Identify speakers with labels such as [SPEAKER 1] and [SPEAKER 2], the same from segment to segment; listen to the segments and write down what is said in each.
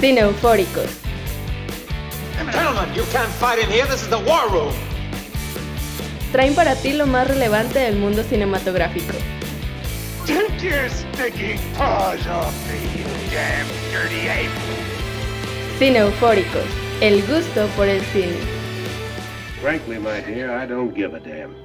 [SPEAKER 1] Cine Eufóricos.
[SPEAKER 2] Gentlemen, you can't fight in here. This is the war room.
[SPEAKER 1] Traen para ti lo más relevante del mundo cinematográfico.
[SPEAKER 3] Take your sticky paws off me, you damn dirty ape!
[SPEAKER 1] Cine Eufóricos. El gusto por el cine.
[SPEAKER 4] Frankly, my dear, I don't give a damn.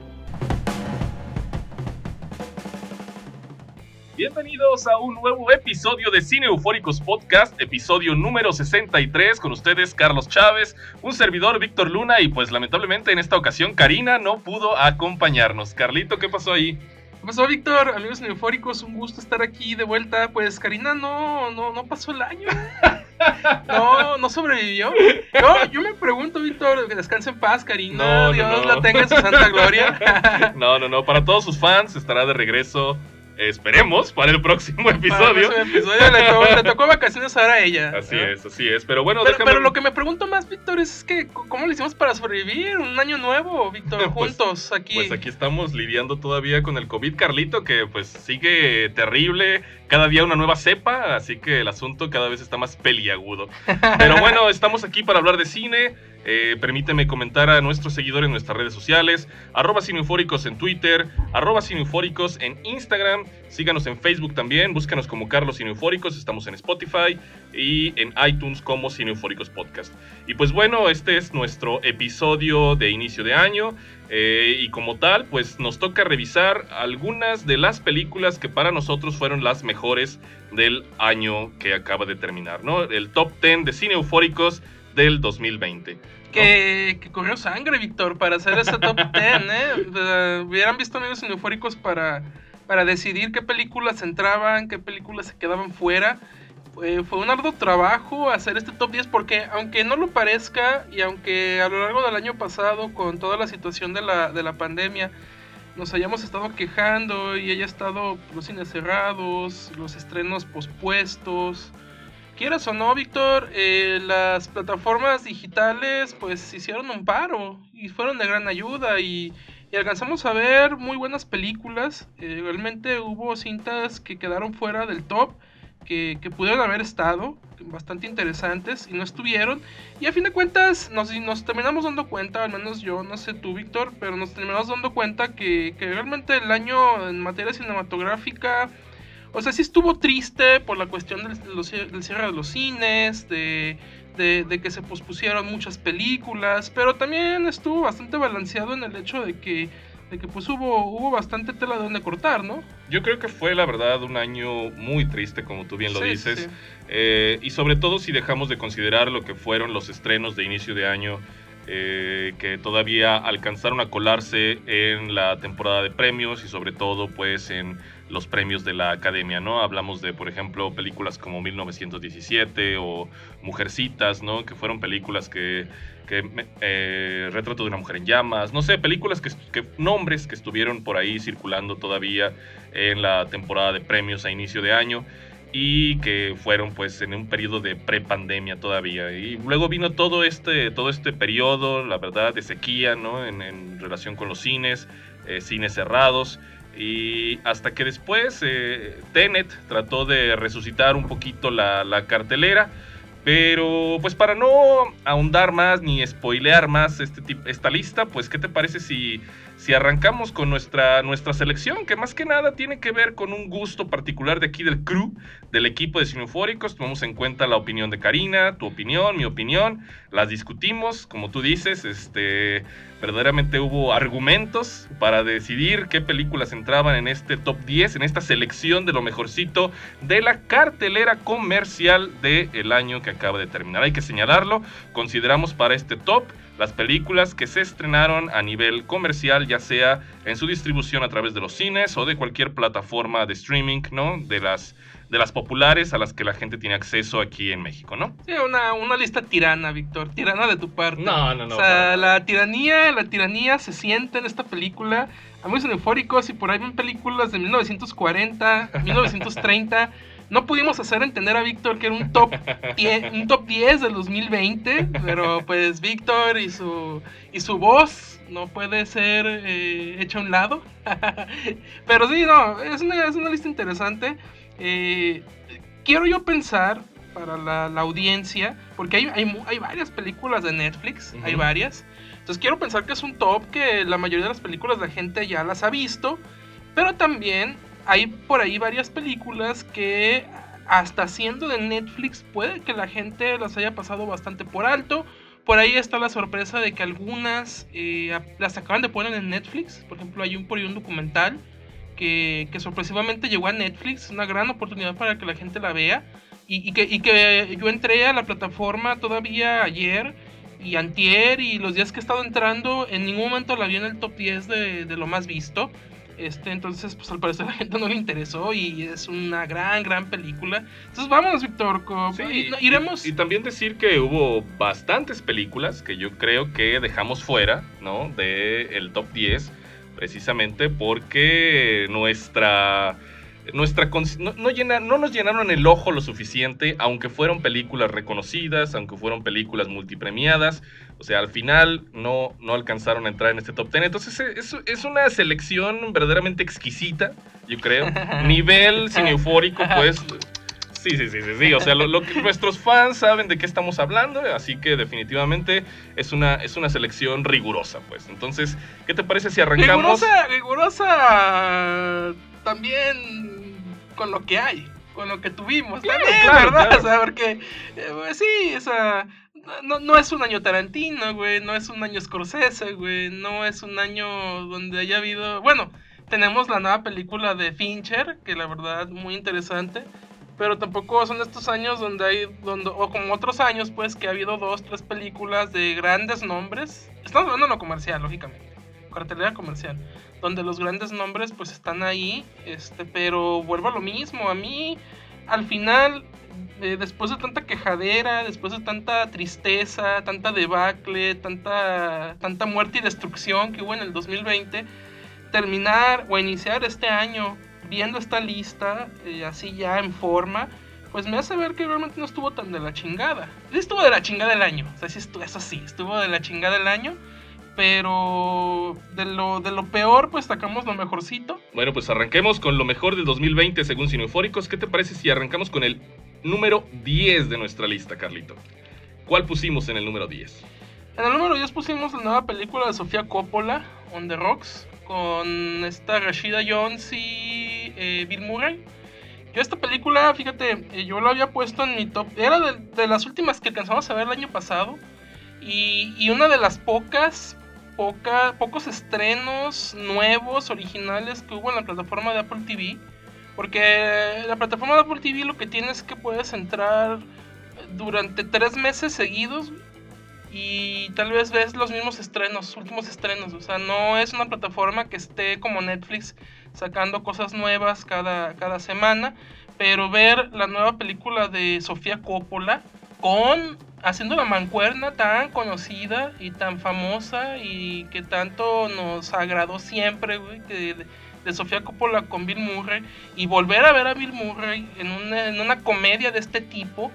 [SPEAKER 5] Bienvenidos a un nuevo episodio de Cine Eufóricos Podcast, episodio número 63, con ustedes Carlos Chávez, un servidor Víctor Luna y pues lamentablemente en esta ocasión Karina no pudo acompañarnos. Carlito, ¿qué pasó ahí?
[SPEAKER 6] ¿Qué pasó, Víctor? Amigos Eufóricos, un gusto estar aquí de vuelta. Pues Karina no, no, no pasó el año. No, no sobrevivió. Yo, yo me pregunto, Víctor, que descanse en paz, Karina.
[SPEAKER 5] No, no,
[SPEAKER 6] Dios
[SPEAKER 5] no.
[SPEAKER 6] la tenga en su santa gloria.
[SPEAKER 5] No, no, no, para todos sus fans estará de regreso, esperemos, para el próximo episodio.
[SPEAKER 6] Para el próximo episodio le, tocó, le tocó vacaciones ahora a ella.
[SPEAKER 5] Así
[SPEAKER 6] ¿no?
[SPEAKER 5] es, así es, pero bueno,
[SPEAKER 6] Pero,
[SPEAKER 5] déjame...
[SPEAKER 6] pero lo que me pregunto más, Víctor, es que ¿cómo le hicimos para sobrevivir un año nuevo, Víctor?
[SPEAKER 5] Pues-
[SPEAKER 6] Juntos, aquí.
[SPEAKER 5] Pues aquí estamos lidiando todavía con el COVID, Carlito, que pues sigue terrible, cada día una nueva cepa, así que el asunto cada vez está más peliagudo. Pero bueno, estamos aquí para hablar de cine. Eh, permíteme comentar a nuestros seguidores en nuestras redes sociales, arroba cineufóricos en Twitter, arroba cineufóricos en Instagram, síganos en Facebook también, búscanos como Carlos Cineufóricos, estamos en Spotify y en iTunes como Cineufóricos Podcast. Y pues bueno, este es nuestro episodio de inicio de año. Eh, y como tal, pues nos toca revisar algunas de las películas que para nosotros fueron las mejores del año que acaba de terminar, ¿no? El top 10 de cine eufóricos del 2020. ¿no?
[SPEAKER 6] Que, que corrió sangre, Víctor, para hacer ese top 10, ¿eh? Hubieran visto amigos eufóricos para, para decidir qué películas entraban, qué películas se quedaban fuera. Fue, fue un arduo trabajo hacer este top 10 porque aunque no lo parezca y aunque a lo largo del año pasado con toda la situación de la, de la pandemia nos hayamos estado quejando y haya estado los cines cerrados, los estrenos pospuestos, Quieras o no, Víctor, eh, las plataformas digitales pues hicieron un paro y fueron de gran ayuda y, y alcanzamos a ver muy buenas películas. Eh, realmente hubo cintas que quedaron fuera del top, que, pudieron haber estado, bastante interesantes y no estuvieron. Y a fin de cuentas nos, terminamos dando cuenta, al menos yo, no sé tú, Víctor, pero nos terminamos dando cuenta que, realmente el año en materia cinematográfica... O sea, sí estuvo triste por la cuestión del, cierre de los cines, de- de que se pospusieron muchas películas, pero también estuvo bastante balanceado en el hecho de que, de que pues hubo, hubo bastante tela de donde cortar, ¿no?
[SPEAKER 5] Yo creo que fue la verdad un año muy triste, como tú bien lo
[SPEAKER 6] Sí,
[SPEAKER 5] dices.
[SPEAKER 6] sí.
[SPEAKER 5] Eh, y sobre todo si dejamos de considerar lo que fueron los estrenos de inicio de año eh, que todavía alcanzaron a colarse en la temporada de premios y sobre todo pues en los premios de la academia, ¿no? Hablamos de, por ejemplo, películas como 1917 o Mujercitas, ¿no? Que fueron películas que, que eh, Retrato de una mujer en llamas, no sé, películas que, nombres que estuvieron por ahí circulando todavía en la temporada de premios a inicio de año y que fueron pues en un periodo de prepandemia todavía y luego vino todo este todo este periodo la verdad de sequía no en, en relación con los cines eh, cines cerrados y hasta que después eh, Tenet trató de resucitar un poquito la, cartelera pero pues para no ahondar más ni spoilear más este esta lista pues qué te parece si si arrancamos con nuestra, nuestra selección, que más que nada tiene que ver con un gusto particular de aquí del crew, del equipo de Cineufóricos. Tomamos en cuenta la opinión de Karina, tu opinión, mi opinión, las discutimos, como tú dices, este, verdaderamente hubo argumentos para decidir qué películas entraban en este top 10, en esta selección de lo mejorcito de la cartelera comercial del año que acaba de terminar. Hay que señalarlo, consideramos para este top las películas que se estrenaron a nivel comercial, ya sea en su distribución a través de los cines o de cualquier plataforma de streaming, ¿no? De las, de las populares a las que la gente tiene acceso aquí en México, ¿no?
[SPEAKER 6] Sí, una, una lista tirana, Víctor, tirana de tu parte.
[SPEAKER 5] No, no, no,
[SPEAKER 6] O sea, la tiranía, la tiranía se siente en esta película. Amigos eufóricos y por ahí ven películas de 1940, 1930. No pudimos hacer entender a Víctor que era un top 10, un top 10 del 2020, pero pues Víctor y su, y su voz no puede ser eh, hecha a un lado. pero sí, no, es una, es una lista interesante. Eh, quiero yo pensar, para la, la audiencia, porque hay, hay, hay varias películas de Netflix, hay varias. Entonces quiero pensar que es un top que la mayoría de las películas la gente ya las ha visto, pero también hay por ahí varias películas que hasta siendo de Netflix puede que la gente las haya pasado bastante por alto. Por ahí está la sorpresa de que algunas eh, las acaban de poner en Netflix. Por ejemplo, hay un por ahí un documental que, que sorpresivamente llegó a Netflix. Una gran oportunidad para que la gente la vea. Y, y que, y que yo entré a la plataforma todavía ayer y antier y los días que he estado entrando, en ningún momento la vi en el top 10 de, de lo más visto. Este, entonces, pues al parecer a la gente no le interesó y es una gran, gran película. Entonces, vámonos, Víctor.
[SPEAKER 5] Sí,
[SPEAKER 6] iremos.
[SPEAKER 5] Y, y también decir que hubo bastantes películas que yo creo que dejamos fuera, ¿no? De el top 10, precisamente porque nuestra. Nuestra no, no llena- no nos llenaron el ojo lo suficiente, aunque fueron películas reconocidas, aunque fueron películas multipremiadas. O sea, al final no, no alcanzaron a entrar en este top 10. Entonces es, es una selección verdaderamente exquisita, yo creo. Nivel cine eufórico, pues Sí, sí, sí, sí, sí. O sea, lo, lo que nuestros fans saben de qué estamos hablando, así que definitivamente es una, es una selección rigurosa, pues. Entonces, ¿qué te parece si arrancamos?
[SPEAKER 6] Rigurosa, rigurosa también con lo que hay, con lo que tuvimos.
[SPEAKER 5] Claro,
[SPEAKER 6] también,
[SPEAKER 5] claro,
[SPEAKER 6] ¿verdad?
[SPEAKER 5] claro.
[SPEAKER 6] O sea, porque eh, pues, sí, o sea, no, no es un año Tarantino, güey, no es un año Scorsese, güey, no es un año donde haya habido, bueno, tenemos la nueva película de Fincher, que la verdad muy interesante. Pero tampoco son estos años donde hay, donde, o como otros años, pues, que ha habido dos, tres películas de grandes nombres. Estamos hablando de lo comercial, lógicamente. Cartelera comercial. Donde los grandes nombres, pues, están ahí. Este, pero vuelvo a lo mismo. A mí, al final, eh, después de tanta quejadera, después de tanta tristeza, tanta debacle, tanta, tanta muerte y destrucción que hubo en el 2020, terminar o iniciar este año viendo esta lista, eh, así ya en forma, pues me hace ver que realmente no estuvo tan de la chingada. Sí estuvo de la chingada el año, o sea, sí estuvo, eso sí, estuvo de la chingada el año, pero de lo, de lo peor, pues sacamos lo mejorcito.
[SPEAKER 5] Bueno, pues arranquemos con lo mejor del 2020 según Cineufóricos. ¿Qué te parece si arrancamos con el número 10 de nuestra lista, Carlito? ¿Cuál pusimos en el número 10?
[SPEAKER 6] En el número 10 pusimos la nueva película de Sofía Coppola, On the Rocks, con esta Rashida Jones y eh, Bill Murray. Yo esta película, fíjate, eh, yo la había puesto en mi top, era de, de las últimas que alcanzamos a ver el año pasado y, y una de las pocas, pocos estrenos nuevos, originales que hubo en la plataforma de Apple TV. Porque la plataforma de Apple TV lo que tiene es que puedes entrar durante tres meses seguidos y tal vez ves los mismos estrenos, últimos estrenos. O sea, no es una plataforma que esté como Netflix sacando cosas nuevas cada, cada semana, pero ver la nueva película de Sofía Coppola con haciendo la mancuerna tan conocida y tan famosa y que tanto nos agradó siempre, güey, que de, Sofía Coppola con Bill Murray y volver a ver a Bill Murray en una, en una comedia de este tipo,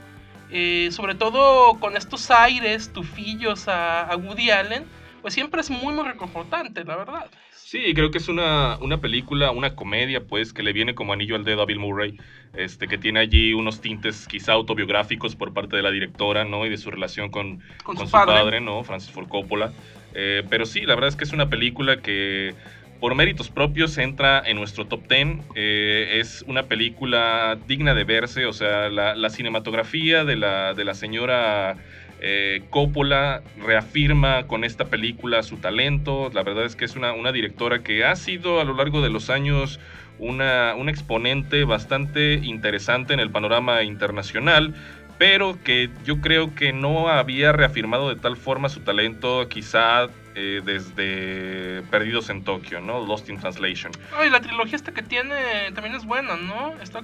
[SPEAKER 6] eh, sobre todo con estos aires tufillos a, a Woody Allen, pues siempre es muy, muy reconfortante, la verdad.
[SPEAKER 5] Sí, creo que es una, una película, una comedia, pues, que le viene como anillo al dedo a Bill Murray, este, que tiene allí unos tintes quizá autobiográficos por parte de la directora, ¿no? Y de su relación con,
[SPEAKER 6] Con,
[SPEAKER 5] con
[SPEAKER 6] su padre.
[SPEAKER 5] ¿no? Francis Ford Coppola. Eh, pero sí, la verdad es que es una película que por méritos propios entra en nuestro top 10. Eh, es una película digna de verse, o sea, la, la cinematografía de la, de la señora eh, Coppola reafirma con esta película su talento. La verdad es que es una, directora que ha sido a lo largo de los años una, un exponente bastante interesante en el panorama internacional pero que yo creo que no había reafirmado de tal forma su talento quizá eh, desde Perdidos en Tokio, ¿no? Lost in Translation.
[SPEAKER 6] Ay, la trilogía esta que tiene también es buena, ¿no? Esta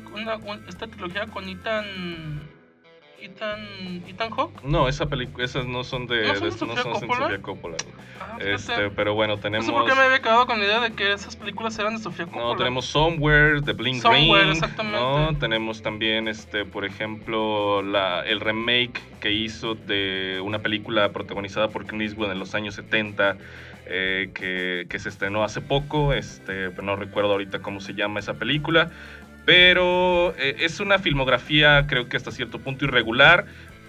[SPEAKER 6] trilogía con Ethan. Ethan. Ethan Hawke.
[SPEAKER 5] No, esa esas no son de,
[SPEAKER 6] ¿No son de
[SPEAKER 5] de- no
[SPEAKER 6] Sofía
[SPEAKER 5] son
[SPEAKER 6] Coppola?
[SPEAKER 5] Sofía Coppola.
[SPEAKER 6] Ah, fíjate.
[SPEAKER 5] Este, pero bueno,
[SPEAKER 6] no
[SPEAKER 5] tenemos
[SPEAKER 6] sé por qué me había quedado con la idea de que esas películas eran de Sofía Coppola.
[SPEAKER 5] no, tenemos Somewhere de Blink
[SPEAKER 6] Somewhere,
[SPEAKER 5] Green,
[SPEAKER 6] exactamente.
[SPEAKER 5] ¿no? Tenemos también este, por ejemplo, la, el remake que hizo de una película protagonizada por Clint Eastwood en los años 70. eh, que, que se estrenó hace poco, este, pero no recuerdo ahorita cómo se llama esa película. Pero eh, es una filmografía, creo que hasta cierto punto irregular,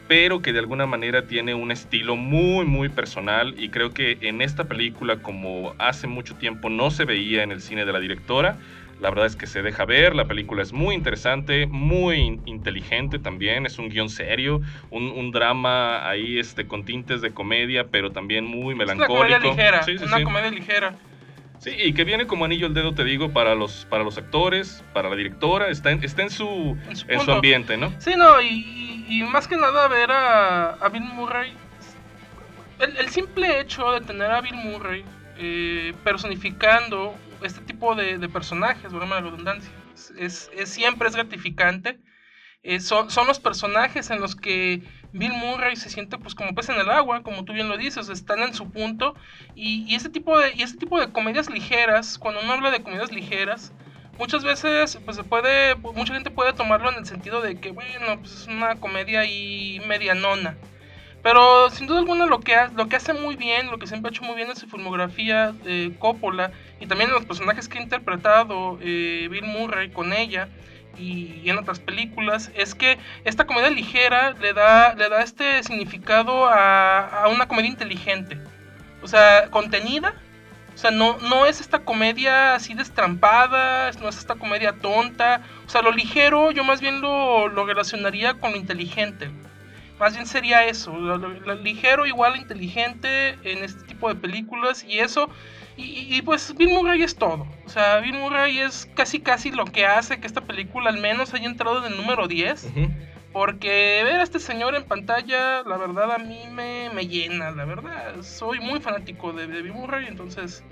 [SPEAKER 5] pero que de alguna manera tiene un estilo muy, muy personal. Y creo que en esta película, como hace mucho tiempo no se veía en el cine de la directora, la verdad es que se deja ver, la película es muy interesante, muy inteligente también, es un guion serio, un, un drama ahí este, con tintes de comedia, pero también muy melancólico.
[SPEAKER 6] Es una comedia ligera,
[SPEAKER 5] Sí, sí,
[SPEAKER 6] una
[SPEAKER 5] sí.
[SPEAKER 6] comedia ligera.
[SPEAKER 5] Sí, y que viene como anillo al dedo, te digo, para los, para los actores, para la directora, está en, está en, su,
[SPEAKER 6] En su
[SPEAKER 5] en su
[SPEAKER 6] punto.
[SPEAKER 5] ambiente, ¿no?
[SPEAKER 6] Sí, no, y, más que nada ver a, a Bill Murray. El, el simple hecho de tener a Bill Murray eh, personificando este tipo de, de personajes, broma la redundancia, es, es- es- siempre es gratificante. Eh, son, son los personajes en los que Bill Murray se siente pues como pez en el agua, como tú bien lo dices, están en su punto. Y, y este tipo de, y tipo de comedias ligeras, cuando uno habla de comedias ligeras, muchas veces pues se puede mucha gente puede tomarlo en el sentido de que bueno pues es una comedia y medianona pero sin duda alguna lo que, hace muy bien, lo que siempre ha hecho muy bien en su filmografía de Coppola y también los personajes que ha interpretado eh, Bill Murray con ella y, en otras películas, es que esta comedia ligera le da, le da este significado a, a una comedia inteligente. O sea, contenida. O sea, no, no es esta comedia así destrampada, no es esta comedia tonta. O sea, lo ligero yo más bien lo, lo relacionaría con lo inteligente. Más bien sería eso, lo, ligero igual a inteligente en este tipo de películas y eso, y, pues Bill Murray es todo. O sea, Bill Murray es casi casi lo que hace que esta película al menos haya entrado en el número 10.
[SPEAKER 5] Ujú.
[SPEAKER 6] Porque ver a este señor en pantalla, la verdad a mí me, me llena, la verdad. Soy muy fanático de, de Bill Murray, entonces,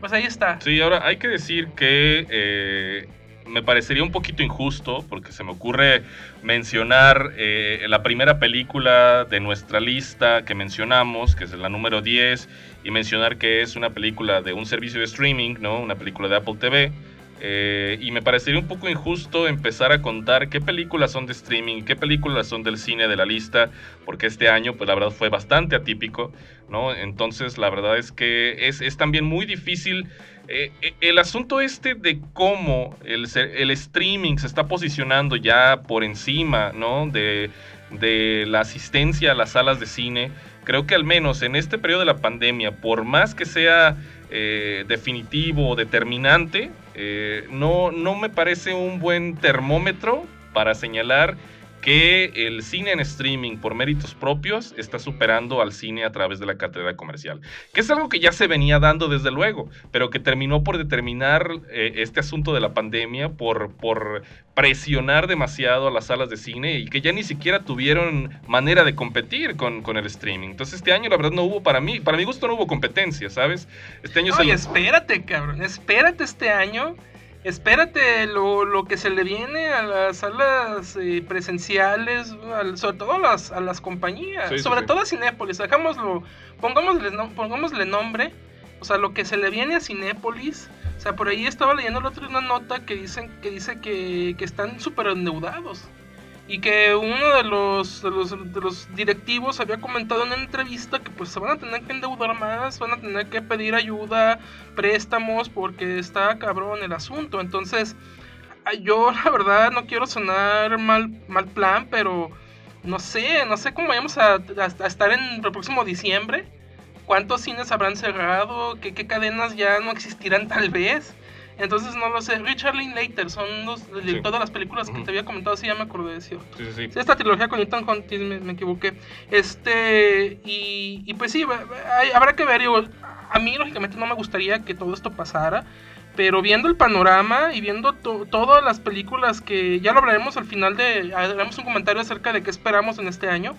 [SPEAKER 6] pues ahí está.
[SPEAKER 5] Sí, ahora hay que decir que eh, me parecería un poquito injusto, porque se me ocurre mencionar eh, la primera película de nuestra lista que mencionamos, que es la número 10, y mencionar que es una película de un servicio de streaming, ¿no? Una película de Apple TV. eh, y me parecería un poco injusto empezar a contar qué películas son de streaming, qué películas son del cine de la lista, porque este año, pues la verdad fue bastante atípico, ¿no? Entonces, la verdad es que es, es también muy difícil eh, eh, el asunto este de cómo el, el streaming se está posicionando ya por encima, ¿no? De, de la asistencia a las salas de cine, creo que al menos en este periodo de la pandemia, por más que sea eh, definitivo o determinante, eh, no, no me parece un buen termómetro para señalar que el cine en streaming por méritos propios está superando al cine a través de la cartera comercial. Que es algo que ya se venía dando desde luego, pero que terminó por determinar eh, este asunto de la pandemia, por, por presionar demasiado a las salas de cine y que ya ni siquiera tuvieron manera de competir con, con el streaming. Entonces este año la verdad no hubo para mí, para mi gusto no hubo competencia, ¿sabes? Este año se
[SPEAKER 6] espérate, cabrón. Espérate este año. Espérate lo, lo que se le viene a las salas eh, presenciales, al- sobre todo a las, a las compañías,
[SPEAKER 5] Sí,
[SPEAKER 6] sobre
[SPEAKER 5] sí.
[SPEAKER 6] todo a Cinépolis. Dejámoslo, pongámosle, no- pongámosle nombre. O sea, lo que se le viene a Cinépolis. O sea, por ahí estaba leyendo el otro una nota que dicen que dice que, que están súper endeudados. Y que uno de los, de los, de los directivos había comentado en una entrevista que pues se van a tener que endeudar más, van a tener que pedir ayuda, préstamos, porque está cabrón el asunto. Entonces, yo la verdad no quiero sonar mal, mal plan, pero no sé, no sé cómo vayamos a, a- a estar en el próximo diciembre. ¿Cuántos cines habrán cerrado? ¿Qué, qué cadenas ya no existirán tal vez? Entonces no lo sé. Richard Linklater son los el director de las películas que te había comentado, sí ya me acordé de eso.
[SPEAKER 5] Sí, sí,
[SPEAKER 6] esta trilogía con Ethan Hunt, me, me equivoqué. Este, y, y pues sí, hay- habrá que ver. digo, a mí, lógicamente, no me gustaría que todo esto pasara. Pero viendo el panorama y viendo to- todas las películas que ya lo hablaremos al final de. Haremos un comentario acerca de qué esperamos en este año.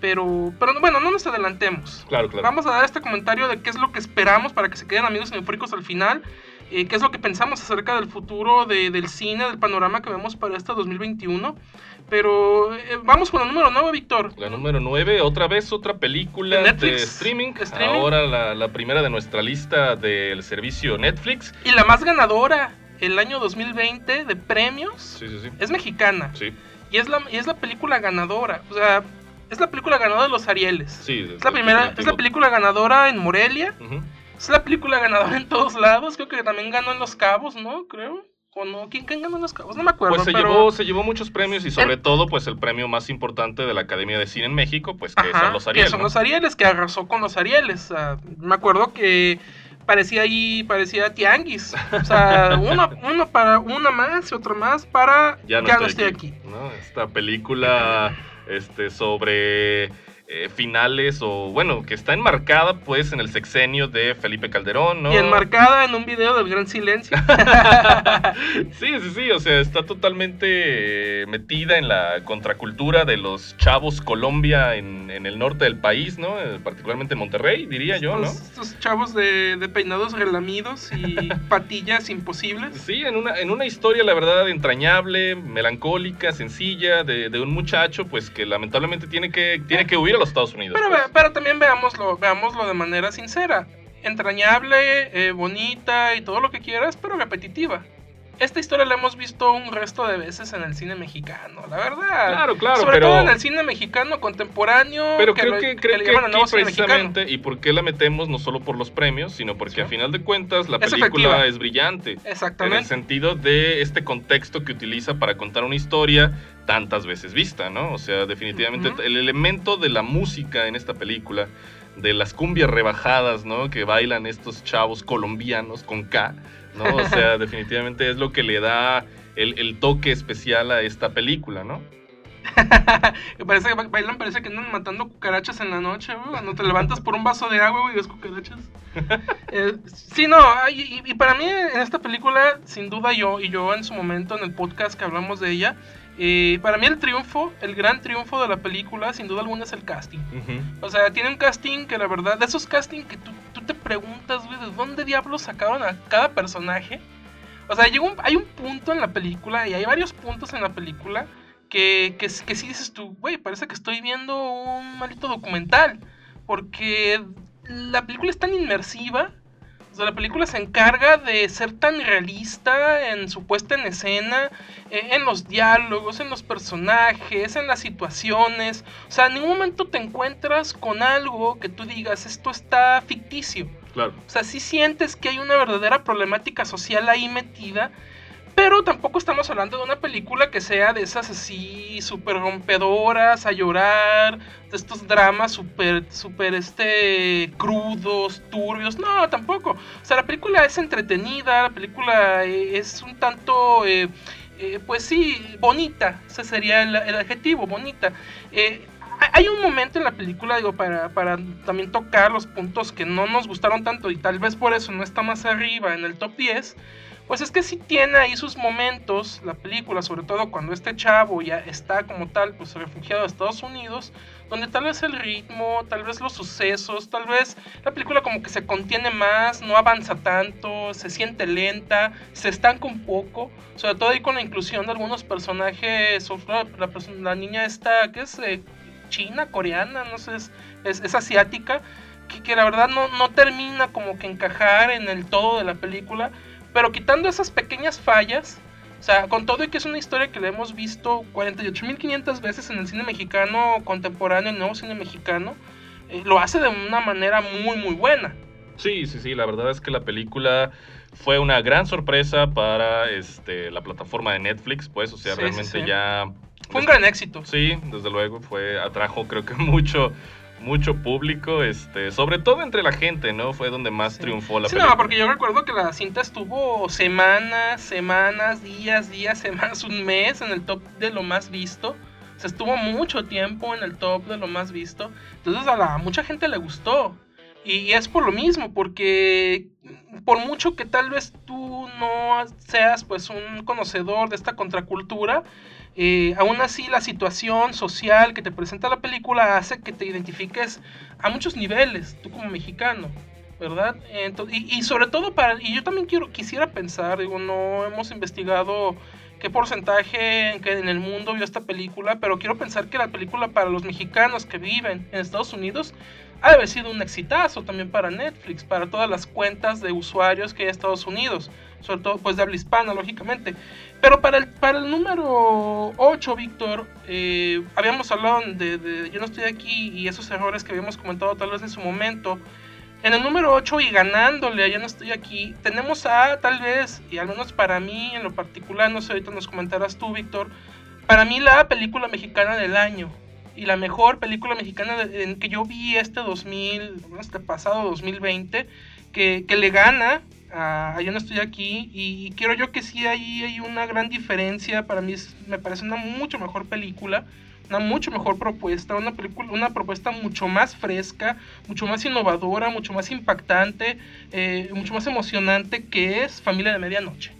[SPEAKER 6] Pero, pero bueno, no nos adelantemos.
[SPEAKER 5] Claro, claro.
[SPEAKER 6] Vamos a dar este comentario de qué es lo que esperamos para que se queden amigos eufóricos al final. Eh, qué es lo que pensamos acerca del futuro de- del cine, del panorama que vemos para este 2021. Pero eh, vamos con el número 9, Víctor.
[SPEAKER 5] La número 9, otra vez otra película
[SPEAKER 6] De
[SPEAKER 5] de,
[SPEAKER 6] Netflix.
[SPEAKER 5] streaming.
[SPEAKER 6] Streaming.
[SPEAKER 5] Ahora la, la primera de nuestra lista del servicio Netflix.
[SPEAKER 6] Y la más ganadora el año 2020 de premios
[SPEAKER 5] Sí, sí, sí.
[SPEAKER 6] es mexicana.
[SPEAKER 5] Sí,
[SPEAKER 6] Y es la, y es la película ganadora. O sea, es la película ganadora de los Arieles.
[SPEAKER 5] sí.
[SPEAKER 6] Es la primera, es la película ganadora en Morelia.
[SPEAKER 5] Ujú.
[SPEAKER 6] Es la película ganadora en todos lados. Creo que también ganó en Los Cabos, ¿no? Creo. ¿O no? ¿Quién, quién ganó los cabos? No me acuerdo.
[SPEAKER 5] Pues se,
[SPEAKER 6] pero...
[SPEAKER 5] llevó, se llevó muchos premios y sobre
[SPEAKER 6] El-
[SPEAKER 5] todo, pues el premio más importante de la Academia de Cine en México, pues que
[SPEAKER 6] Ajá,
[SPEAKER 5] son los Ariel.
[SPEAKER 6] Que son
[SPEAKER 5] ¿no?
[SPEAKER 6] los Arieles, que arrasó con los Arieles. Me acuerdo que parecía ahí, parecía tianguis. O sea, uno, uno para una más y otra más para
[SPEAKER 5] Ya no estoy, aquí. ¿no? Esta película este, sobre eh, finales o bueno, que está enmarcada pues en el sexenio de Felipe Calderón, ¿no?
[SPEAKER 6] Y enmarcada en un video del Gran Silencio.
[SPEAKER 5] sí, sí, sí, o sea, está totalmente eh, metida en la contracultura de los chavos Colombia en, en el norte del país, ¿no? Eh, particularmente en Monterrey, diría yo, ¿no?
[SPEAKER 6] Estos, estos chavos de, de peinados relamidos y patillas imposibles.
[SPEAKER 5] Sí, en una, en una historia, la verdad, entrañable, melancólica, sencilla, de, de un muchacho, pues que lamentablemente tiene que, tiene que huir a los Estados Unidos.
[SPEAKER 6] Pero,
[SPEAKER 5] pues.
[SPEAKER 6] pero también veámoslo, veámoslo de manera sincera. Entrañable, eh, bonita y todo lo que quieras, pero repetitiva. Esta historia la hemos visto un resto de veces en el cine mexicano, la verdad.
[SPEAKER 5] Claro, claro,
[SPEAKER 6] Sobre
[SPEAKER 5] pero-
[SPEAKER 6] todo en el cine mexicano contemporáneo.
[SPEAKER 5] Pero creo
[SPEAKER 6] lo-
[SPEAKER 5] que, creo que aquí
[SPEAKER 6] mexicano.
[SPEAKER 5] precisamente, y por qué la metemos no solo por los premios, sino porque
[SPEAKER 6] Sí.
[SPEAKER 5] a final de cuentas la
[SPEAKER 6] Es
[SPEAKER 5] película
[SPEAKER 6] efectiva.
[SPEAKER 5] es brillante. En el
[SPEAKER 6] Exactamente.
[SPEAKER 5] sentido de este contexto que utiliza para contar una historia tantas veces vista, ¿no? O sea, definitivamente el elemento de la música en esta película, de las cumbias rebajadas, ¿no? Que bailan estos chavos colombianos con K, ¿no? O sea, definitivamente es lo que le da el, el toque especial a esta película, ¿no?
[SPEAKER 6] Parece que ba- bailan, parece que andan matando cucarachas en la noche, güey. Cuando te levantas por un vaso de agua, güey, y ves cucarachas. Eh, sí, no, y, y para mí en esta película, sin duda yo, y yo en su momento en el podcast que hablamos de ella, eh, para mí el triunfo, el gran triunfo de la película, sin duda alguna es el casting. O sea, tiene un casting que la verdad, de esos casting que tú, preguntas, güey, ¿de dónde diablos sacaron a cada personaje? O sea, llega un- hay un punto en la película, y hay varios puntos en la película, que, que, que sí dices tú, güey, parece que estoy viendo un maldito documental. Porque la película es tan inmersiva. O sea, la película se encarga de ser tan realista en su puesta en escena, eh, en los diálogos, en los personajes, en las situaciones. O sea, en ningún momento te encuentras con algo que tú digas, esto está ficticio.
[SPEAKER 5] Claro.
[SPEAKER 6] O sea, sí sientes que hay una verdadera problemática social ahí metida, pero tampoco estamos hablando de una película que sea de esas así súper rompedoras, a llorar, de estos dramas súper, súper, este, crudos, turbios. No, tampoco. O sea, la película es entretenida, la película eh, es un tanto... eh, eh, pues sí, bonita, ese sería el, adjetivo, bonita. Hay un momento en la película, digo, para, para también tocar los puntos que no nos gustaron tanto y tal vez por eso no está más arriba en el top 10. Pues es que sí tiene ahí sus momentos, la película, sobre todo cuando este chavo ya está como tal, pues refugiado a Estados Unidos, donde tal vez el ritmo, tal vez los sucesos, tal vez la película como que se contiene más, no avanza tanto, se siente lenta, se estanca un poco, sobre todo ahí con la inclusión de algunos personajes, la, perso- la niña esta, que es eh, china, coreana, no sé, es asiática, que, que la verdad no, no termina como que encajar en el todo de la película, pero quitando esas pequeñas fallas, o sea, con todo y que es una historia que la hemos visto 48.500 veces en el cine mexicano contemporáneo, el nuevo cine mexicano, eh, lo hace de una manera muy, muy buena.
[SPEAKER 5] Sí, sí, sí, la verdad es que la película fue una gran sorpresa para este, la plataforma de Netflix, pues, o sea,
[SPEAKER 6] Sí, sí,
[SPEAKER 5] realmente
[SPEAKER 6] sí.
[SPEAKER 5] ya...
[SPEAKER 6] Fue un gran éxito.
[SPEAKER 5] Sí, desde luego, fue, atrajo creo que mucho, mucho público, este, sobre todo entre la gente, ¿no? Fue donde más
[SPEAKER 6] Sí.
[SPEAKER 5] triunfó la
[SPEAKER 6] Sí,
[SPEAKER 5] película.
[SPEAKER 6] no, porque yo recuerdo que la cinta estuvo semanas, semanas, días, días, semanas, un mes en el top de lo más visto. O sea, estuvo mucho tiempo en el top de lo más visto. Entonces a la, mucha gente le gustó. Y, y es por lo mismo, porque por mucho que tal vez tú no seas pues un conocedor de esta contracultura, eh, aún así la situación social que te presenta la película hace que te identifiques a muchos niveles, tú como mexicano. ¿verdad? Ento- y, y sobre todo para, y yo también quiero, quisiera pensar, digo, no hemos investigado qué porcentaje en, que en el mundo vio esta película, pero quiero pensar que la película para los mexicanos que viven en Estados Unidos ha de haber sido un exitazo también para Netflix, para todas las cuentas de usuarios que hay en Estados Unidos, sobre todo pues de habla hispana, lógicamente. Pero para el, para el número 8, Víctor, eh, habíamos hablado de, Yo no estoy aquí y esos errores que habíamos comentado tal vez en su momento. En el número 8 y ganándole, ya no estoy aquí, tenemos a tal vez, y al menos para mí en lo particular, no sé, ahorita nos comentarás tú, Víctor, para mí la película mexicana del año y la mejor película mexicana en que yo vi este 2000, este pasado 2020, que, que le gana a, Ya no estoy aquí y, quiero yo que sí ahí hay una gran diferencia, para mí me parece una mucho mejor película una mucho mejor propuesta, una película, una propuesta mucho más fresca, mucho más innovadora, mucho más impactante, eh, mucho más emocionante que es Familia de Medianoche.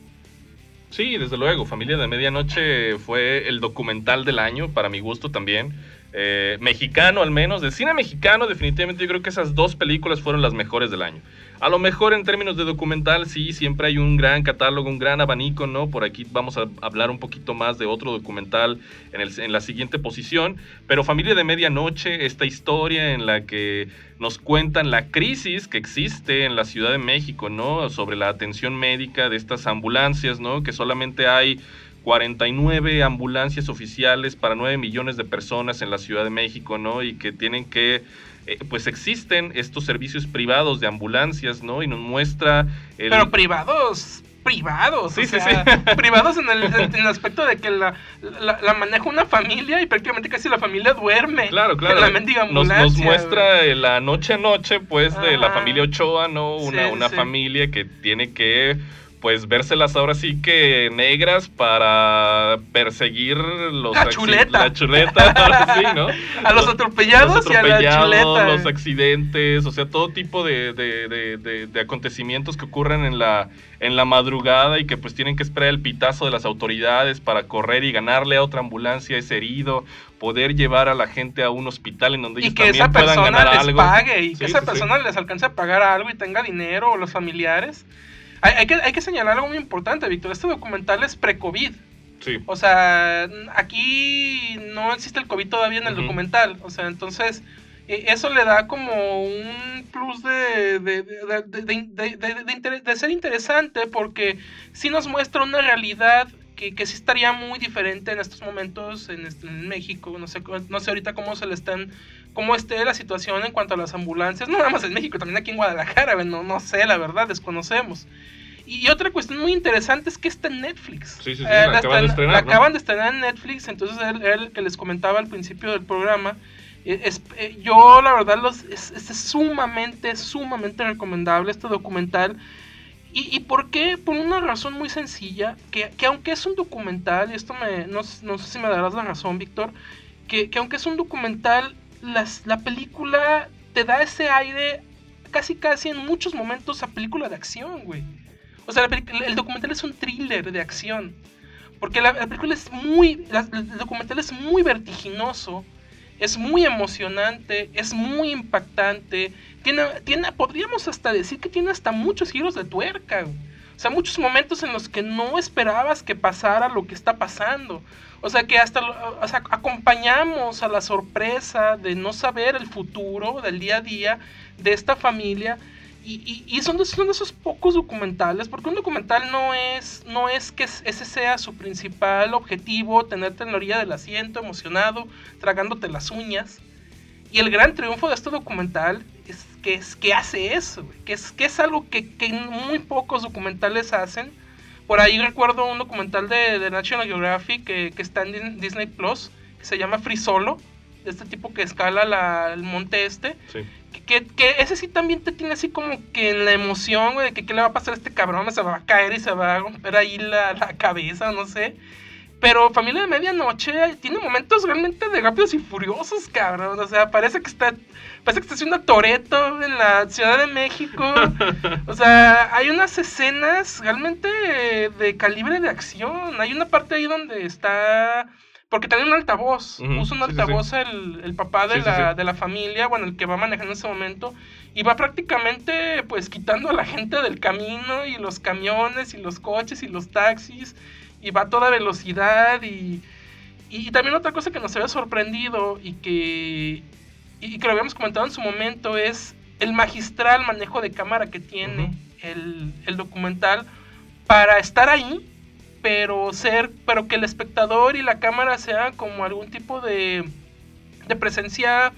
[SPEAKER 5] Sí, desde luego, Familia de Medianoche fue el documental del año, para mi gusto también. Eh, mexicano al menos, del cine mexicano definitivamente yo creo que esas dos películas fueron las mejores del año. A lo mejor en términos de documental sí, siempre hay un gran catálogo, un gran abanico, ¿no? Por aquí vamos a hablar un poquito más de otro documental en, el, en la siguiente posición, pero Familia de Medianoche, esta historia en la que nos cuentan la crisis que existe en la Ciudad de México, ¿no? Sobre la atención médica de estas ambulancias, ¿no? Que solamente hay 49 ambulancias oficiales para 9 millones de personas en la Ciudad de México, ¿no? Y que tienen que, eh, pues existen estos servicios privados de ambulancias, ¿no? Y nos muestra...
[SPEAKER 6] El... Pero privados, privados. Sí, sí, sí. Privados en el, aspecto de que la, la, maneja una familia y prácticamente casi la familia duerme.
[SPEAKER 5] Claro, claro.
[SPEAKER 6] la
[SPEAKER 5] nos, nos, muestra la noche a noche, pues, de la familia Ochoa, ¿no? Una, una familia que tiene que pues vérselas ahora sí que negras para perseguir los
[SPEAKER 6] la chuleta,
[SPEAKER 5] la chuleta ahora sí, ¿no?
[SPEAKER 6] a los, atropellados, y a la chuleta.
[SPEAKER 5] los accidentes, o sea, todo tipo de, de, de, acontecimientos que ocurren en la, en la madrugada y que pues tienen que esperar el pitazo de las autoridades para correr y ganarle a otra ambulancia ese herido, poder llevar a la gente a un hospital en donde ellos también puedan ganar
[SPEAKER 6] les
[SPEAKER 5] algo.
[SPEAKER 6] pague y que esa persona les alcance a pagar algo y tenga dinero o los familiares. Hay, que, hay que señalar algo muy importante, Víctor. Este documental es pre-COVID.
[SPEAKER 5] Sí.
[SPEAKER 6] O sea, aquí no existe el COVID todavía en el documental. O sea, entonces e, eso le da como un plus de, de, de, de, ser interesante porque sí nos muestra una realidad que, que sí estaría muy diferente en estos momentos en, este, en, México. No sé, no sé ahorita cómo se le están, cómo esté la situación en cuanto a las ambulancias. No nada más en México, también aquí en Guadalajara, no, no sé, la verdad, desconocemos. Y otra cuestión muy interesante es que está en Netflix.
[SPEAKER 5] Sí, sí, sí, eh, la, acaban de estrenar.
[SPEAKER 6] acaban de estrenar en Netflix, entonces él, que les comentaba al principio del programa. Eh, es, eh, yo la verdad los, es, es, sumamente, sumamente recomendable este documental. ¿Y, ¿Y, por qué? Por una razón muy sencilla, que, que aunque es un documental, y esto me, no, no, sé si me darás la razón, Víctor, que, que, aunque es un documental, las, la película te da ese aire casi casi en muchos momentos a película de acción, güey. O sea, el documental es un thriller de acción. Porque la, película es muy. el documental es muy vertiginoso. Es muy emocionante. Es muy impactante. Tiene, tiene, podríamos hasta decir que tiene hasta muchos giros de tuerca. O sea, muchos momentos en los que no esperabas que pasara lo que está pasando. O sea, que hasta o sea, acompañamos a la sorpresa de no saber el futuro del día a día de esta familia y, son, de, son, esos pocos documentales, porque un documental no es, no es que ese sea su principal objetivo, tenerte en la orilla del asiento, emocionado, tragándote las uñas. Y el gran triunfo de este documental es que, es, que hace eso, que es, que es algo que, muy pocos documentales hacen. Por ahí recuerdo un documental de, de National Geographic que, que, está en Disney Plus, que se llama Free Solo, de este tipo que escala la, el monte este.
[SPEAKER 5] Sí
[SPEAKER 6] que, ese sí también te tiene así como que en la emoción, güey, de que qué le va a pasar a este cabrón, se va a caer y se va a romper ahí la, cabeza, no sé. Pero Familia de Medianoche tiene momentos realmente de rápidos y furiosos, cabrón. O sea, parece que está, parece que está haciendo Toreto en la Ciudad de México. O sea, hay unas escenas realmente de calibre de acción. Hay una parte ahí donde está porque tenía un altavoz, puso un altavoz El, papá de, la, de la familia, bueno, el que va manejando en ese momento, y va prácticamente pues quitando a la gente del camino y los camiones y los coches y los taxis, y va a toda velocidad y, y, también otra cosa que nos había sorprendido y que, y que lo habíamos comentado en su momento es el magistral manejo de cámara que tiene el, el documental para estar ahí pero ser, pero que el espectador y la cámara sean como algún tipo de, de presencia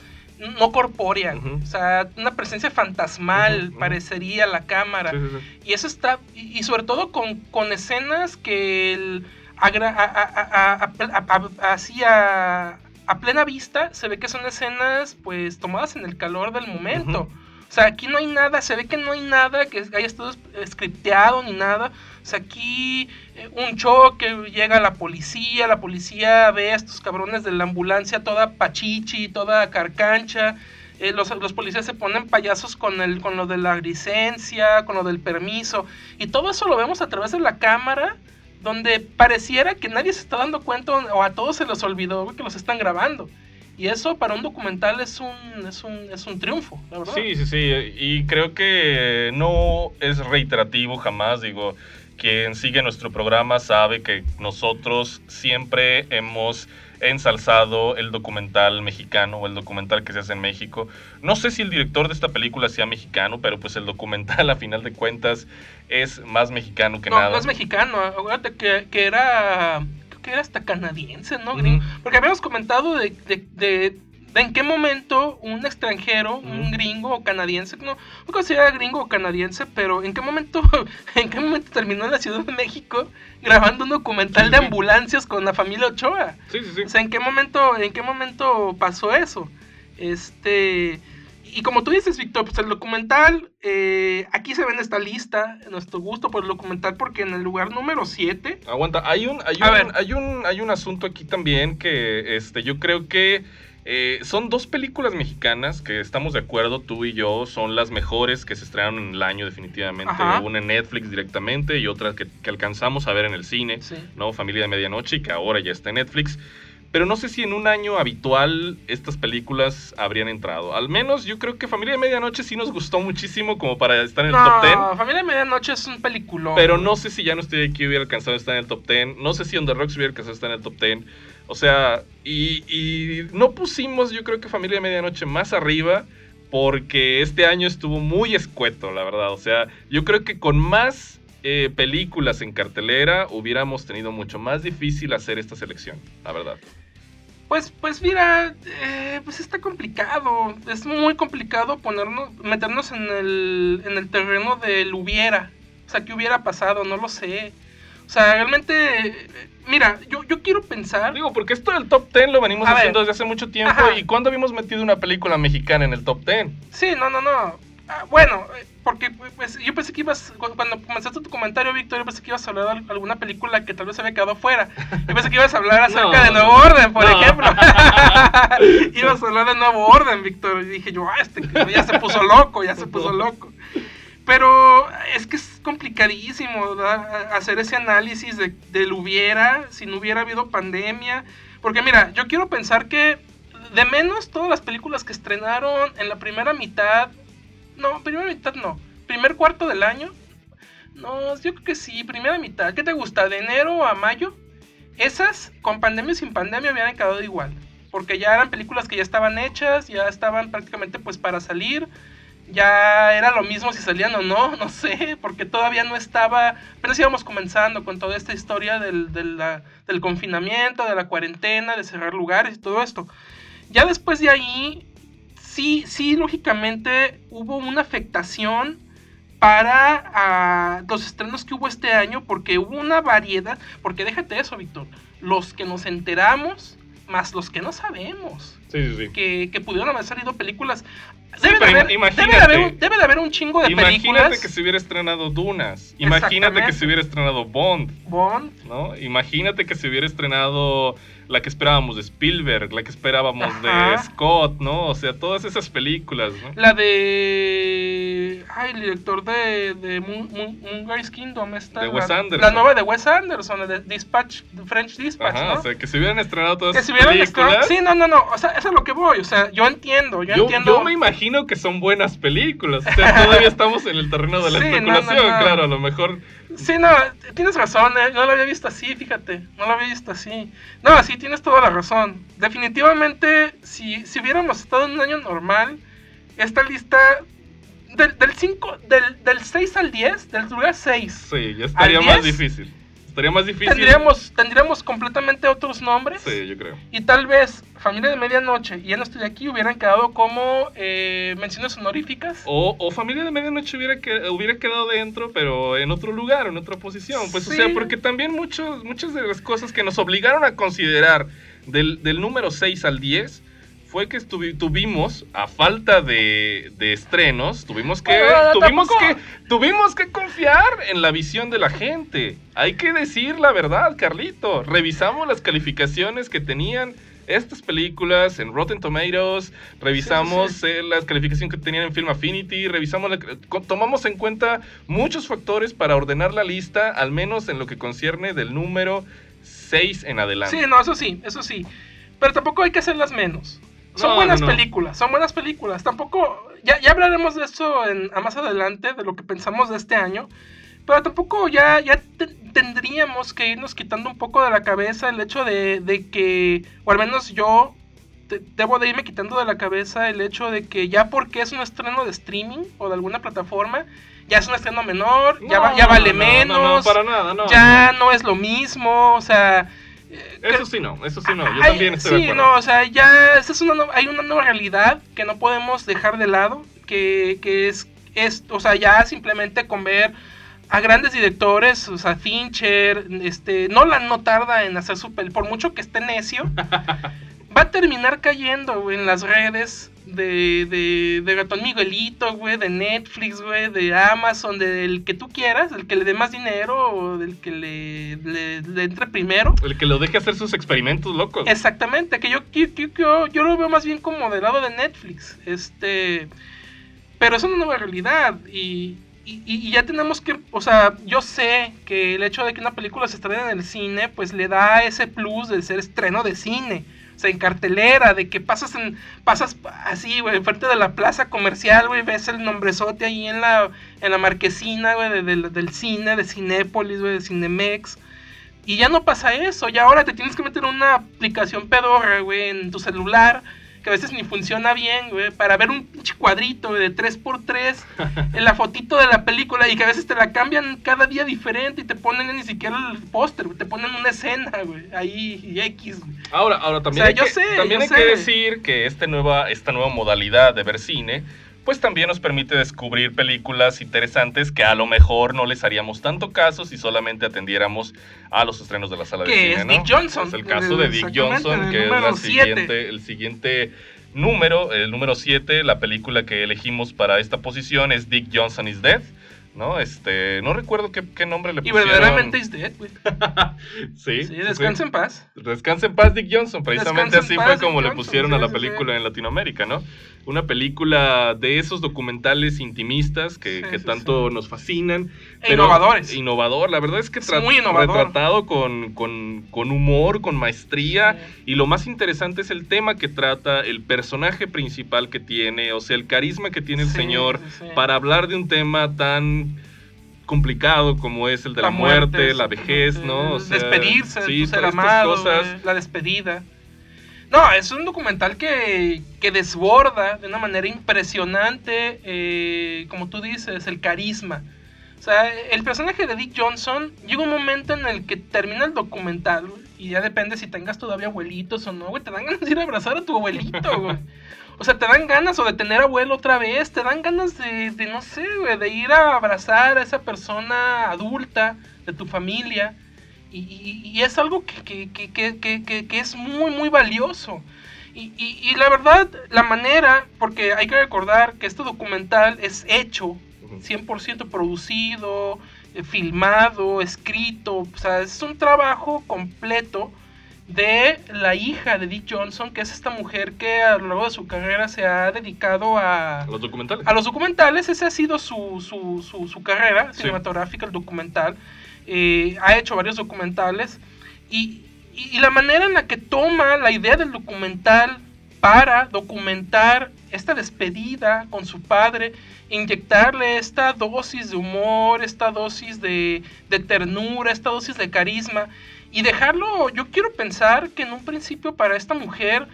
[SPEAKER 6] no corpórea, o sea, una presencia fantasmal parecería la cámara.
[SPEAKER 5] Sí, sí, sí.
[SPEAKER 6] Y eso está, y, y sobre todo con, con escenas que el, agra- a, plena vista se ve que son escenas pues tomadas en el calor del momento.
[SPEAKER 5] Ujú.
[SPEAKER 6] O sea, aquí no hay nada, se ve que no hay nada que haya estado es- scripteado ni nada. O sea, aquí eh, un choque, llega la policía, la policía ve a estos cabrones de la ambulancia toda pachichi, toda carcancha. eh, los, los policías se ponen payasos con, el, con lo de la licencia, con lo del permiso. Y todo eso lo vemos a través de la cámara, donde pareciera que nadie se está dando cuenta o a todos se les olvidó que los están grabando. Y eso para un documental es un, es un, es un triunfo, la verdad.
[SPEAKER 5] Sí, sí, sí. Y creo que no es reiterativo jamás. Digo, quien sigue nuestro programa sabe que nosotros siempre hemos ensalzado el documental mexicano o el documental que se hace en México. No sé si el director de esta película sea mexicano, pero pues el documental a final de cuentas es más mexicano que
[SPEAKER 6] no,
[SPEAKER 5] nada.
[SPEAKER 6] no es mexicano, acuérdate que, que era, que era hasta canadiense, ¿no? Porque habíamos comentado de, de, de- de en qué momento un extranjero, un gringo o canadiense, no, no considera gringo o canadiense, pero en qué momento, en qué momento terminó en la Ciudad de México grabando un documental
[SPEAKER 5] Sí,
[SPEAKER 6] de
[SPEAKER 5] sí.
[SPEAKER 6] ambulancias con la familia Ochoa.
[SPEAKER 5] Sí, sí, sí.
[SPEAKER 6] O sea, ¿en qué momento, en qué momento pasó eso? Este. Y como tú dices, Víctor, pues el documental, eh, aquí se ve en esta lista, nuestro gusto por el documental, porque en el lugar número 7,
[SPEAKER 5] Aguanta, hay un, hay un,
[SPEAKER 6] ver.
[SPEAKER 5] hay un, hay un asunto aquí también que este, yo creo que eh, son dos películas mexicanas que estamos de acuerdo, tú y yo, son las mejores que se estrenaron en el año definitivamente.
[SPEAKER 6] Ajá.
[SPEAKER 5] Una en Netflix directamente y otra que, que alcanzamos a ver en el cine,
[SPEAKER 6] sí.
[SPEAKER 5] ¿no? Familia de Medianoche, que ahora ya está en Netflix. Pero no sé si en un año habitual estas películas habrían entrado. Al menos yo creo que Familia de Medianoche sí nos gustó muchísimo como para estar en el top 10.
[SPEAKER 6] No, Familia de Medianoche es un peliculón.
[SPEAKER 5] Pero no sé si ya no estoy aquí hubiera alcanzado a estar en el top 10. No sé si On The Rocks hubiera alcanzado a estar en el top 10. O sea, y, y no pusimos yo creo que Familia de Medianoche más arriba porque este año estuvo muy escueto, la verdad. O sea, yo creo que con más eh, películas en cartelera hubiéramos tenido mucho más difícil hacer esta selección, la verdad.
[SPEAKER 6] Pues, pues mira, eh, pues está complicado. Es muy complicado ponernos, meternos en el, en el terreno del hubiera. O sea, ¿qué hubiera pasado? No lo sé. O sea, realmente, eh, mira, yo, yo quiero pensar.
[SPEAKER 5] Digo, porque esto del top 10 lo venimos
[SPEAKER 6] A ver.
[SPEAKER 5] haciendo desde hace mucho tiempo.
[SPEAKER 6] Ajá.
[SPEAKER 5] ¿Y cuándo habíamos metido una película mexicana en el top 10?
[SPEAKER 6] Sí, no, no, no. Ah, bueno, eh, porque pues, yo pensé que ibas, cu- cuando comenzaste tu comentario, Víctor, yo pensé que ibas a hablar de alguna película que tal vez se había quedado fuera. Yo pensé que ibas a hablar acerca
[SPEAKER 5] No,
[SPEAKER 6] de Nuevo. Orden, por
[SPEAKER 5] No.
[SPEAKER 6] ejemplo. ibas a hablar de Nuevo Orden, Víctor. Y dije yo, ah, este ya se puso loco, ya se puso loco. Pero es que es complicadísimo ¿verdad? hacer ese análisis de, del hubiera, si no hubiera habido pandemia. Porque mira, yo quiero pensar que de menos todas las películas que estrenaron en la primera mitad, no, primera mitad no, primer cuarto del año, no, yo creo que sí, primera mitad. ¿Qué te gusta? ¿De enero a mayo? Esas, con pandemia y sin pandemia, hubieran quedado igual. Porque ya eran películas que ya estaban hechas, ya estaban prácticamente pues para salir. Ya era lo mismo si salían o no, no sé, porque todavía no estaba, apenas íbamos comenzando con toda esta historia del, del, del confinamiento, de la cuarentena, de cerrar lugares y todo esto. Ya después de ahí, sí, sí, lógicamente hubo una afectación para ah, los estrenos que hubo este año, porque hubo una variedad, porque déjate eso, Víctor, los que nos enteramos, más los que no sabemos,
[SPEAKER 5] Sí, sí, sí.
[SPEAKER 6] que, que pudieron haber salido películas. Debe, de haber,
[SPEAKER 5] imagínate.
[SPEAKER 6] debe, de haber, un- debe de haber un chingo de
[SPEAKER 5] Imagínate
[SPEAKER 6] películas.
[SPEAKER 5] que se hubiera estrenado Dunas. Imagínate que se hubiera estrenado Bond,
[SPEAKER 6] Bond,
[SPEAKER 5] ¿no? Imagínate que se hubiera estrenado la que esperábamos de Spielberg, la que esperábamos
[SPEAKER 6] Ajá.
[SPEAKER 5] de Scott, ¿no? O sea, todas esas películas, ¿no?
[SPEAKER 6] la de. Ay, el director de, de Moon, Moon- Moonrise Kingdom. Esta,
[SPEAKER 5] De Wes Anderson.
[SPEAKER 6] La nueva de Wes Anderson, de Dispatch, de French Dispatch,
[SPEAKER 5] Ajá,
[SPEAKER 6] ¿no?
[SPEAKER 5] o sea, que se hubieran estrenado todas
[SPEAKER 6] que hubieran estado- Sí, no, no, no. O sea, eso es lo que voy. O sea, yo entiendo, yo,
[SPEAKER 5] Yo,
[SPEAKER 6] entiendo.
[SPEAKER 5] yo me imagino que son buenas películas. O sea, todavía estamos en el terreno de la
[SPEAKER 6] Sí, no, no,
[SPEAKER 5] especulación,
[SPEAKER 6] no.
[SPEAKER 5] claro, a lo mejor.
[SPEAKER 6] Sí, no, tienes razón, ¿eh? no lo había visto así, fíjate, no lo había visto así. No, sí, tienes toda la razón. Definitivamente, si, si hubiéramos estado en un año normal, esta lista del, del, 5, del, del 6 al 10, del lugar 6,
[SPEAKER 5] Sí, ya estaría
[SPEAKER 6] ¿Al
[SPEAKER 5] más
[SPEAKER 6] 10?
[SPEAKER 5] difícil. Estaría más difícil.
[SPEAKER 6] Tendríamos, tendríamos completamente otros nombres.
[SPEAKER 5] Sí, yo creo.
[SPEAKER 6] Y tal vez Familia de Medianoche y Ya no estoy aquí hubieran quedado como eh, menciones honoríficas.
[SPEAKER 5] O, o Familia de Medianoche hubiera, que, hubiera quedado dentro, pero en otro lugar, en otra posición. Pues, o sea, porque también muchos, muchas de las cosas que nos obligaron a considerar del, del número 6 al 10 fue que tuvimos, a falta de, de estrenos, tuvimos que,
[SPEAKER 6] Bueno,
[SPEAKER 5] tuvimos,
[SPEAKER 6] tampoco-
[SPEAKER 5] que, tuvimos que confiar en la visión de la gente. Hay que decir la verdad, Carlito. Revisamos las calificaciones que tenían estas películas en Rotten Tomatoes, revisamos
[SPEAKER 6] Sí, sí,
[SPEAKER 5] eh, las calificaciones que tenían en Film Affinity, revisamos, la- tomamos en cuenta muchos factores para ordenar la lista, al menos en lo que concierne del número 6 en adelante.
[SPEAKER 6] Sí, no, eso sí, eso sí. Pero tampoco hay que hacerlas menos. Son
[SPEAKER 5] No,
[SPEAKER 6] buenas
[SPEAKER 5] no, no.
[SPEAKER 6] películas, son buenas películas. Tampoco, ya, ya hablaremos de eso en, a más adelante, de lo que pensamos de este año. Pero tampoco ya, ya te- tendríamos que irnos quitando un poco de la cabeza el hecho de, de que, o al menos yo, te- debo de irme quitando de la cabeza el hecho de que ya porque es un estreno de streaming o de alguna plataforma, ya es un estreno menor, ya, va- ya vale
[SPEAKER 5] no, no,
[SPEAKER 6] menos,
[SPEAKER 5] No, no, para nada, no.
[SPEAKER 6] ya no es lo mismo, o sea...
[SPEAKER 5] Eso sí no, eso sí no, yo también estoy
[SPEAKER 6] sí,
[SPEAKER 5] de acuerdo.
[SPEAKER 6] no, o sea, ya esa es una hay una nueva realidad que no podemos dejar de lado, que, que es, es, o sea, ya simplemente con ver a grandes directores, o sea, Fincher, este, Nolan no tarda en hacer su pel, por mucho que esté necio, va a terminar cayendo en las redes de, de, de Ratón Miguelito, güey, de Netflix, güey, de Amazon, del que tú quieras, del que le dé más dinero o del que le, le- le entre primero.
[SPEAKER 5] El que lo deje hacer sus experimentos locos.
[SPEAKER 6] Exactamente, que yo, yo, yo, yo- yo lo veo más bien como del lado de Netflix. Este. Pero es una nueva realidad. Y, y, y ya tenemos que. O sea, yo sé que el hecho de que una película se estrene en el cine, pues le da ese plus de ser estreno de cine. O sea, en cartelera, de que pasas en pasas así, güey, enfrente de la plaza comercial, güey, ves el nombrezote ahí en la, en la marquesina, güey, de- del- cine, de Cinépolis, güey, de Cinemex. Y ya no pasa eso, ya ahora te tienes que meter una aplicación pedorra, güey, en tu celular, que a veces ni funciona bien, güey, para ver un pinche cuadrito güey, de 3x3 en la fotito de la película y que a veces te la cambian cada día diferente y te ponen ni siquiera el póster, güey, te ponen una escena, güey, ahí y X, güey.
[SPEAKER 5] Ahora, ahora también
[SPEAKER 6] O sea,
[SPEAKER 5] hay,
[SPEAKER 6] yo
[SPEAKER 5] que,
[SPEAKER 6] sé,
[SPEAKER 5] también
[SPEAKER 6] yo
[SPEAKER 5] hay
[SPEAKER 6] sé.
[SPEAKER 5] que decir que este nueva, esta nueva modalidad de ver cine, pues también nos permite descubrir películas interesantes que a lo mejor no les haríamos tanto caso si solamente atendiéramos a los estrenos de la sala de cine,
[SPEAKER 6] es
[SPEAKER 5] ¿no?
[SPEAKER 6] Dick Johnson,
[SPEAKER 5] Es el caso de Dick Johnson, que es la siguiente, el siguiente número, el número 7, la película que elegimos para esta posición es Dick Johnson is Dead. ¿No? Este, no recuerdo qué, qué nombre le
[SPEAKER 6] Y
[SPEAKER 5] pusieron.
[SPEAKER 6] verdaderamente is dead, güey.
[SPEAKER 5] sí,
[SPEAKER 6] Sí, descansa en paz.
[SPEAKER 5] Descansa en paz Dick Johnson, precisamente
[SPEAKER 6] Descansa
[SPEAKER 5] así fue como
[SPEAKER 6] Dick
[SPEAKER 5] le pusieron a la
[SPEAKER 6] sí,
[SPEAKER 5] película
[SPEAKER 6] sí.
[SPEAKER 5] en Latinoamérica, ¿no? Una película de esos documentales intimistas que,
[SPEAKER 6] Sí,
[SPEAKER 5] que
[SPEAKER 6] sí,
[SPEAKER 5] tanto nos fascinan.
[SPEAKER 6] E innovadores.
[SPEAKER 5] Innovador, la verdad es que
[SPEAKER 6] Es muy innovador.
[SPEAKER 5] retratado con, con- con humor, con maestría. Y lo más interesante es el tema que trata, el personaje principal que tiene, o sea, el carisma que tiene el señor para hablar de un tema tan complicado como es el de la, muerte, la vejez, ¿no? O sea,
[SPEAKER 6] despedirse
[SPEAKER 5] sí,
[SPEAKER 6] ser amado,
[SPEAKER 5] cosas.
[SPEAKER 6] güey, la despedida. No, es un documental que, que desborda de una manera impresionante, eh, como tú dices, el carisma. O sea, el personaje de Dick Johnson llega un momento en el que termina el documental, y ya depende si tengas todavía abuelitos o no, güey, te dan ganas de ir a abrazar a tu abuelito, güey. O sea, te dan ganas o de tener abuelo otra vez, te dan ganas de, de no sé, güey, de ir a abrazar a esa persona adulta de tu familia. Y, y- y es algo que, que- que- que- es muy, muy valioso. Y, y- la verdad, la manera, porque hay que recordar que este documental es hecho, 100% producido, eh, filmado, escrito, o sea, es un trabajo completo de la hija de Dick Johnson, que es esta mujer que a lo largo de su carrera se ha dedicado a,
[SPEAKER 5] Los documentales.
[SPEAKER 6] a los documentales, esa ha sido su, su, su, su carrera
[SPEAKER 5] Sí.
[SPEAKER 6] cinematográfica, el documental. Eh, ha hecho varios documentales. Y, y- y la manera en la que toma la idea del documental para documentar esta despedida con su padre, inyectarle esta dosis de humor, esta dosis de, de ternura, esta dosis de carisma, y dejarlo, yo quiero pensar que en un principio para esta mujer,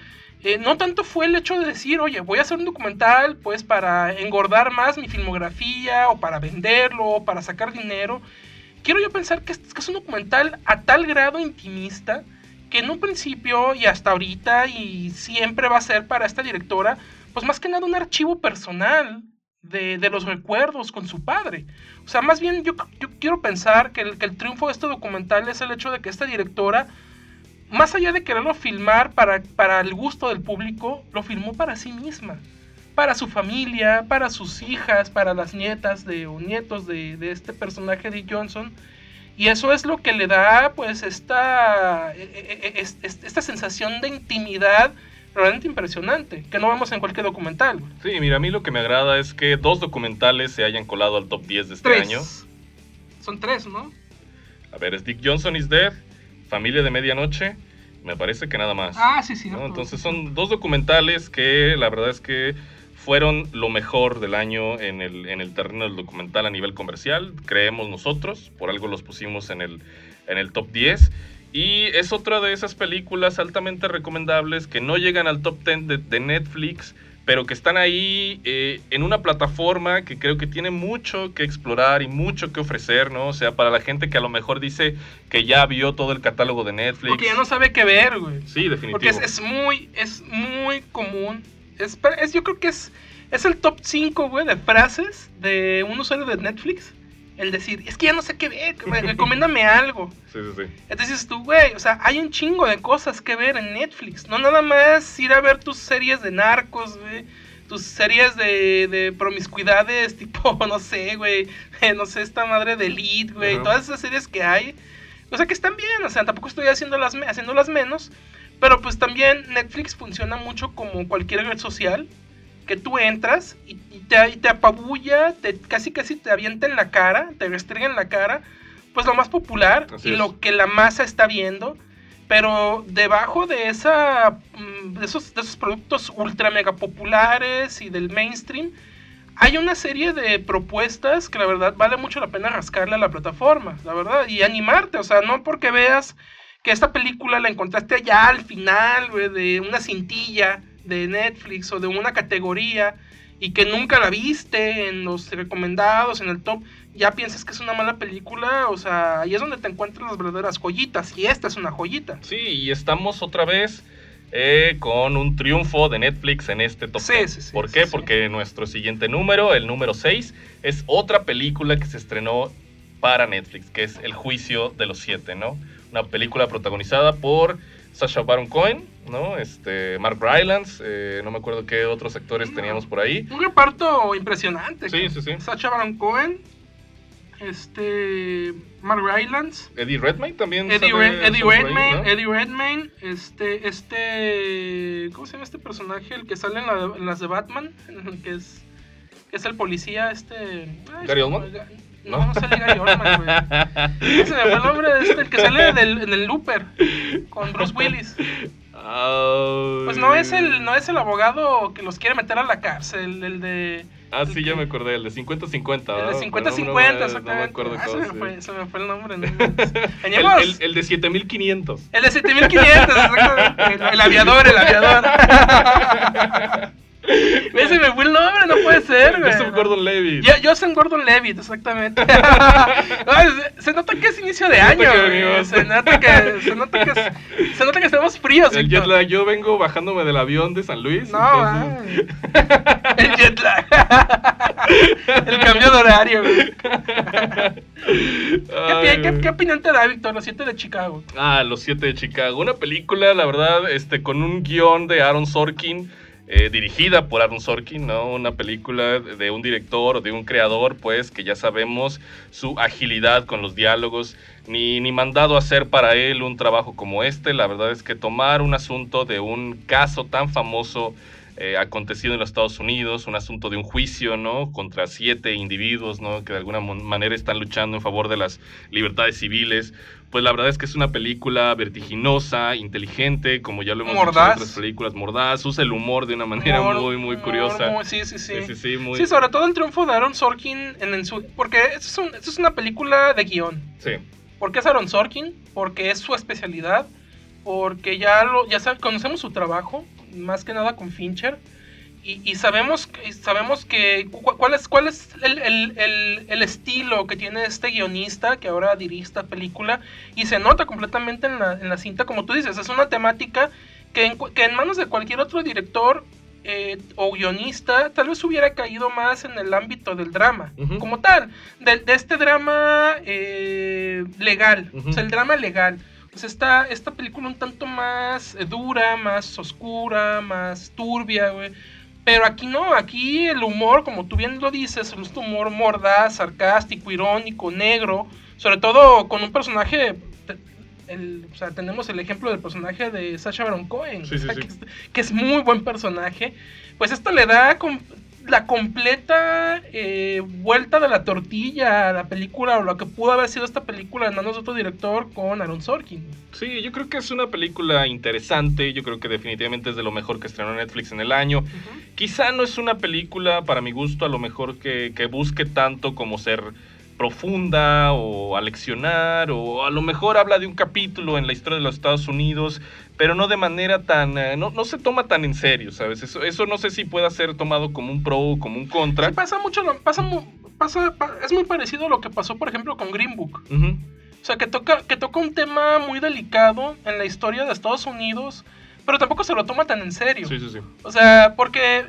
[SPEAKER 6] eh, no tanto fue el hecho de decir, oye, voy a hacer un documental pues para engordar más mi filmografía o para venderlo o para sacar dinero. Quiero yo pensar que es, un documental a tal grado intimista que en un principio y hasta ahorita y siempre va a ser para esta directora, pues más que nada un archivo personal de, de los recuerdos con su padre. O sea, más bien yo, quiero pensar que el, triunfo de este documental es el hecho de que esta directora, más allá de quererlo filmar para el gusto del público, lo filmó para sí misma para su familia, para sus hijas, para las nietas de, o nietos de, de este personaje de Johnson. Y eso es lo que le da pues esta, e, e, e, es- es- esta sensación de intimidad realmente impresionante, que no vemos en cualquier documental.
[SPEAKER 5] Sí, mira, a mí lo que me agrada es que dos documentales se hayan colado al top 10 de este
[SPEAKER 6] Tres.
[SPEAKER 5] año.
[SPEAKER 6] Son tres, ¿no?
[SPEAKER 5] A ver, es Dick Johnson is Dead, Familia de Medianoche, me parece que nada más.
[SPEAKER 6] Ah, sí, sí.
[SPEAKER 5] ¿no? Entonces son dos documentales que la verdad es que fueron lo mejor del año en el, en el terreno del documental a nivel comercial, creemos nosotros, por algo los pusimos en el, en el top 10. Y es otra de esas películas altamente recomendables que no llegan al top 10 de, de Netflix, pero que están ahí eh, en una plataforma que creo que tiene mucho que explorar y mucho que ofrecer, ¿no? O sea, para la gente que a lo mejor dice que ya vio todo el catálogo de Netflix.
[SPEAKER 6] Porque ya no sabe qué ver, güey.
[SPEAKER 5] Sí, definitivo.
[SPEAKER 6] Porque es, es muy, es muy común. Es, es- yo creo que es, es el top 5, güey, de frases de un usuario de Netflix. El decir, es que ya no sé qué ver, recomiéndame algo.
[SPEAKER 5] Sí, sí, sí.
[SPEAKER 6] Entonces tú, güey, o sea, hay un chingo de cosas que ver en Netflix. No nada más ir a ver tus series de narcos, güey. Tus series de, de promiscuidades, tipo, no sé, güey. eh, no sé, esta madre de Elite, güey. Todas esas series que hay. O sea, que están bien. O sea, tampoco estoy haciéndolas, haciéndolas menos. Pero pues también Netflix funciona mucho como cualquier red social. Que tú entras y, y te, y te apabulla, te, casi casi te avienta en la cara, te restringe en la cara pues lo más popular
[SPEAKER 5] Así
[SPEAKER 6] y
[SPEAKER 5] es.
[SPEAKER 6] lo que la masa está viendo. Pero debajo de esa mm, de esos, de esos productos ultra mega populares y del mainstream, hay una serie de propuestas que la verdad vale mucho la pena rascarle a la plataforma, la verdad, y animarte, o sea, no porque veas que esta película la encontraste allá al final, güey, de una cintilla de Netflix o de una categoría y que nunca la viste en los recomendados, en el top, ya piensas que es una mala película, o sea, ahí es donde te encuentras las verdaderas joyitas, y esta es una joyita.
[SPEAKER 5] Sí, y estamos otra vez eh, con un triunfo de Netflix en este top
[SPEAKER 6] Sí,
[SPEAKER 5] 10.
[SPEAKER 6] sí, sí,
[SPEAKER 5] ¿Por
[SPEAKER 6] sí,
[SPEAKER 5] qué?
[SPEAKER 6] sí.
[SPEAKER 5] Porque nuestro siguiente número, el número 6, es otra película que se estrenó para Netflix, que es El Juicio de los Siete, ¿no? Una película protagonizada por Sacha Baron Cohen, ¿no? Este, Mark Rylance, eh, no me acuerdo qué otros actores
[SPEAKER 6] No.
[SPEAKER 5] teníamos por ahí.
[SPEAKER 6] Un reparto impresionante.
[SPEAKER 5] Sí, sí, sí.
[SPEAKER 6] Sacha Baron Cohen, este, Mark Rylance,
[SPEAKER 5] Eddie Redmayne también.
[SPEAKER 6] Eddie, Eddie Redmayne,
[SPEAKER 5] ¿no?
[SPEAKER 6] Eddie Redmayne, este, este, ¿cómo se llama este personaje? El que sale en, la- en las de Batman, que es, que es el policía, este... ay,
[SPEAKER 5] ¿Gary Oldman?
[SPEAKER 6] No, no sale Gary Oldman, güey. Se me fue el nombre de este, el que sale del- en el Looper, con Bruce Willis. Pues no es el, no es el abogado que los quiere meter a la cárcel, el de...
[SPEAKER 5] Ah, sí, ya me acordé, el de 50-50.
[SPEAKER 6] El de
[SPEAKER 5] ¿verdad?
[SPEAKER 6] 50-50,
[SPEAKER 5] Pero no me-
[SPEAKER 6] exactamente.
[SPEAKER 5] No me acuerdo
[SPEAKER 6] Ah, se, me fue, se me fue el nombre. ¿no?
[SPEAKER 5] El, el- el de 7500.
[SPEAKER 6] El de 7500, exactamente. El, el aviador, el aviador. Güey, se me fue el nombre, no puede ser, güey.
[SPEAKER 5] Joseph Gordon Levitt.
[SPEAKER 6] Yo, Joseph Gordon Levitt, exactamente. Se, se nota que es inicio de
[SPEAKER 5] Se
[SPEAKER 6] año,
[SPEAKER 5] que.
[SPEAKER 6] Se nota que, se nota que, es- se nota que estamos fríos,
[SPEAKER 5] El jet lag, yo vengo bajándome del avión de San Luis.
[SPEAKER 6] No,
[SPEAKER 5] entonces-.
[SPEAKER 6] El jet lag. El cambio de horario, güey. ¿Qué, qué, qué opinión te da, Víctor? Los 7 de Chicago.
[SPEAKER 5] Ah, Los Siete de Chicago. Una película, la verdad, este, con un guion de Aaron Sorkin, eh, dirigida por Aaron Sorkin, ¿no? Una película de un director o de un creador, pues, que ya sabemos su agilidad con los diálogos, ni, ni mandado a hacer para él un trabajo como este. La verdad es que tomar un asunto de un caso tan famoso eh, acontecido en los Estados Unidos, un asunto de un juicio, ¿no? Contra siete individuos, ¿no? Que de alguna manera están luchando en favor de las libertades civiles. Pues la verdad es que es una película vertiginosa, inteligente, como ya lo hemos
[SPEAKER 6] Mordaz.
[SPEAKER 5] visto en otras películas, mordaz, usa el humor de una manera muy, muy
[SPEAKER 6] humor
[SPEAKER 5] curiosa.
[SPEAKER 6] muy- sí, sí, sí.
[SPEAKER 5] Sí, sí, sí, muy...
[SPEAKER 6] Sí, sobre todo el triunfo de Aaron Sorkin en, en su... Porque esto es, un- esto es una película de guion.
[SPEAKER 5] Sí.
[SPEAKER 6] ¿Por qué es Aaron Sorkin? Porque es su especialidad. Porque ya, lo, ya conocemos su trabajo, más que nada con Fincher. y, y sabemos, sabemos que cu- cuál es, cuál es el, el- el- el estilo que tiene este guionista que ahora dirige esta película y se nota completamente en la, en la cinta, como tú dices, es una temática que en, que en manos de cualquier otro director eh, o guionista tal vez hubiera caído más en el ámbito del drama, como tal, de, de este drama eh, legal,
[SPEAKER 5] Ujú.
[SPEAKER 6] o sea, el drama legal. Pues esta, esta película un tanto más eh, dura, más oscura, más turbia, güey. Pero aquí no, aquí el humor, como tú bien lo dices, es un humor mordaz, sarcástico, irónico, negro, sobre todo con un personaje, el- o sea, tenemos el ejemplo del personaje de Sacha Baron Cohen,
[SPEAKER 5] Sí, sí,
[SPEAKER 6] o sea,
[SPEAKER 5] sí.
[SPEAKER 6] Que, es, que es muy buen personaje, pues esto le da la completa eh, vuelta de la tortilla a la película o lo que pudo haber sido esta película en manos de otro director con Aaron Sorkin.
[SPEAKER 5] Sí, yo creo que es una película interesante. Yo creo que definitivamente es de lo mejor que estrenó Netflix en el año. Quizá no es una película, para mi gusto, a lo mejor que, que busque tanto como ser profunda o aleccionar o a lo mejor habla de un capítulo en la historia de los Estados Unidos, pero no de manera tan... eh, no, no se toma tan en serio, ¿sabes? Eso, eso no sé si pueda ser tomado como un pro o como un contra.
[SPEAKER 6] Sí, pasa mucho, pasa, pasa, pa- es muy parecido a lo que pasó, por ejemplo, con Green Book. O sea, que toca, que toca un tema muy delicado en la historia de Estados Unidos, pero tampoco se lo toma tan en serio.
[SPEAKER 5] Sí, sí, sí.
[SPEAKER 6] O sea, porque,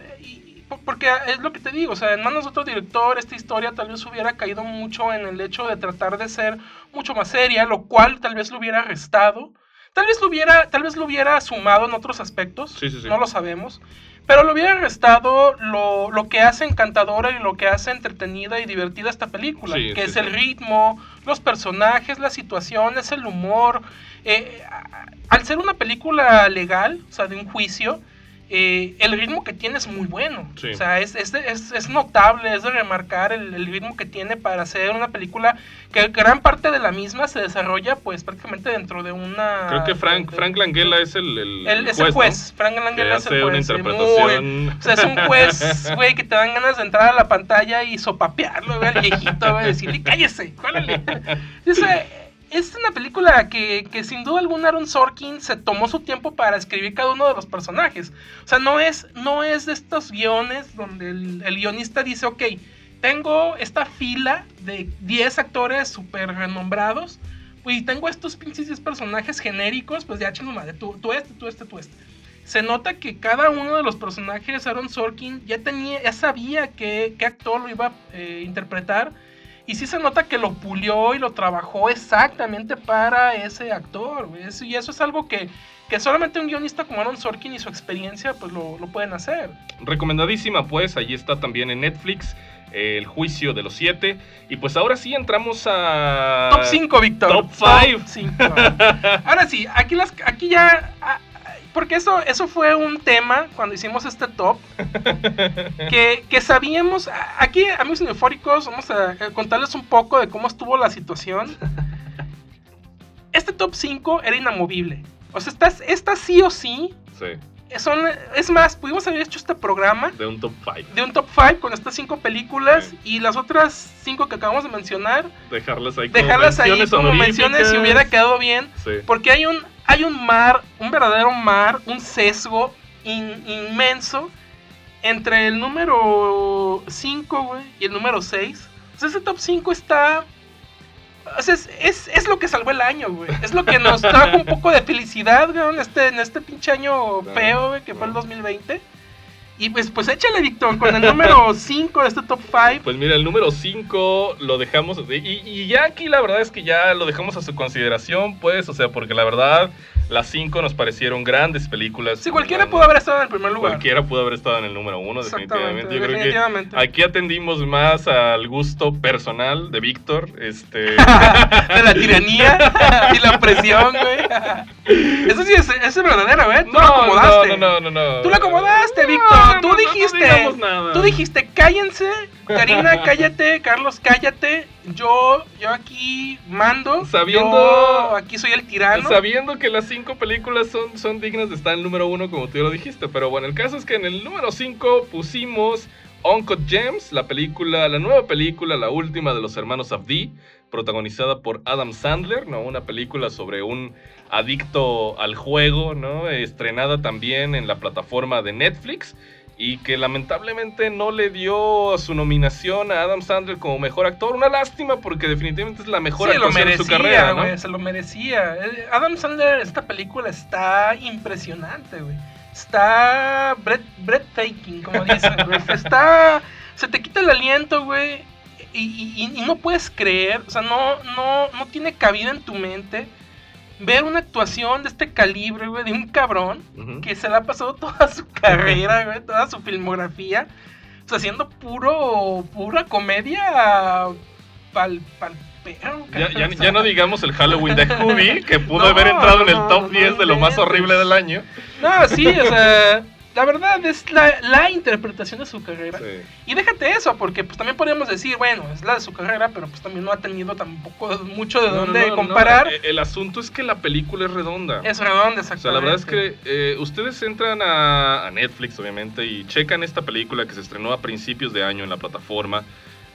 [SPEAKER 6] porque es lo que te digo, o sea, en manos de otro director esta historia tal vez hubiera caído mucho en el hecho de tratar de ser mucho más seria, lo cual tal vez lo hubiera restado, tal vez lo hubiera, tal vez lo hubiera sumado en otros aspectos,
[SPEAKER 5] Sí, sí, sí.
[SPEAKER 6] no lo sabemos, pero lo hubiera restado lo, lo que hace encantadora y lo que hace entretenida y divertida esta película, que es el ritmo, los personajes, las situaciones, el humor. Eh, al ser una película legal, o sea, de un juicio, eh, el ritmo que tiene es muy bueno.
[SPEAKER 5] Sí.
[SPEAKER 6] O sea, es, es, es- es notable, es de remarcar el, el ritmo que tiene para hacer una película que gran parte de la misma se desarrolla pues prácticamente dentro de una...
[SPEAKER 5] Creo que Frank,
[SPEAKER 6] de-
[SPEAKER 5] Frank Langella es el, el,
[SPEAKER 6] el,
[SPEAKER 5] el
[SPEAKER 6] es el
[SPEAKER 5] ¿no?
[SPEAKER 6] juez, Frank Langella es el juez.
[SPEAKER 5] interpretación...
[SPEAKER 6] muy- o sea, es un juez, güey, que te dan ganas de entrar a la pantalla y sopapearlo, güey, al viejito, güey, decirle, cállese, órale. Dice, es una película que, que sin duda alguna Aaron Sorkin se tomó su tiempo para escribir cada uno de los personajes. O sea, no es, no es de estos guiones donde el, guionista dice, ok, tengo esta fila de 10 actores súper renombrados, y tengo estos pinches 10 personajes genéricos, pues ya chingo madre, tú, tú este, tú este, tú este. Se nota que cada uno de los personajes, Aaron Sorkin, ya tenía, ya sabía qué, qué actor lo iba a eh, interpretar. Y sí se nota que lo pulió y lo trabajó exactamente para ese actor. y eso es algo que, que solamente un guionista como Aaron Sorkin y su experiencia pues lo, lo pueden hacer.
[SPEAKER 5] Recomendadísima, pues, allí está también en Netflix, eh, El Juicio de los Siete. Y pues ahora sí entramos a...
[SPEAKER 6] Top 5, Víctor.
[SPEAKER 5] Top five.
[SPEAKER 6] 5. Ahora sí, aquí, las, aquí ya... Porque eso, eso fue un tema cuando hicimos este top. Que, que sabíamos... Aquí, amigos eufóricos, vamos a contarles un poco de cómo estuvo la situación. Este top 5 era inamovible. O sea, esta, esta sí o sí.
[SPEAKER 5] Sí,
[SPEAKER 6] Son, es más, pudimos haber hecho este programa
[SPEAKER 5] de un top 5.
[SPEAKER 6] de un top 5 con estas 5 películas y las otras 5 que acabamos de mencionar
[SPEAKER 5] Dejarlas ahí como
[SPEAKER 6] dejarlas ahí
[SPEAKER 5] menciones
[SPEAKER 6] como menciones si hubiera quedado bien.
[SPEAKER 5] Sí.
[SPEAKER 6] Porque hay un, hay un mar, un verdadero mar, un sesgo in- inmenso entre el número 5, güey, y el número 6. O sea, ese top 5 está... O sea, es, es, es lo que salvó el año, güey. Es lo que nos trajo un poco de felicidad, güey, en este, en este pinche año
[SPEAKER 5] Claro,
[SPEAKER 6] feo, güey, que fue el
[SPEAKER 5] claro.
[SPEAKER 6] 2020. Y pues, pues échale, Víctor, con el número 5 de este top 5.
[SPEAKER 5] Pues mira, el número 5 lo dejamos. Y, y ya aquí la verdad es que ya lo dejamos a su consideración, pues. O sea, porque la verdad, las 5 nos parecieron grandes películas.
[SPEAKER 6] Si cualquiera pudo haber estado en el primer lugar.
[SPEAKER 5] Cualquiera pudo haber estado en el número 1,
[SPEAKER 6] Exactamente,
[SPEAKER 5] definitivamente. Yo creo que
[SPEAKER 6] definitivamente.
[SPEAKER 5] aquí atendimos más al gusto personal de Víctor. Este.
[SPEAKER 6] de la tiranía y la opresión, güey. Eso sí es, es verdadero, ¿eh? Tú lo acomodaste.
[SPEAKER 5] No, no, no, no.
[SPEAKER 6] Tú lo acomodaste,
[SPEAKER 5] No,
[SPEAKER 6] Víctor.
[SPEAKER 5] no,
[SPEAKER 6] tú
[SPEAKER 5] no, no
[SPEAKER 6] dijiste.
[SPEAKER 5] nada.
[SPEAKER 6] tú dijiste, cállense. Karina, cállate. Carlos, cállate. Yo, yo aquí mando.
[SPEAKER 5] Sabiendo-
[SPEAKER 6] Yo aquí soy el tirano.
[SPEAKER 5] Sabiendo que las cinco películas son, son dignas de estar en el número uno, como tú ya lo dijiste. Pero bueno, el caso es que en el número 5 pusimos Uncut Gems, la película, la nueva película, la última de los hermanos Abdi, protagonizada por Adam Sandler, ¿no? Una película sobre un adicto al juego, ¿no? Estrenada también en la plataforma de Netflix. Y que lamentablemente no le dio su nominación a Adam Sandler como mejor actor. Una lástima porque definitivamente es la mejor
[SPEAKER 6] Sí,
[SPEAKER 5] actuación de su carrera, ¿no?
[SPEAKER 6] güey, se lo merecía. Eh, Adam Sandler, esta película está impresionante, güey. Está breath, breathtaking, como dicen, güey. Está... Se te quita el aliento, güey. Y, y- y no puedes creer, o sea, no, no, no tiene cabida en tu mente ver una actuación de este calibre, güey, de un cabrón que se le ha pasado toda su carrera, güey, toda su filmografía, o sea, haciendo puro, pura comedia pal, pal perro,
[SPEAKER 5] Ya, ya- ya no digamos el Halloween de Scooby, que pudo
[SPEAKER 6] No,
[SPEAKER 5] haber entrado en el top
[SPEAKER 6] no
[SPEAKER 5] 10 de lo más horrible del año.
[SPEAKER 6] No, sí, o sea, la verdad es la, la interpretación de su carrera.
[SPEAKER 5] Sí.
[SPEAKER 6] Y déjate eso, porque pues también podríamos decir, bueno, es la de su carrera, pero pues también no ha tenido tampoco mucho de
[SPEAKER 5] No,
[SPEAKER 6] dónde
[SPEAKER 5] no, no,
[SPEAKER 6] comparar.
[SPEAKER 5] eh, El asunto es que la película es redonda.
[SPEAKER 6] es redonda,
[SPEAKER 5] O
[SPEAKER 6] exactamente.
[SPEAKER 5] sea, la verdad es que eh, ustedes entran a, a Netflix, obviamente, y checan esta película que se estrenó a principios de año en la plataforma.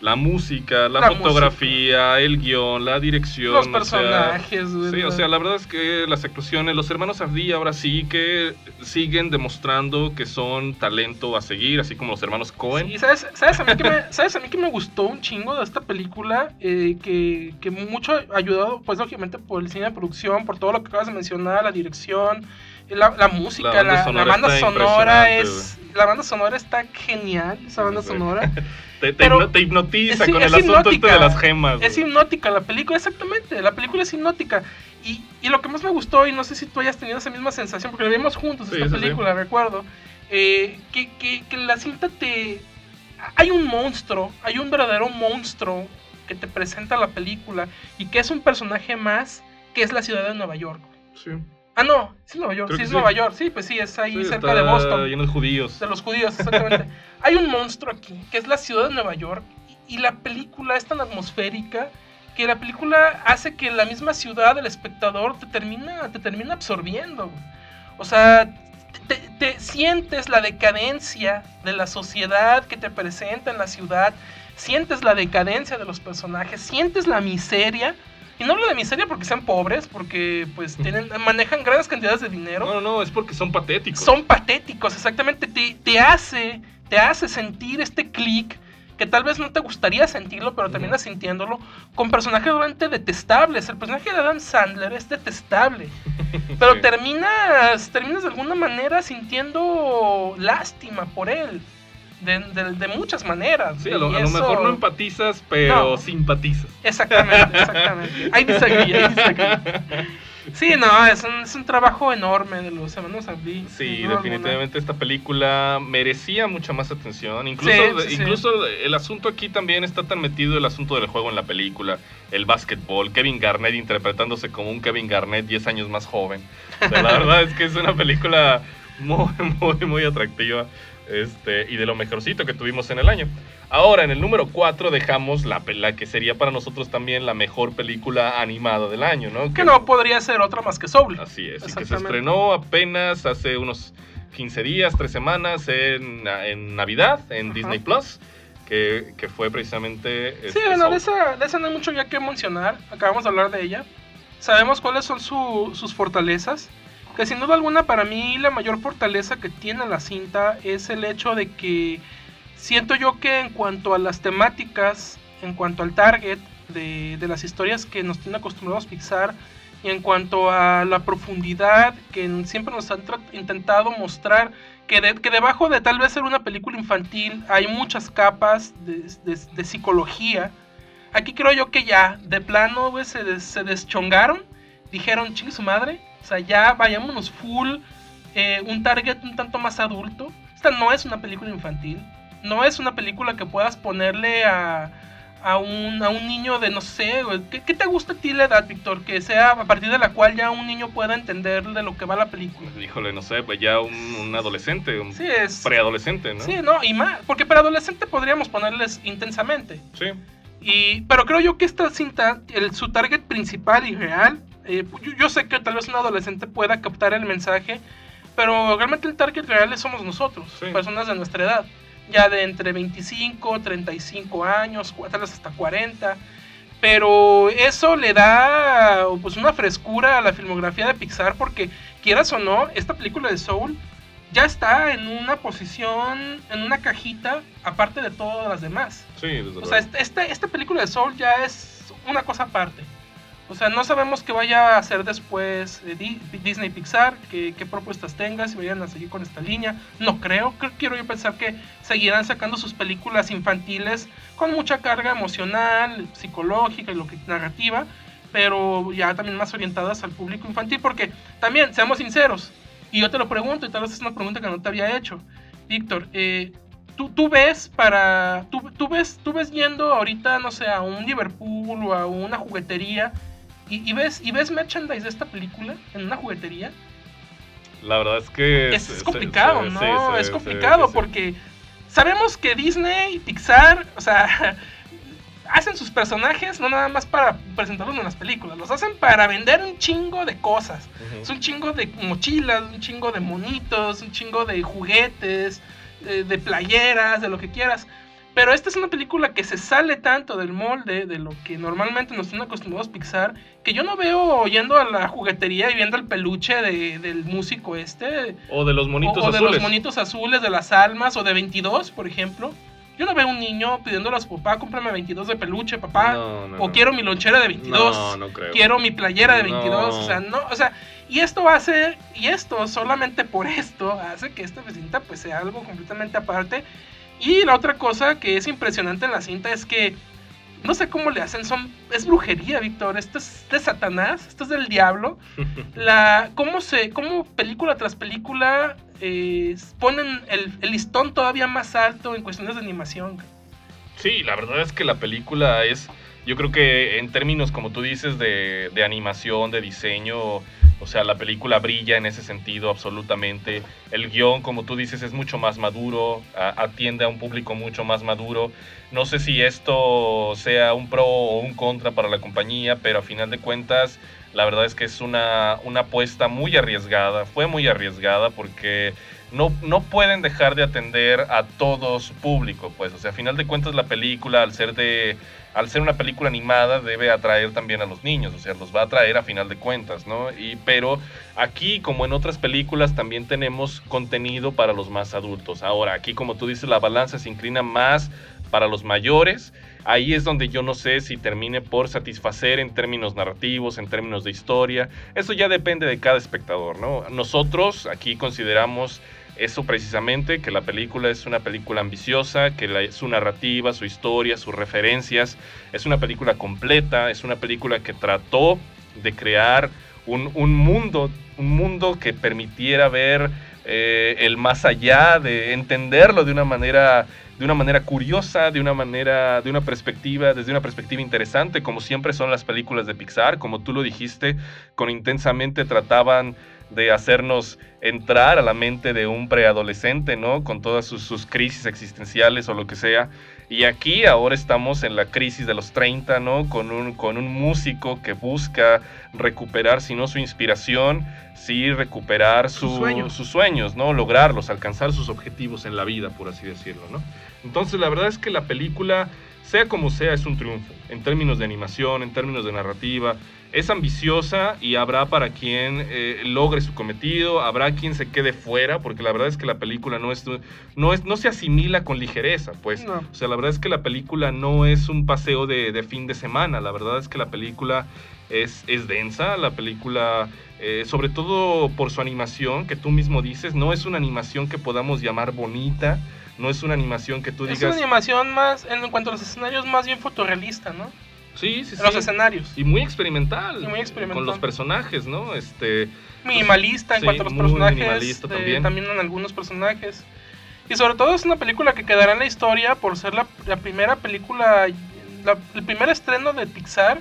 [SPEAKER 5] La música, la,
[SPEAKER 6] La
[SPEAKER 5] fotografía, el guion, la dirección.
[SPEAKER 6] Los
[SPEAKER 5] o sea,
[SPEAKER 6] personajes, güey.
[SPEAKER 5] Sí, o sea, la verdad es que las actuaciones, los hermanos Ardí ahora sí que siguen demostrando que son talento a seguir, así como los hermanos Cohen.
[SPEAKER 6] Sí, ¿sabes, sabes, a mí que me, ¿sabes a mí que me gustó un chingo de esta película? Eh, que, que mucho ayudado, pues lógicamente por el cine de producción, por todo lo que acabas de mencionar, la dirección, la, la música,
[SPEAKER 5] La
[SPEAKER 6] la,
[SPEAKER 5] banda
[SPEAKER 6] la
[SPEAKER 5] sonora
[SPEAKER 6] banda
[SPEAKER 5] está
[SPEAKER 6] sonora es... La banda sonora está genial, esa banda
[SPEAKER 5] Sí.
[SPEAKER 6] sonora.
[SPEAKER 5] Te, te
[SPEAKER 6] Pero
[SPEAKER 5] hipno- te hipnotiza
[SPEAKER 6] es-
[SPEAKER 5] con
[SPEAKER 6] es
[SPEAKER 5] el asunto este de las gemas.
[SPEAKER 6] Es hipnótica la película, exactamente. La película es hipnótica. Y, y lo que más me gustó, y no sé si tú hayas tenido esa misma sensación, porque la vimos juntos
[SPEAKER 5] Sí,
[SPEAKER 6] esta
[SPEAKER 5] sí.
[SPEAKER 6] película, recuerdo, eh, que, que, que la cinta te... Hay un monstruo, hay un verdadero monstruo que te presenta la película y que es un personaje más que es la ciudad de Nueva York.
[SPEAKER 5] Sí.
[SPEAKER 6] Ah, no, es Nueva York,
[SPEAKER 5] Creo
[SPEAKER 6] sí es
[SPEAKER 5] sí.
[SPEAKER 6] Nueva York, sí, pues sí, es ahí
[SPEAKER 5] Sí,
[SPEAKER 6] cerca de Boston
[SPEAKER 5] lleno de judíos.
[SPEAKER 6] de los judíos, exactamente. Hay un monstruo aquí, que es la ciudad de Nueva York, y, y la película es tan atmosférica que la película hace que la misma ciudad, el espectador, te termina, te termina absorbiendo. O sea, te, te sientes la decadencia de la sociedad que te presenta en la ciudad, sientes la decadencia de los personajes, sientes la miseria. Y no hablo de miseria porque sean pobres, porque pues tienen, manejan grandes cantidades de dinero
[SPEAKER 5] No, no, es porque son patéticos.
[SPEAKER 6] son patéticos, exactamente. Te, te hace, te hace sentir este clic que tal vez no te gustaría sentirlo, pero también sintiéndolo con personajes realmente detestables. El personaje de Adam Sandler es detestable, pero terminas, terminas de alguna manera sintiendo lástima por él, de, de- de muchas maneras.
[SPEAKER 5] Sí, a lo, a lo mejor no empatizas, pero
[SPEAKER 6] No.
[SPEAKER 5] simpatizas.
[SPEAKER 6] Exactamente, exactamente. Ahí disagree, ahí disagree. Sí, no, es un, es un trabajo enorme de los hermanos Abdi.
[SPEAKER 5] Sí, definitivamente esta película merecía mucha más atención. Incluso,
[SPEAKER 6] Sí, sí, sí.
[SPEAKER 5] incluso el asunto aquí también está tan metido el asunto del juego en la película, el básquetbol, Kevin Garnett interpretándose como un Kevin Garnett 10 años más joven. O sea, la verdad es que es una película muy, muy, muy atractiva este, y de lo mejorcito que tuvimos en el año. Ahora, en el número 4 dejamos la, la que sería para nosotros también la mejor película animada del año, ¿no?
[SPEAKER 6] Que no podría ser otra más que Soul.
[SPEAKER 5] Así es, y que se estrenó apenas hace unos 15 días, 3 semanas en, en Navidad, en
[SPEAKER 6] Ajá.
[SPEAKER 5] Disney Plus, que, que fue precisamente.
[SPEAKER 6] Sí,
[SPEAKER 5] este,
[SPEAKER 6] bueno,
[SPEAKER 5] Soul.
[SPEAKER 6] de esa, de esa no hay mucho ya que mencionar. Acabamos de hablar de ella. Sabemos cuáles son su- sus fortalezas. Sin duda alguna para mí la mayor fortaleza que tiene la cinta es el hecho de que siento yo que en cuanto a las temáticas, en cuanto al target de, de las historias que nos tiene acostumbrados Pixar, y en cuanto a la profundidad que siempre nos han intentado mostrar, que, que debajo de tal vez ser una película infantil hay muchas capas de, de- psicología. Aquí creo yo que ya, de plano, se, des- se deschongaron, dijeron, chingue su madre, o sea, ya vayámonos full, eh, un target un tanto más adulto. Esta no es una película infantil, no es una película que puedas ponerle a, a, un, a un niño de, no sé, ¿qué, qué te gusta a ti la edad, Víctor? Que sea a partir de la cual ya un niño pueda entender de lo que va la película.
[SPEAKER 5] Híjole, no sé, pues ya un, un adolescente, un
[SPEAKER 6] Sí, es...
[SPEAKER 5] preadolescente, ¿no?
[SPEAKER 6] Sí, no, y más, porque para adolescente podríamos ponerles intensamente.
[SPEAKER 5] Sí.
[SPEAKER 6] Y, pero creo yo que esta cinta, el, su target principal y real, eh, yo, yo sé que tal vez un adolescente pueda captar el mensaje, pero realmente el target real somos nosotros,
[SPEAKER 5] Sí.
[SPEAKER 6] personas de nuestra edad, ya de entre 25, 35 años, tal vez hasta 40. Pero eso le da pues una frescura a la filmografía de Pixar porque quieras o no, esta película de Soul ya está en una posición, en una cajita, aparte de todas las demás.
[SPEAKER 5] Sí, desde
[SPEAKER 6] O sea, este- este- esta película de Soul ya es una cosa aparte. O sea, no sabemos qué vaya a hacer después Di- Disney Pixar, qué, qué propuestas tenga, si vayan a seguir con esta línea. No creo, creo- quiero yo pensar que seguirán sacando sus películas infantiles con mucha carga emocional, psicológica y lo que narrativa, pero ya también más orientadas al público infantil, porque también, seamos sinceros, y yo te lo pregunto, y tal vez es una pregunta que no te había hecho, Víctor, eh, tú, tú ves para. Tú, tú ves, tú ves yendo ahorita, no sé, a un Liverpool o a una juguetería y, y ves, y ves merchandise de esta película en una juguetería.
[SPEAKER 5] La verdad es que...
[SPEAKER 6] Es, complicado,
[SPEAKER 5] se-
[SPEAKER 6] ¿no?
[SPEAKER 5] se-
[SPEAKER 6] es complicado porque sabemos que Disney, Pixar, o sea. Hacen sus personajes no nada más para presentarlos en las películas, los hacen para vender un chingo de cosas. Es un chingo de mochilas, un chingo de monitos, un chingo de juguetes, de, de playeras, de lo que quieras. Pero esta es una película que se sale tanto del molde de lo que normalmente nos tienen acostumbrados Pixar, que yo no veo yendo a la juguetería y viendo el peluche de- del músico este,
[SPEAKER 5] O de los monitos
[SPEAKER 6] o, o de
[SPEAKER 5] azules.
[SPEAKER 6] los monitos azules de las almas, o de 22, por ejemplo. Yo no veo un niño pidiéndole a su papá, cómprame 22 de peluche, papá.
[SPEAKER 5] No, no,
[SPEAKER 6] o
[SPEAKER 5] no.
[SPEAKER 6] quiero mi lonchera de 22
[SPEAKER 5] No, no creo.
[SPEAKER 6] quiero mi playera de
[SPEAKER 5] No.
[SPEAKER 6] 22, o sea, no, o sea, y esto hace, y esto, solamente por esto, hace que esta cinta pues sea algo completamente aparte. Y la otra cosa que es impresionante en la cinta es que, no sé cómo le hacen, son, es brujería, Víctor, esto es de Satanás, esto es del diablo. La, cómo se, cómo película tras película eh, ponen el, el listón todavía más alto en cuestiones de animación.
[SPEAKER 5] Sí, la verdad es que la película es, yo creo que en términos, como tú dices, de, animación, de diseño, o sea, la película brilla en ese sentido absolutamente. El guion, como tú dices, es mucho más maduro, atiende a un público mucho más maduro. No sé si esto sea un pro o un contra para la compañía, pero a final de cuentas, la verdad es que es una, una apuesta muy arriesgada, fue muy arriesgada porque no, no pueden dejar de atender a todo su público, pues, o sea, a final de cuentas la película, al ser de, al ser una película animada, debe atraer también a los niños, o sea, los va a atraer a final de cuentas, ¿no? Y, pero aquí, como en otras películas, también tenemos contenido para los más adultos. Ahora, aquí, como tú dices, la balanza se inclina más para los mayores. Ahí es donde yo no sé si termine por satisfacer en términos narrativos, en términos de historia. Eso ya depende de cada espectador, ¿no? Nosotros aquí consideramos eso precisamente, que la película es una película ambiciosa, que su narrativa, su historia, sus referencias, es una película completa, es una película que trató de crear un, un mundo, un mundo que permitiera ver eh, el más allá, de entenderlo de una manera de una manera curiosa, de una manera, de una perspectiva, desde una perspectiva interesante, como siempre son las películas de Pixar, como tú lo dijiste, con intensamente trataban de hacernos entrar a la mente de un preadolescente, ¿no? Con todas sus, sus crisis existenciales o lo que sea. Y aquí ahora estamos en la crisis de los 30, ¿no? Con un, con un músico que busca recuperar, si no su inspiración, sí recuperar
[SPEAKER 6] Sus
[SPEAKER 5] su-
[SPEAKER 6] sueños.
[SPEAKER 5] sus sueños, ¿no? Lograrlos, alcanzar sus objetivos en la vida, por así decirlo, ¿no? Entonces la verdad es que la película, sea como sea, es un triunfo. En términos de animación, en términos de narrativa, es ambiciosa y habrá para quien eh, logre su cometido, habrá quien se quede fuera, porque la verdad es que la película no, es, no, es, no se asimila con ligereza, pues.
[SPEAKER 6] No.
[SPEAKER 5] O sea, la verdad es que la película no es un paseo de, de fin de semana, la verdad es que la película es, es densa, la película, eh, sobre todo por su animación, que tú mismo dices, no es una animación que podamos llamar bonita, no es una animación que tú
[SPEAKER 6] Es una
[SPEAKER 5] digas...
[SPEAKER 6] animación más, en cuanto a los escenarios, más bien fotorrealista, ¿no?
[SPEAKER 5] Sí, sí, sí.
[SPEAKER 6] Los escenarios.
[SPEAKER 5] Y muy experimental.
[SPEAKER 6] Y muy experimental.
[SPEAKER 5] Con los personajes, ¿no? Este,
[SPEAKER 6] Minimalista en
[SPEAKER 5] Sí,
[SPEAKER 6] cuanto a los
[SPEAKER 5] muy
[SPEAKER 6] personajes.
[SPEAKER 5] minimalista
[SPEAKER 6] de-
[SPEAKER 5] también.
[SPEAKER 6] también en algunos personajes. Y sobre todo es una película que quedará en la historia por ser la, la primera película, la- el primer estreno de Pixar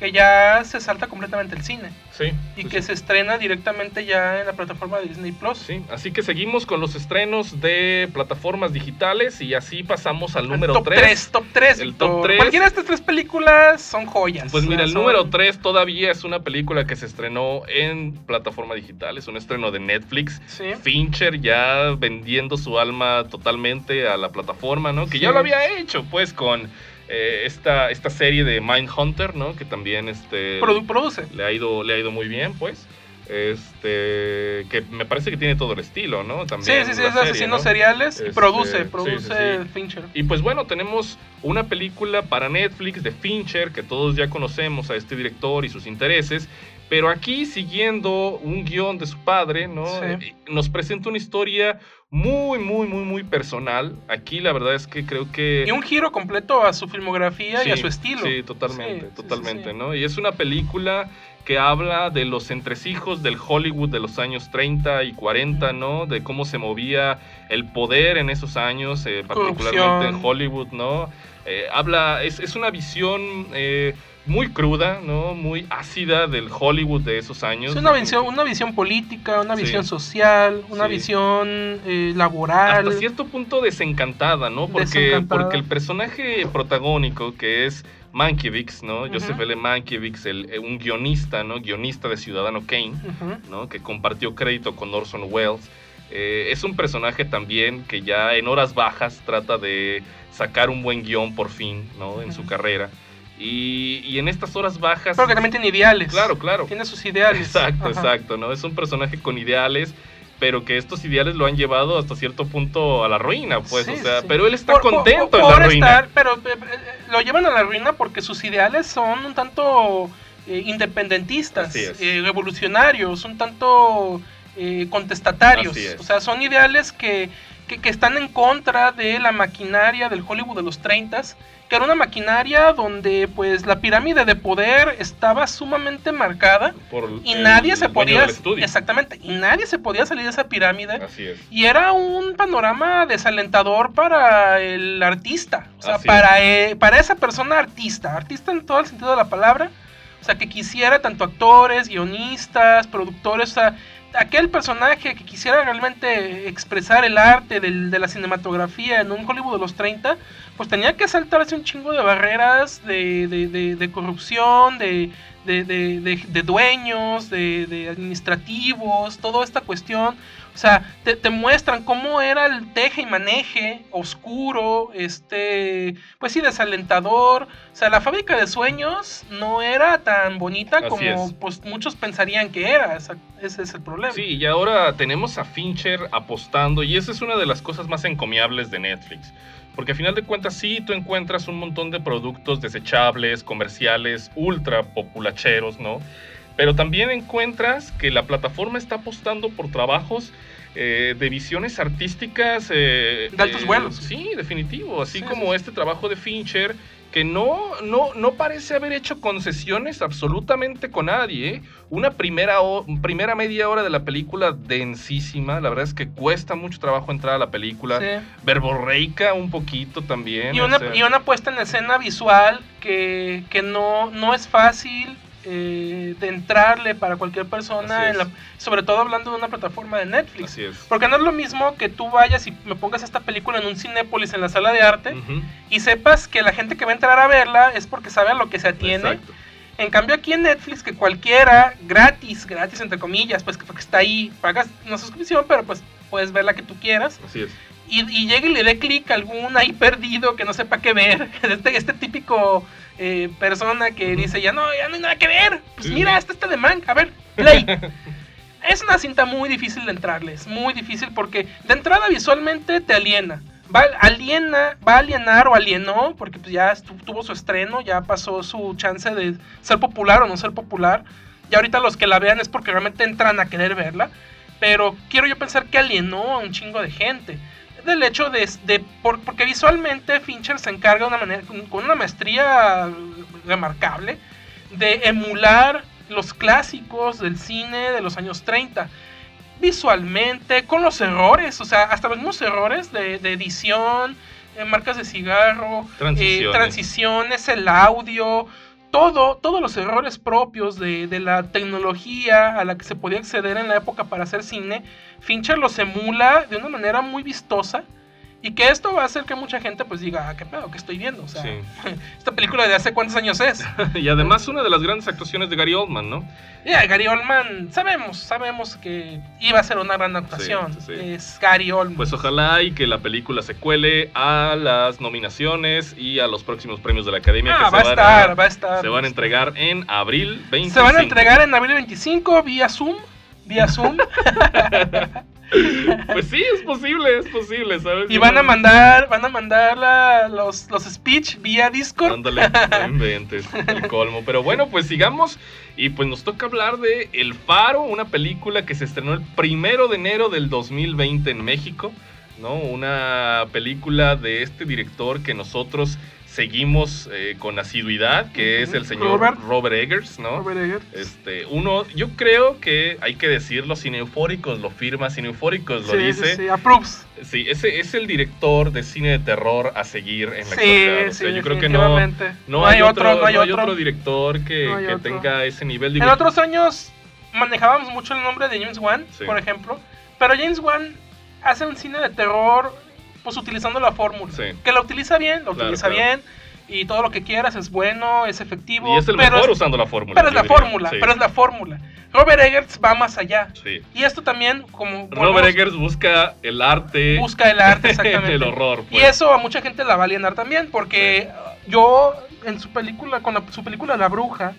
[SPEAKER 6] que ya se salta completamente el cine.
[SPEAKER 5] sí.
[SPEAKER 6] Y
[SPEAKER 5] sí,
[SPEAKER 6] que
[SPEAKER 5] sí.
[SPEAKER 6] se estrena directamente ya en la plataforma de Disney Plus.
[SPEAKER 5] Sí, así que seguimos con los estrenos de plataformas digitales y así pasamos al número
[SPEAKER 6] top
[SPEAKER 5] 3.
[SPEAKER 6] 3, top 3.
[SPEAKER 5] El top tres.
[SPEAKER 6] Cualquiera de estas tres películas son joyas.
[SPEAKER 5] Pues mira, el
[SPEAKER 6] son-
[SPEAKER 5] número 3 todavía es una película que se estrenó en plataforma digital, es un estreno de Netflix.
[SPEAKER 6] Sí.
[SPEAKER 5] Fincher ya vendiendo su alma totalmente a la plataforma, ¿no? Que ya lo había hecho, pues, con eh, esta, esta serie de Mindhunter, ¿no? Que también este,
[SPEAKER 6] Produ- produce.
[SPEAKER 5] le, ha ido, le ha ido muy bien, pues. Este, que me parece que tiene todo el estilo, ¿no?
[SPEAKER 6] Sí,
[SPEAKER 5] También
[SPEAKER 6] sí, sí,
[SPEAKER 5] la
[SPEAKER 6] es
[SPEAKER 5] serie,
[SPEAKER 6] asesinos
[SPEAKER 5] ¿no?
[SPEAKER 6] seriales y
[SPEAKER 5] Este,
[SPEAKER 6] produce,
[SPEAKER 5] sí,
[SPEAKER 6] produce
[SPEAKER 5] sí, sí.
[SPEAKER 6] Fincher.
[SPEAKER 5] Y pues bueno, tenemos una película para Netflix de Fincher, que todos ya conocemos a este director y sus intereses, pero aquí siguiendo un guion de su padre, ¿no?
[SPEAKER 6] Sí.
[SPEAKER 5] Eh, Nos presenta una historia muy, muy, muy, muy personal. Aquí la verdad es que creo que...
[SPEAKER 6] Y un giro completo a su filmografía y a su estilo.
[SPEAKER 5] Sí, totalmente,
[SPEAKER 6] Sí,
[SPEAKER 5] totalmente,
[SPEAKER 6] sí, sí.
[SPEAKER 5] ¿no? Y es una película que habla de los entresijos del Hollywood de los años 30 y 40, ¿no? De cómo se movía el poder en esos años, eh, particularmente en. Hollywood, ¿no? Eh, habla, es, es una visión eh, muy cruda, ¿no? Muy ácida del Hollywood de esos años.
[SPEAKER 6] Es una visión, una visión política, una
[SPEAKER 5] Sí.
[SPEAKER 6] visión social, una
[SPEAKER 5] Sí.
[SPEAKER 6] visión eh, laboral.
[SPEAKER 5] hasta cierto punto desencantada, ¿no? Porque,
[SPEAKER 6] Desencantada.
[SPEAKER 5] porque el personaje protagónico, que es Mankiewicz, ¿no?
[SPEAKER 6] Ujú.
[SPEAKER 5] Joseph L. Mankiewicz, el, eh, un guionista, ¿no? Guionista de Ciudadano Kane. ¿no? Que compartió crédito con Orson Welles. Eh, es un personaje también que ya en horas bajas trata de sacar un buen guion por fin, ¿no? En su carrera. Y, y en estas horas bajas...
[SPEAKER 6] Pero que también tiene ideales.
[SPEAKER 5] Claro, claro.
[SPEAKER 6] Tiene sus ideales.
[SPEAKER 5] Exacto,
[SPEAKER 6] Ajá.
[SPEAKER 5] exacto, ¿no? Es un personaje con ideales, pero que estos ideales lo han llevado hasta cierto punto a la ruina, pues,
[SPEAKER 6] Sí,
[SPEAKER 5] o sea,
[SPEAKER 6] sí.
[SPEAKER 5] pero él está
[SPEAKER 6] Por-
[SPEAKER 5] contento
[SPEAKER 6] por-
[SPEAKER 5] en la ruina.
[SPEAKER 6] estar- pero eh, eh, lo llevan a la ruina porque sus ideales son un tanto eh, independentistas, eh, revolucionarios, un tanto eh, contestatarios. O sea, son ideales que, que, que están en contra de la maquinaria del Hollywood de los 30 que era una maquinaria donde pues la pirámide de poder estaba sumamente marcada
[SPEAKER 5] Por
[SPEAKER 6] y nadie se podía exactamente y nadie se podía salir de esa pirámide
[SPEAKER 5] Así es.
[SPEAKER 6] y era un panorama desalentador para el artista. O sea,
[SPEAKER 5] Así
[SPEAKER 6] para, eh, para esa persona artista. Artista en todo el sentido de la palabra. O sea, que quisiera tanto actores, guionistas, productores. O sea, aquel personaje que quisiera realmente expresar el arte del- de la cinematografía en un Hollywood de los 30, pues tenía que saltarse un chingo de barreras de, de- de- de corrupción, de, dueños, de administrativos, toda esta cuestión. O sea, te, te muestran cómo era el teje y maneje oscuro, este, pues sí, desalentador. O sea, la fábrica de sueños no era tan bonita
[SPEAKER 5] Así
[SPEAKER 6] como
[SPEAKER 5] es.
[SPEAKER 6] pues, muchos pensarían que era. Esa- ese es el problema.
[SPEAKER 5] Sí, y ahora tenemos a Fincher apostando, y esa es una de las cosas más encomiables de Netflix. Porque a final de cuentas sí tú encuentras un montón de productos desechables, comerciales, ultra populacheros, ¿no? Pero también encuentras que la plataforma está apostando por trabajos eh, de visiones artísticas... eh,
[SPEAKER 6] De altos
[SPEAKER 5] eh,
[SPEAKER 6] vuelos.
[SPEAKER 5] Sí, definitivo. Así
[SPEAKER 6] Sí,
[SPEAKER 5] como
[SPEAKER 6] sí,
[SPEAKER 5] este trabajo de Fincher, que no, no, no parece haber hecho concesiones absolutamente con nadie. ¿eh? Una primera, primera media hora de la película densísima. La verdad es que cuesta mucho trabajo entrar a la película.
[SPEAKER 6] Sí.
[SPEAKER 5] Verborreica un poquito también.
[SPEAKER 6] Y
[SPEAKER 5] o
[SPEAKER 6] una,
[SPEAKER 5] sea,
[SPEAKER 6] y una puesta en escena visual que, que no, no es fácil eh, de entrarle para cualquier persona,
[SPEAKER 5] es.
[SPEAKER 6] en la- sobre todo hablando de una plataforma de Netflix.
[SPEAKER 5] Así es.
[SPEAKER 6] Porque no es lo mismo que tú vayas y me pongas esta película en un Cinépolis en la sala de arte y sepas que la gente que va a entrar a verla es porque sabe a lo que se atiene.
[SPEAKER 5] Exacto.
[SPEAKER 6] En cambio aquí en Netflix que cualquiera, gratis, gratis entre comillas, pues que está ahí, pagas una suscripción, pero pues puedes ver la que tú quieras.
[SPEAKER 5] Así es.
[SPEAKER 6] Y, y llegue y le dé clic a algún ahí perdido que no sepa qué ver. Este, este típico eh, persona que dice, ya no, ya no hay nada que ver. Pues mira, este está de man. A ver, play. es una cinta muy difícil de entrarle. Es muy difícil porque de entrada visualmente te aliena. Va, aliena, va a alienar o alienó, porque pues ya tuvo su estreno, ya pasó su chance de ser popular o no ser popular. Y ahorita los que la vean es porque realmente entran a querer verla. Pero quiero yo pensar que alienó a un chingo de gente. Del hecho de, de- por- porque visualmente Fincher se encarga de una manera, con una maestría remarcable de emular los clásicos del cine de los años 30 visualmente, con los errores, o sea, hasta los mismos errores de, de edición, eh, marcas de cigarro, eh,
[SPEAKER 5] transiciones,
[SPEAKER 6] el audio, todo, todos los errores propios de, de la tecnología a la que se podía acceder en la época para hacer cine, Fincher los emula de una manera muy vistosa. Y que esto va a hacer que mucha gente pues diga, ah, qué pedo, ¿qué estoy viendo? O sea,
[SPEAKER 5] Sí.
[SPEAKER 6] esta película de hace cuántos años es.
[SPEAKER 5] y además una de las grandes actuaciones de Gary Oldman, ¿no?
[SPEAKER 6] Ya, Gary Oldman, sabemos, sabemos que iba a ser una gran actuación.
[SPEAKER 5] sí, sí.
[SPEAKER 6] Es Gary Oldman.
[SPEAKER 5] Pues ojalá y que la película se cuele a las nominaciones y a los próximos premios de la Academia
[SPEAKER 6] Ah,
[SPEAKER 5] que
[SPEAKER 6] va a
[SPEAKER 5] se, van
[SPEAKER 6] estar, va a estar.
[SPEAKER 5] se van a entregar en abril 25.
[SPEAKER 6] Se van a entregar en abril 25 vía Zoom. vía Zoom.
[SPEAKER 5] Pues sí, es posible, es posible, ¿sabes?
[SPEAKER 6] y van a mandar, van a mandar la- los, los speech vía Discord.
[SPEAKER 5] Ándale, inventes, el colmo. Pero bueno, pues sigamos. Y pues nos toca hablar de El Faro, una película que se estrenó el primero de enero del 2020 en México. ¿no? Una película de este director que nosotros seguimos eh, con asiduidad, que es el señor
[SPEAKER 6] Robert.
[SPEAKER 5] Robert, Eggers, ¿no?
[SPEAKER 6] Robert Eggers.
[SPEAKER 5] Este, uno, yo creo que hay que decirlo, Cineufóricos lo firma, Cineufóricos lo
[SPEAKER 6] Sí,
[SPEAKER 5] dice.
[SPEAKER 6] sí, sí, approves.
[SPEAKER 5] Sí, ese es el director de cine de terror a seguir en la
[SPEAKER 6] Sí,
[SPEAKER 5] actualidad. O
[SPEAKER 6] sí,
[SPEAKER 5] yo creo que no, hay, otro,
[SPEAKER 6] no hay otro.
[SPEAKER 5] otro director que,
[SPEAKER 6] No
[SPEAKER 5] tenga ese nivel.
[SPEAKER 6] En otros años manejábamos mucho el nombre de James Wan, por ejemplo. Pero James Wan hace un cine de terror, pues utilizando la fórmula.
[SPEAKER 5] Sí.
[SPEAKER 6] Que lo utiliza bien,
[SPEAKER 5] Claro,
[SPEAKER 6] utiliza
[SPEAKER 5] claro.
[SPEAKER 6] bien. Y todo lo que quieras es bueno, es efectivo.
[SPEAKER 5] y es el
[SPEAKER 6] pero
[SPEAKER 5] mejor
[SPEAKER 6] es,
[SPEAKER 5] usando la fórmula.
[SPEAKER 6] pero es la
[SPEAKER 5] diría.
[SPEAKER 6] fórmula,
[SPEAKER 5] Sí,
[SPEAKER 6] pero es la fórmula. Robert Eggers va más allá.
[SPEAKER 5] sí.
[SPEAKER 6] Y esto también, como
[SPEAKER 5] Robert
[SPEAKER 6] volvemos-
[SPEAKER 5] Eggers busca el arte,
[SPEAKER 6] busca el arte, exactamente.
[SPEAKER 5] el horror.
[SPEAKER 6] Y
[SPEAKER 5] pues.
[SPEAKER 6] eso a mucha gente la va a alienar también, porque yo en su película, con la- su película La Bruja,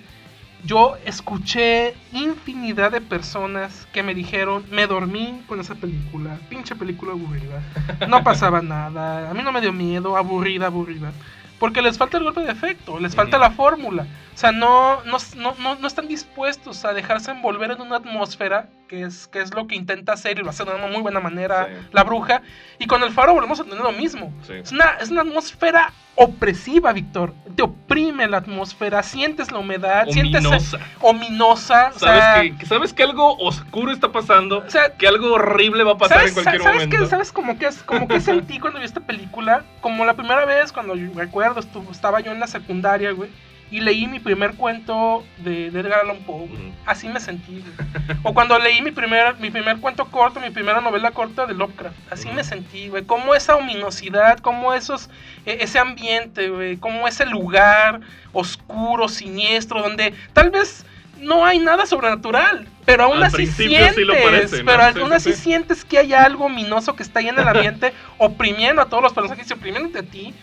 [SPEAKER 6] yo escuché infinidad de personas que me dijeron, me dormí con esa película, pinche película aburrida, no pasaba nada, a mí no me dio miedo, aburrida, aburrida. Porque les falta el golpe de efecto, les falta la fórmula. O sea, no, no, no, no, no están dispuestos a dejarse envolver en una atmósfera, que es, que es lo que intenta hacer y lo hace de una muy buena manera
[SPEAKER 5] Sí.
[SPEAKER 6] la bruja. Y con el faro volvemos a tener lo mismo.
[SPEAKER 5] Sí.
[SPEAKER 6] Es, una, es una atmósfera opresiva, Víctor. Te oprime la atmósfera, sientes la humedad, sientes
[SPEAKER 5] Ominosa.
[SPEAKER 6] ominosa. o
[SPEAKER 5] Sabes,
[SPEAKER 6] sea,
[SPEAKER 5] que, que sabes que algo oscuro está pasando,
[SPEAKER 6] o sea,
[SPEAKER 5] que algo horrible va a pasar
[SPEAKER 6] ¿sabes,
[SPEAKER 5] en cualquier
[SPEAKER 6] ¿sabes
[SPEAKER 5] momento.
[SPEAKER 6] Qué, ¿Sabes como que, es, como que sentí cuando vi esta película? Como la primera vez, cuando yo recuerdo, estuvo, estaba yo en la secundaria, güey, y leí mi primer cuento de, de Edgar Allan Poe. Así me sentí, güey. O cuando leí mi primer, mi primer cuento corto, mi primera novela corta de Lovecraft. Así me sentí, güey. Como esa ominosidad, como esos, e- ese ambiente, güey. Como ese lugar oscuro, siniestro, donde tal vez no hay nada sobrenatural. Pero aún
[SPEAKER 5] Al
[SPEAKER 6] así sientes,
[SPEAKER 5] sí lo parece, ¿no?
[SPEAKER 6] pero aún
[SPEAKER 5] sí,
[SPEAKER 6] así
[SPEAKER 5] sí.
[SPEAKER 6] sientes que hay algo ominoso que está ahí en el ambiente, oprimiendo a todos los personajes y oprimiéndote a ti.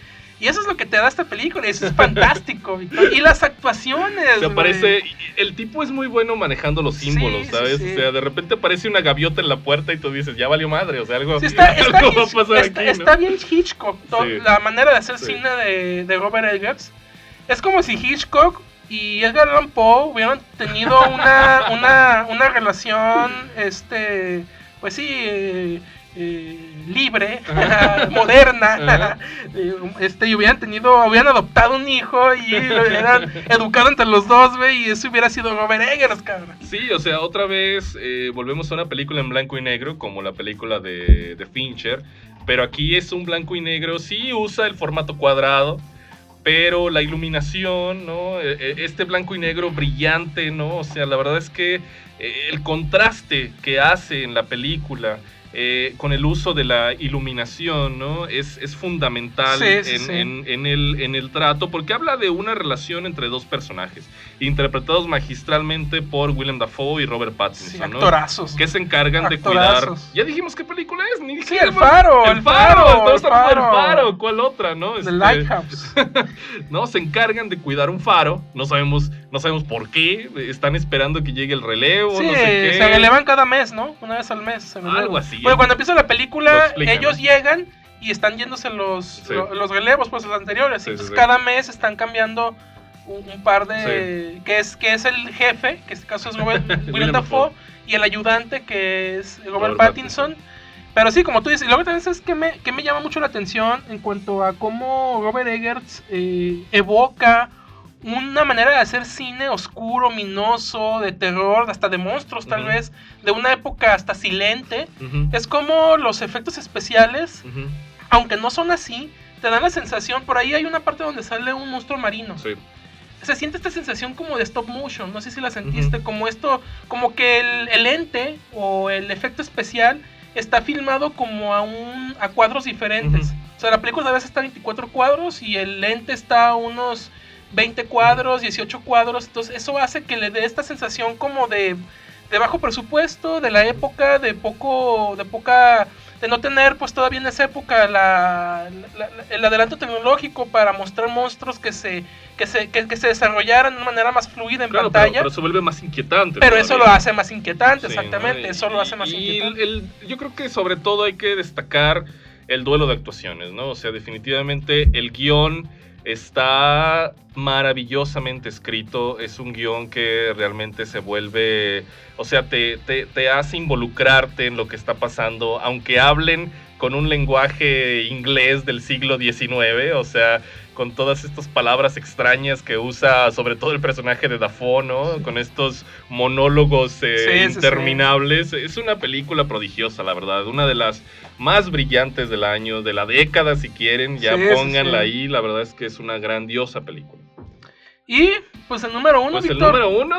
[SPEAKER 6] Y eso es lo que te da esta película, y eso es fantástico. Y las actuaciones. Güey.
[SPEAKER 5] aparece, el tipo es muy bueno manejando los
[SPEAKER 6] Sí,
[SPEAKER 5] símbolos,
[SPEAKER 6] sí,
[SPEAKER 5] ¿sabes?
[SPEAKER 6] sí.
[SPEAKER 5] O sea, de repente aparece una gaviota en la puerta y tú dices, ya valió madre, o sea, algo,
[SPEAKER 6] Sí, está, está
[SPEAKER 5] algo va a pasar
[SPEAKER 6] está-
[SPEAKER 5] aquí, ¿no?
[SPEAKER 6] está bien Hitchcock,
[SPEAKER 5] Sí.
[SPEAKER 6] la manera de hacer
[SPEAKER 5] Sí.
[SPEAKER 6] cine de, de Robert Eggers. Es como si Hitchcock y Edgar Allan Poe hubieran tenido una, una, una relación, este, pues sí, eh, libre, moderna, eh, este, y hubieran tenido, hubieran adoptado un hijo y lo hubieran educado entre los dos, güey, y eso hubiera sido Robert Eggers, cabrón.
[SPEAKER 5] Sí, o sea, otra vez eh, volvemos a una película en blanco y negro, como la película de, de Fincher, pero aquí es un blanco y negro, sí usa el formato cuadrado, pero la iluminación, ¿no? E- e- Este blanco y negro brillante, ¿no? O sea, la verdad es que el contraste que hace en la película eh, con el uso de la iluminación, ¿no? Es, es fundamental
[SPEAKER 6] Sí, sí,
[SPEAKER 5] en,
[SPEAKER 6] sí.
[SPEAKER 5] en- en el, en el trato, porque habla de una relación entre dos personajes, interpretados magistralmente por Willem Dafoe y Robert Pattinson,
[SPEAKER 6] Sí,
[SPEAKER 5] ¿no?
[SPEAKER 6] actorazos.
[SPEAKER 5] que se encargan de cuidar.
[SPEAKER 6] Actorazos.
[SPEAKER 5] Ya dijimos qué película es, ni
[SPEAKER 6] Sí. El Faro,
[SPEAKER 5] El
[SPEAKER 6] El
[SPEAKER 5] faro,
[SPEAKER 6] Faro, El
[SPEAKER 5] hablando del
[SPEAKER 6] Faro.
[SPEAKER 5] faro, ¿cuál otra, no?
[SPEAKER 6] The
[SPEAKER 5] Este,
[SPEAKER 6] Lighthouse.
[SPEAKER 5] no, se encargan de cuidar un faro, no sabemos, no sabemos por qué, están esperando que llegue el relevo,
[SPEAKER 6] Sí,
[SPEAKER 5] no sé qué.
[SPEAKER 6] se relevan cada mes, ¿no? Una vez al mes. se.
[SPEAKER 5] Algo así.
[SPEAKER 6] Bueno, cuando empieza la película, ellos llegan y están yéndose los,
[SPEAKER 5] Sí.
[SPEAKER 6] los relevos, pues los anteriores.
[SPEAKER 5] Sí,
[SPEAKER 6] Entonces
[SPEAKER 5] sí.
[SPEAKER 6] cada mes están cambiando un, un par de... Que, es, que es el jefe, que en este caso es Robert, William Dafoe, y el ayudante que es Robert,
[SPEAKER 5] Robert
[SPEAKER 6] Pattinson. Pero sí, como tú dices, y luego también sabes que me, que me llama mucho la atención en cuanto a cómo Robert Eggers eh, evoca una manera de hacer cine oscuro, ominoso, de terror, hasta de monstruos tal vez, de una época hasta silente. Es como los efectos especiales, aunque no son así, te dan la sensación, por ahí hay una parte donde sale un monstruo marino.
[SPEAKER 5] sí.
[SPEAKER 6] Se siente esta sensación como de stop motion, no sé si la sentiste, como esto, como que el, el ente o el efecto especial está filmado como a, un, a cuadros diferentes. O sea, la película a veces está a 24 cuadros y el lente está a unos 20 cuadros, 18 cuadros. Entonces eso hace que le dé esta sensación como de, de bajo presupuesto, de la época, de poco, de poca de no tener pues todavía en esa época la, la- la- el adelanto tecnológico para mostrar monstruos que se que se, que, que se desarrollaran de una manera más fluida en
[SPEAKER 5] Claro, pero,
[SPEAKER 6] pantalla.
[SPEAKER 5] pero se vuelve más inquietante.
[SPEAKER 6] Pero eso lo hace más inquietante,
[SPEAKER 5] Sí,
[SPEAKER 6] exactamente.
[SPEAKER 5] ¿no?
[SPEAKER 6] Eso lo hace más
[SPEAKER 5] Y
[SPEAKER 6] inquietante.
[SPEAKER 5] el- yo creo que sobre todo hay que destacar el duelo de actuaciones, ¿no? O sea, definitivamente el guion está maravillosamente escrito. Es un guion que realmente se vuelve. O sea, te, te, te hace involucrarte en lo que está pasando, aunque hablen con un lenguaje inglés del siglo XIX, o sea, con todas estas palabras extrañas que usa sobre todo el personaje de Dafoe, ¿no? Con estos monólogos eh,
[SPEAKER 6] Sí, sí, sí.
[SPEAKER 5] interminables. Es una película prodigiosa, la verdad. Una de las más brillantes del año, de la década, si quieren. Ya
[SPEAKER 6] Sí,
[SPEAKER 5] pónganla ahí. La verdad es que es una grandiosa película.
[SPEAKER 6] Y pues el número uno,
[SPEAKER 5] Pues el número uno,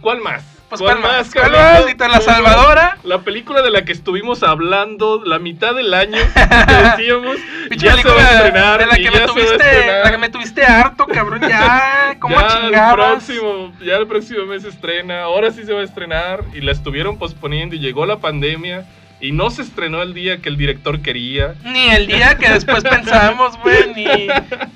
[SPEAKER 5] ¿cuál más?
[SPEAKER 6] Pues ¿cuál más? Víctor? La. Salvadora.
[SPEAKER 5] La película de la que estuvimos hablando la mitad del año, que decíamos, ya se va a estrenar,
[SPEAKER 6] de la que,
[SPEAKER 5] ya
[SPEAKER 6] me tuviste, la que me tuviste harto, cabrón. Ya, ¿cómo
[SPEAKER 5] ya
[SPEAKER 6] chingabas?
[SPEAKER 5] el próximo, ya el próximo mes se estrena, ahora sí se va a estrenar y la estuvieron posponiendo y llegó la pandemia y no se estrenó el día que el director quería.
[SPEAKER 6] Ni el día que después pensamos, güey, ni...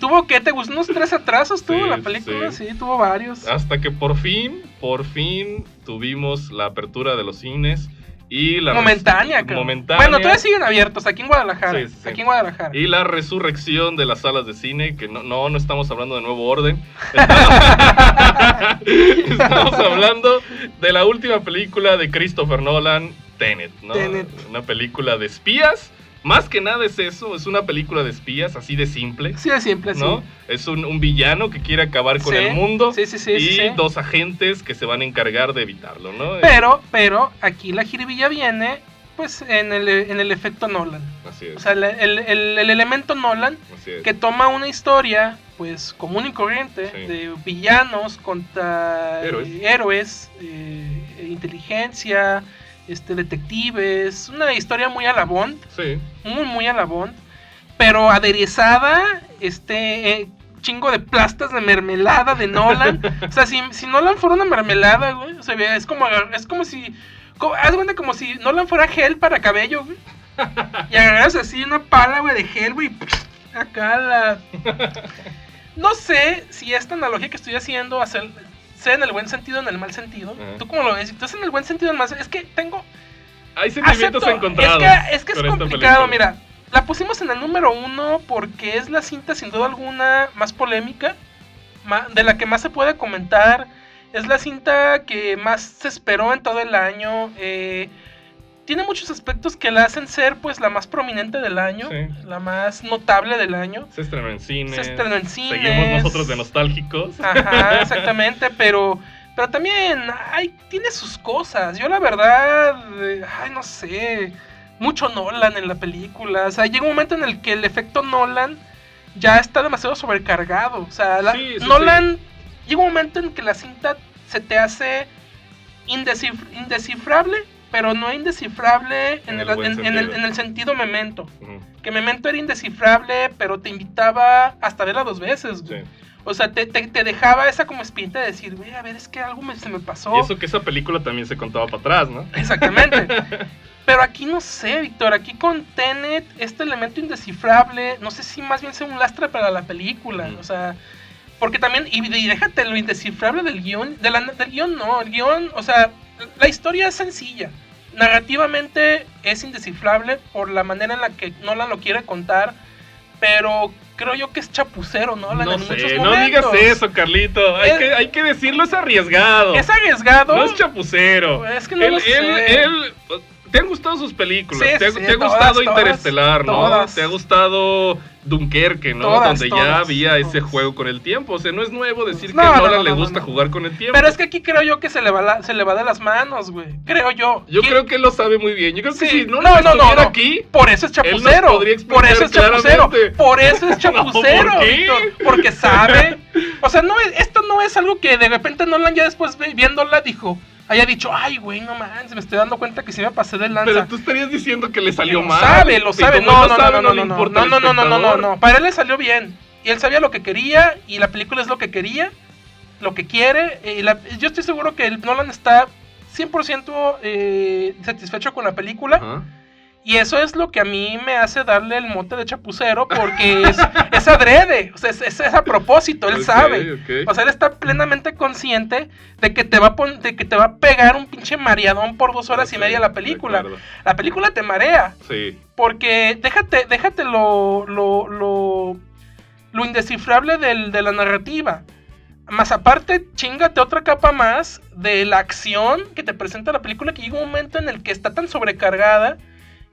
[SPEAKER 6] Tuvo, ¿qué? ¿Te gustó? Unos tres atrasos tuvo
[SPEAKER 5] Sí,
[SPEAKER 6] la película,
[SPEAKER 5] sí.
[SPEAKER 6] sí. tuvo varios.
[SPEAKER 5] Hasta que por fin, por fin tuvimos la apertura de los cines y la
[SPEAKER 6] Momentánea, cabrón.
[SPEAKER 5] momentánea.
[SPEAKER 6] Bueno, todavía siguen abiertos aquí en Guadalajara.
[SPEAKER 5] Sí, sí.
[SPEAKER 6] Aquí en Guadalajara.
[SPEAKER 5] Y la resurrección de las salas de cine, que no, no, no estamos hablando de nuevo orden. estamos hablando de la última película de Christopher Nolan, Tenet, ¿no?
[SPEAKER 6] Tenet.
[SPEAKER 5] Una película de espías. Más que nada es eso, es una película de espías, así de simple.
[SPEAKER 6] Sí, de siempre, sí.
[SPEAKER 5] ¿no? Es un, un villano que quiere acabar con
[SPEAKER 6] Sí,
[SPEAKER 5] el mundo
[SPEAKER 6] sí, sí, sí,
[SPEAKER 5] y
[SPEAKER 6] sí, sí.
[SPEAKER 5] dos agentes que se van a encargar de evitarlo, ¿no?
[SPEAKER 6] Pero, pero, aquí la jiribilla viene, pues, en el, en el efecto Nolan.
[SPEAKER 5] Así es.
[SPEAKER 6] O sea, el, el- el- el elemento Nolan
[SPEAKER 5] es.
[SPEAKER 6] que toma una historia, pues, común y corriente,
[SPEAKER 5] Sí.
[SPEAKER 6] de villanos contra
[SPEAKER 5] Héroes.
[SPEAKER 6] eh, héroes, eh, inteligencia, este, detectives, una historia muy a la Bond,
[SPEAKER 5] Sí.
[SPEAKER 6] muy, muy a la Bond, pero aderezada, este, eh, chingo de plastas de mermelada de Nolan. o sea, si, si Nolan fuera una mermelada, güey, o sea, es como, es como si, co- haz cuenta como si Nolan fuera gel para cabello, güey. Y agarras así una pala, güey, de gel, güey, acá la... No sé si esta analogía que estoy haciendo hacer, sea en el buen sentido o en el mal sentido.
[SPEAKER 5] Ajá.
[SPEAKER 6] ¿Tú cómo lo ves? Si tú es en el buen sentido o en el mal sentido. Es que tengo...
[SPEAKER 5] Hay sentimientos
[SPEAKER 6] Acepto.
[SPEAKER 5] encontrados.
[SPEAKER 6] Es que es, que es complicado, mira. La pusimos en el número uno porque es la cinta sin duda alguna más polémica, de la que más se puede comentar. Es la cinta que más se esperó en todo el año. eh, tiene muchos aspectos que la hacen ser pues la más prominente del año,
[SPEAKER 5] Sí.
[SPEAKER 6] la más notable del año.
[SPEAKER 5] Se estrenó en cine.
[SPEAKER 6] Se estrenó en cines.
[SPEAKER 5] Seguimos nosotros de nostálgicos.
[SPEAKER 6] Ajá, exactamente, pero pero también ay, tiene sus cosas. Yo la verdad, eh, ay, no sé, mucho Nolan en la película. O sea, llega un momento en el que el efecto Nolan ya está demasiado sobrecargado. O sea, la-
[SPEAKER 5] Sí, sí,
[SPEAKER 6] Nolan llega un momento en que la cinta se te hace indescif- indescifrable, pero no indescifrable en,
[SPEAKER 5] En el
[SPEAKER 6] el,
[SPEAKER 5] buen
[SPEAKER 6] en- en el-
[SPEAKER 5] sentido.
[SPEAKER 6] en el sentido memento. Que Memento era indescifrable, pero te invitaba hasta verla dos veces.
[SPEAKER 5] sí.
[SPEAKER 6] O sea, te, te- te dejaba esa como espinita de decir, güey, a ver, es que algo me- se me pasó.
[SPEAKER 5] Y eso que esa película también se contaba para atrás, ¿no?
[SPEAKER 6] Exactamente. Pero aquí no sé, Víctor, aquí con Tenet, este elemento indescifrable, no sé si más bien sea un lastre para la película.
[SPEAKER 5] Mm.
[SPEAKER 6] O sea, porque también, y, y déjate lo indescifrable del guion, de la- del guion no, el guion, o sea, la historia es sencilla. Narrativamente es indescifrable por la manera en la que Nolan lo quiere contar, pero creo yo que es chapucero,
[SPEAKER 5] No sé, no digas eso, Carlito. Hay,
[SPEAKER 6] Es-
[SPEAKER 5] que, hay que decirlo, es arriesgado.
[SPEAKER 6] Es arriesgado.
[SPEAKER 5] No es chapucero.
[SPEAKER 6] Es que no
[SPEAKER 5] él,
[SPEAKER 6] lo
[SPEAKER 5] él-
[SPEAKER 6] sé.
[SPEAKER 5] él- ¿Te han gustado sus películas?
[SPEAKER 6] Sí,
[SPEAKER 5] ¿Te, ha-
[SPEAKER 6] sí,
[SPEAKER 5] te ha
[SPEAKER 6] todas,
[SPEAKER 5] gustado
[SPEAKER 6] todas,
[SPEAKER 5] Interestelar, no? ¿Te ha gustado Dunkerque, no? Donde ya había ese juego con el tiempo. O sea, no es nuevo decir
[SPEAKER 6] No,
[SPEAKER 5] que a
[SPEAKER 6] no,
[SPEAKER 5] Nolan
[SPEAKER 6] no,
[SPEAKER 5] le gusta jugar con el tiempo.
[SPEAKER 6] Pero es que aquí creo yo que se le va, la- se le va de las manos, güey. Creo yo.
[SPEAKER 5] Yo
[SPEAKER 6] ¿Quién-
[SPEAKER 5] creo que él lo sabe muy bien. Yo creo que
[SPEAKER 6] Sí,
[SPEAKER 5] si no,
[SPEAKER 6] no,
[SPEAKER 5] estuviera aquí,
[SPEAKER 6] Por eso es chapucero. Por eso es chapucero. Por eso es chapucero,
[SPEAKER 5] ¿por qué?
[SPEAKER 6] Víctor. Porque sabe. O sea, no es- esto no es algo que de repente Nolan ya después viéndola dijo, haya dicho, ay, güey, no manches, me estoy dando cuenta que sí me pasé de lanza.
[SPEAKER 5] pero tú estarías diciendo que le salió
[SPEAKER 6] lo
[SPEAKER 5] mal.
[SPEAKER 6] sabe, lo sabe. No, no, no, no, no, no, no, no, no, no, no, no. Para él le salió bien. Y él sabía lo que quería y la película es lo que quería, lo que quiere. Y la- yo estoy seguro que el Nolan está 100% eh, satisfecho con la película.
[SPEAKER 5] Ajá.
[SPEAKER 6] Y eso es lo que a mí me hace darle el mote de chapucero porque es, es adrede, o sea, es, es- a propósito, él sabe. O sea, él está plenamente consciente de que te va a, pon- de que te va a pegar un pinche mareadón por dos horas y media la película. La película te marea.
[SPEAKER 5] Sí.
[SPEAKER 6] Porque déjate, déjate lo, lo, lo, lo indescifrable del- de la narrativa. Más aparte, chingate otra capa más de la acción que te presenta la película, que llega un momento en el que está tan sobrecargada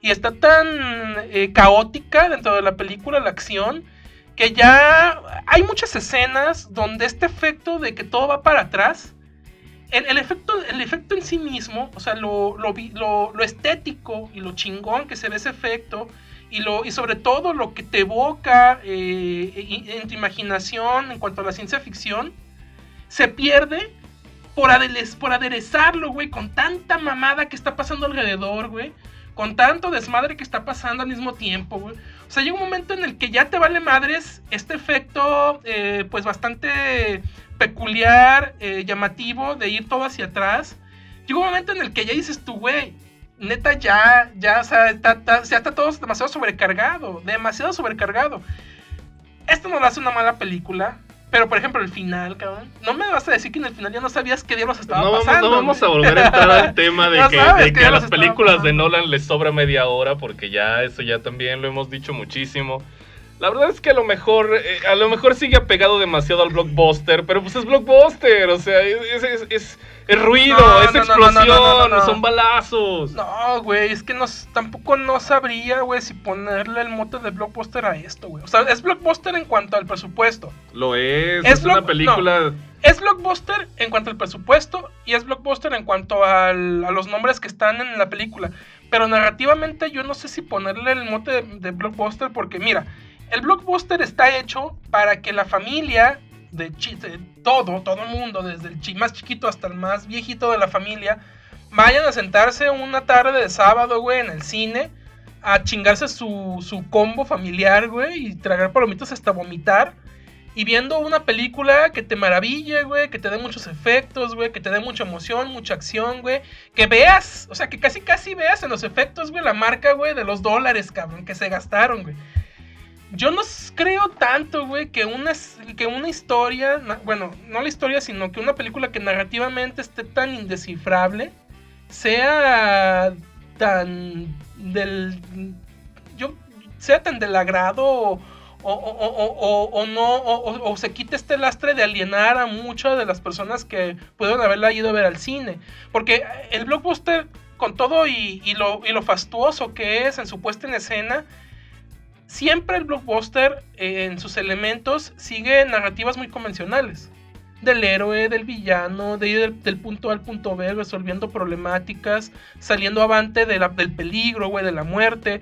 [SPEAKER 6] y está tan eh, caótica dentro de la película, la acción, que ya hay muchas escenas donde este efecto de que todo va para atrás, el, efecto, el efecto en sí mismo, o sea, lo, lo, estético y lo chingón que se ve ese efecto, y, lo, y sobre todo lo que te evoca eh, en tu imaginación en cuanto a la ciencia ficción, se pierde por, adeles- por aderezarlo, güey, con tanta mamada que está pasando alrededor, güey. Con tanto desmadre que está pasando al mismo tiempo. O sea, llega un momento en el que ya te vale madres este efecto, eh, pues bastante peculiar, eh, llamativo, de ir todo hacia atrás. Llega un momento en el que ya dices tú, güey, neta ya, ya, o sea, está- ya está todo demasiado sobrecargado, demasiado sobrecargado. Esto no lo hace una mala película, pero por ejemplo el final, cabrón, no me vas a decir que en el final ya no sabías qué diablos estaba
[SPEAKER 5] No vamos,
[SPEAKER 6] pasando.
[SPEAKER 5] no vamos a volver a entrar al tema de que, de
[SPEAKER 6] que
[SPEAKER 5] a las películas de. Nolan les sobra media hora, porque ya eso ya también lo hemos dicho muchísimo. La verdad es que a lo mejor, eh, a lo mejor sigue apegado demasiado al blockbuster, pero pues es blockbuster, o sea, es, es, es- es ruido,
[SPEAKER 6] No,
[SPEAKER 5] es
[SPEAKER 6] no,
[SPEAKER 5] explosión,
[SPEAKER 6] no,
[SPEAKER 5] son balazos.
[SPEAKER 6] No, güey, es que no, s- tampoco no sabría, güey, si ponerle el mote de blockbuster a esto, güey. O sea, es blockbuster en cuanto al presupuesto.
[SPEAKER 5] Lo es,
[SPEAKER 6] Es
[SPEAKER 5] es, una película.
[SPEAKER 6] Es blockbuster en cuanto al presupuesto y es blockbuster en cuanto al- a los nombres que están en la película. Pero narrativamente yo no sé si ponerle el mote de, de blockbuster porque mira, el blockbuster está hecho para que la familia de, de todo, todo el mundo, desde el más chiquito hasta el más viejito de la familia, vayan a sentarse una tarde de sábado, güey, en el cine a chingarse su, su combo familiar, güey, y tragar palomitas hasta vomitar. Y viendo una película que te maraville, güey, que te dé muchos efectos, güey, que te dé mucha emoción, mucha acción, güey. Que veas, o sea, que casi casi veas en los efectos, güey, la marca, güey, de los dólares, cabrón, que se gastaron, güey. Yo no creo tanto, güey, que una, que una historia, bueno, no la historia, sino que una película que narrativamente esté tan indescifrable, sea tan del... Yo, sea tan del agrado o, o- o- o- no, o, se quite este lastre de alienar a muchas de las personas que pudieron haberla ido a ver al cine. Porque el blockbuster, con todo y, y lo, y lo fastuoso que es en su puesta en escena, siempre el blockbuster eh, en sus elementos sigue narrativas muy convencionales. Del héroe, del villano, de ir del, del punto A al punto B, resolviendo problemáticas, saliendo avante de la- del peligro, güey, de la muerte.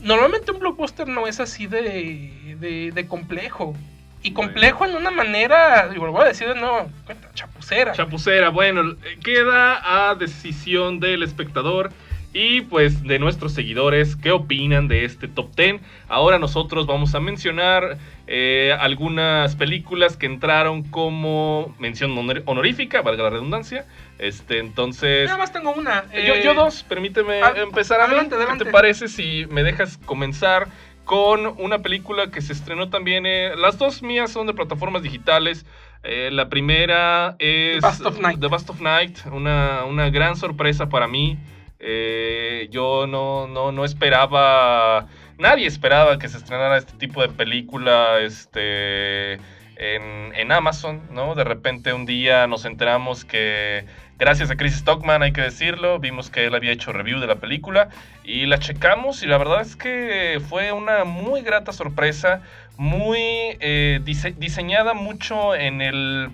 [SPEAKER 6] Normalmente un blockbuster no es así de, de, de complejo. Y complejo en una manera, digo, lo voy a decir de nuevo, cuenta, chapucera.
[SPEAKER 5] Chapucera, bueno, eh, queda a decisión del espectador y pues de nuestros seguidores qué opinan de este top 10. Ahora nosotros vamos a mencionar eh, algunas películas que entraron como mención honor- honorífica, valga la redundancia. Este, entonces...
[SPEAKER 6] Nada más tengo una.
[SPEAKER 5] Yo,
[SPEAKER 6] eh,
[SPEAKER 5] yo dos, permíteme
[SPEAKER 6] ah,
[SPEAKER 5] empezar a mí.
[SPEAKER 6] adelante,
[SPEAKER 5] ¿Qué
[SPEAKER 6] adelante.
[SPEAKER 5] te parece si me dejas comenzar con una película que se estrenó también? eh, las dos mías son de plataformas digitales. Eh, la primera es
[SPEAKER 6] The Bust of Night.
[SPEAKER 5] The Bust of Night, una, una gran sorpresa para mí. Eh, yo no, no, no esperaba, nadie esperaba que se estrenara este tipo de película este, en, en Amazon, ¿no? De repente un día nos enteramos que, gracias a Chris Stockman, hay que decirlo, vimos que él había hecho review de la película y la checamos y la verdad es que fue una muy grata sorpresa, muy eh, dise- diseñada mucho en el,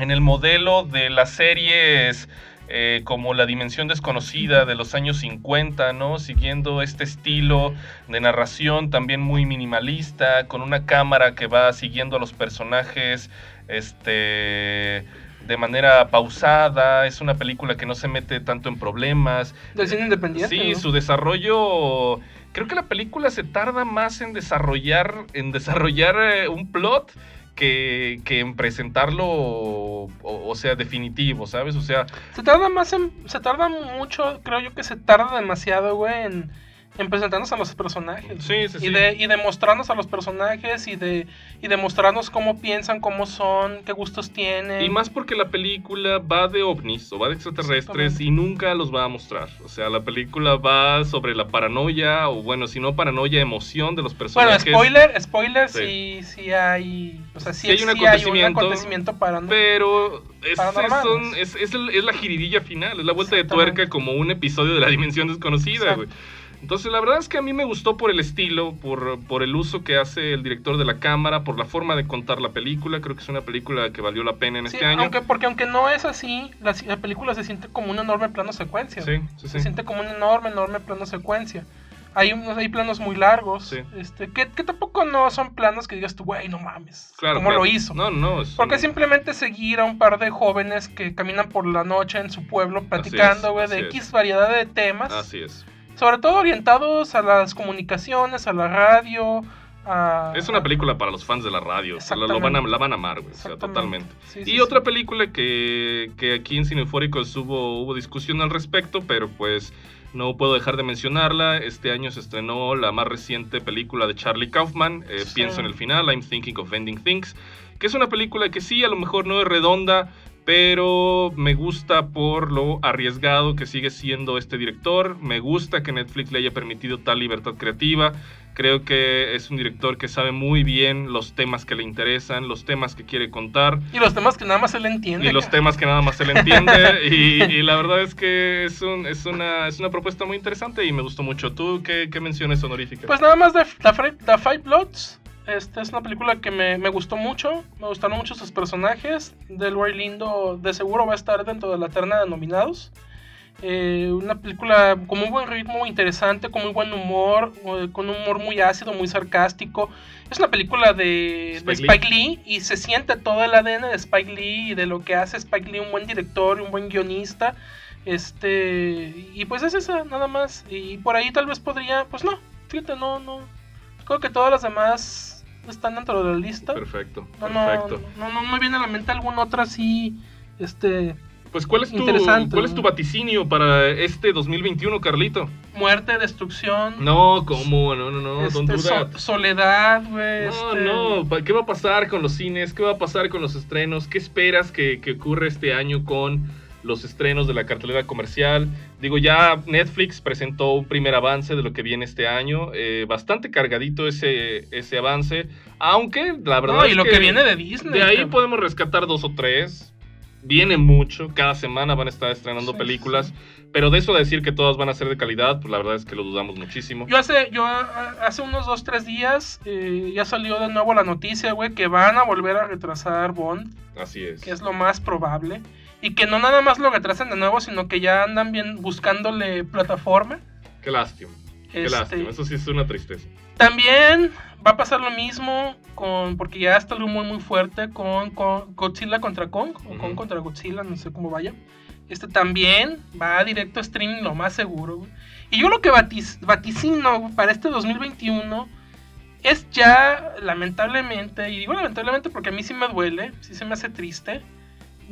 [SPEAKER 5] en el modelo de las series eh, como La Dimensión Desconocida de los años 50, ¿no? Siguiendo este estilo de narración también muy minimalista, con una cámara que va siguiendo a los personajes, este de manera pausada, es una película que no se mete tanto en problemas,
[SPEAKER 6] Del cine independiente.
[SPEAKER 5] Sí,
[SPEAKER 6] ¿no?
[SPEAKER 5] su desarrollo. Creo que la película se tarda más en desarrollar, en desarrollar eh, un plot que, que en presentarlo, o, sea, definitivo, ¿sabes? O sea,
[SPEAKER 6] Se tarda más en. Se tarda mucho, creo yo que se tarda demasiado, güey, en, en presentarnos a los personajes.
[SPEAKER 5] Sí, sí,
[SPEAKER 6] y
[SPEAKER 5] sí.
[SPEAKER 6] De, y de mostrarnos a los personajes y de, y de mostrarnos cómo piensan, cómo son, qué gustos tienen.
[SPEAKER 5] Y más porque la película va de ovnis o va de extraterrestres y nunca los va a mostrar. O sea, la película va sobre la paranoia, o bueno, si no paranoia, emoción de los
[SPEAKER 6] Bueno,
[SPEAKER 5] personajes.
[SPEAKER 6] spoiler, spoiler,
[SPEAKER 5] Sí.
[SPEAKER 6] sí, hay. O sea, sí,
[SPEAKER 5] hay un acontecimiento,
[SPEAKER 6] acontecimiento paranormal.
[SPEAKER 5] Pero es, son- es, es el- es la giridilla final, es la vuelta de tuerca como un episodio de la dimensión desconocida, güey. Entonces, la verdad es que a mí me gustó por el estilo, por, por el uso que hace el director de la cámara, por la forma de contar la película. Creo que es una película que valió la pena en
[SPEAKER 6] Sí,
[SPEAKER 5] este año.
[SPEAKER 6] aunque, porque aunque no es así, la, la película se siente como un enorme plano secuencia.
[SPEAKER 5] Sí, sí,
[SPEAKER 6] Se siente como un enorme, enorme plano secuencia. Hay, unos- hay planos muy largos, este, que, que tampoco no son planos que digas tú, güey, no mames.
[SPEAKER 5] Claro,
[SPEAKER 6] ¿Cómo
[SPEAKER 5] claro.
[SPEAKER 6] lo hizo?
[SPEAKER 5] No, no.
[SPEAKER 6] Porque
[SPEAKER 5] un-
[SPEAKER 6] simplemente seguir a un par de jóvenes que caminan por la noche en su pueblo platicando, güey, de X variedad de temas.
[SPEAKER 5] Así es.
[SPEAKER 6] Sobre todo orientados a las comunicaciones, a la radio, a...
[SPEAKER 5] Es una película para los fans de la radio. o sea, la, lo van a, la van a amar, güey. O sea, totalmente.
[SPEAKER 6] Sí,
[SPEAKER 5] Y
[SPEAKER 6] sí,
[SPEAKER 5] otra película que, que aquí en Cinefóricos hubo, hubo discusión al respecto, pero pues no puedo dejar de mencionarla. Este año se estrenó la más reciente película de Charlie Kaufman, eh. Pienso en el final, I'm Thinking of Ending Things, que es una película que sí, a lo mejor no es redonda, pero me gusta por lo arriesgado que sigue siendo este director. Me gusta que Netflix le haya permitido tal libertad creativa. Creo que es un director que sabe muy bien los temas que le interesan, los temas que quiere contar
[SPEAKER 6] Y los temas que nada más se le entiende.
[SPEAKER 5] y los temas que nada más se le entiende. y, y la verdad es que es, un- es, una, es una propuesta muy interesante y me gustó mucho. ¿Tú qué, qué menciones honoríficas?
[SPEAKER 6] Pues nada más de The Five Bloods. Esta es una película que me, me gustó mucho. Me gustaron mucho sus personajes. Delroy Lindo de seguro va a estar dentro de la terna de nominados. Eh, una película con muy buen ritmo, interesante, con muy buen humor, eh, con un humor muy ácido, muy sarcástico. Es una película de, de
[SPEAKER 5] Spike
[SPEAKER 6] Spike Lee y se siente todo el ADN de Spike Lee y de lo que hace Spike Lee, un buen director, un buen guionista. Este, y pues es esa, nada más. Y por ahí tal vez podría, pues no, fíjate, no, no. Creo que todas las demás están dentro de la lista.
[SPEAKER 5] Perfecto,
[SPEAKER 6] No,
[SPEAKER 5] perfecto.
[SPEAKER 6] no, no, no me viene a la mente alguna otra así, este,
[SPEAKER 5] Pues ¿cuál es, tu, ¿cuál es tu vaticinio para este 2021, Carlito?
[SPEAKER 6] muerte, destrucción.
[SPEAKER 5] No, ¿cómo? No, no, no,
[SPEAKER 6] este, so- soledad, güey.
[SPEAKER 5] No,
[SPEAKER 6] este,
[SPEAKER 5] no, ¿qué va a pasar con los cines? ¿Qué va a pasar con los estrenos? ¿Qué esperas que, que ocurra este año con los estrenos de la cartelera comercial? Digo, ya Netflix presentó un primer avance de lo que viene este año, eh, bastante cargadito ese, ese avance, aunque la verdad
[SPEAKER 6] No, y
[SPEAKER 5] es
[SPEAKER 6] lo que, viene de Disney.
[SPEAKER 5] de ahí podemos rescatar dos o tres. Viene mucho, cada semana van a estar estrenando
[SPEAKER 6] Sí,
[SPEAKER 5] películas,
[SPEAKER 6] sí.
[SPEAKER 5] pero de eso a decir que todas van a ser de calidad, pues la verdad es que lo dudamos muchísimo.
[SPEAKER 6] Yo hace, yo hace unos dos, tres días eh, ya salió de nuevo la noticia, güey, que van a volver a retrasar Bond,
[SPEAKER 5] Así es.
[SPEAKER 6] que es lo más probable. Y que no nada más lo retrasen de nuevo, sino que ya andan bien buscándole plataforma.
[SPEAKER 5] Qué lástima. Qué
[SPEAKER 6] Este,
[SPEAKER 5] lástima, eso sí es una tristeza.
[SPEAKER 6] También va a pasar lo mismo con, porque ya está el rumor muy fuerte con, con Godzilla contra Kong, o. Kong contra Godzilla, no sé cómo vaya. Este también va directo a streaming, lo más seguro. güey. Y yo lo que vatic- vaticino para este 2021 es ya, lamentablemente, y digo lamentablemente porque a mí sí me duele, sí se me hace triste,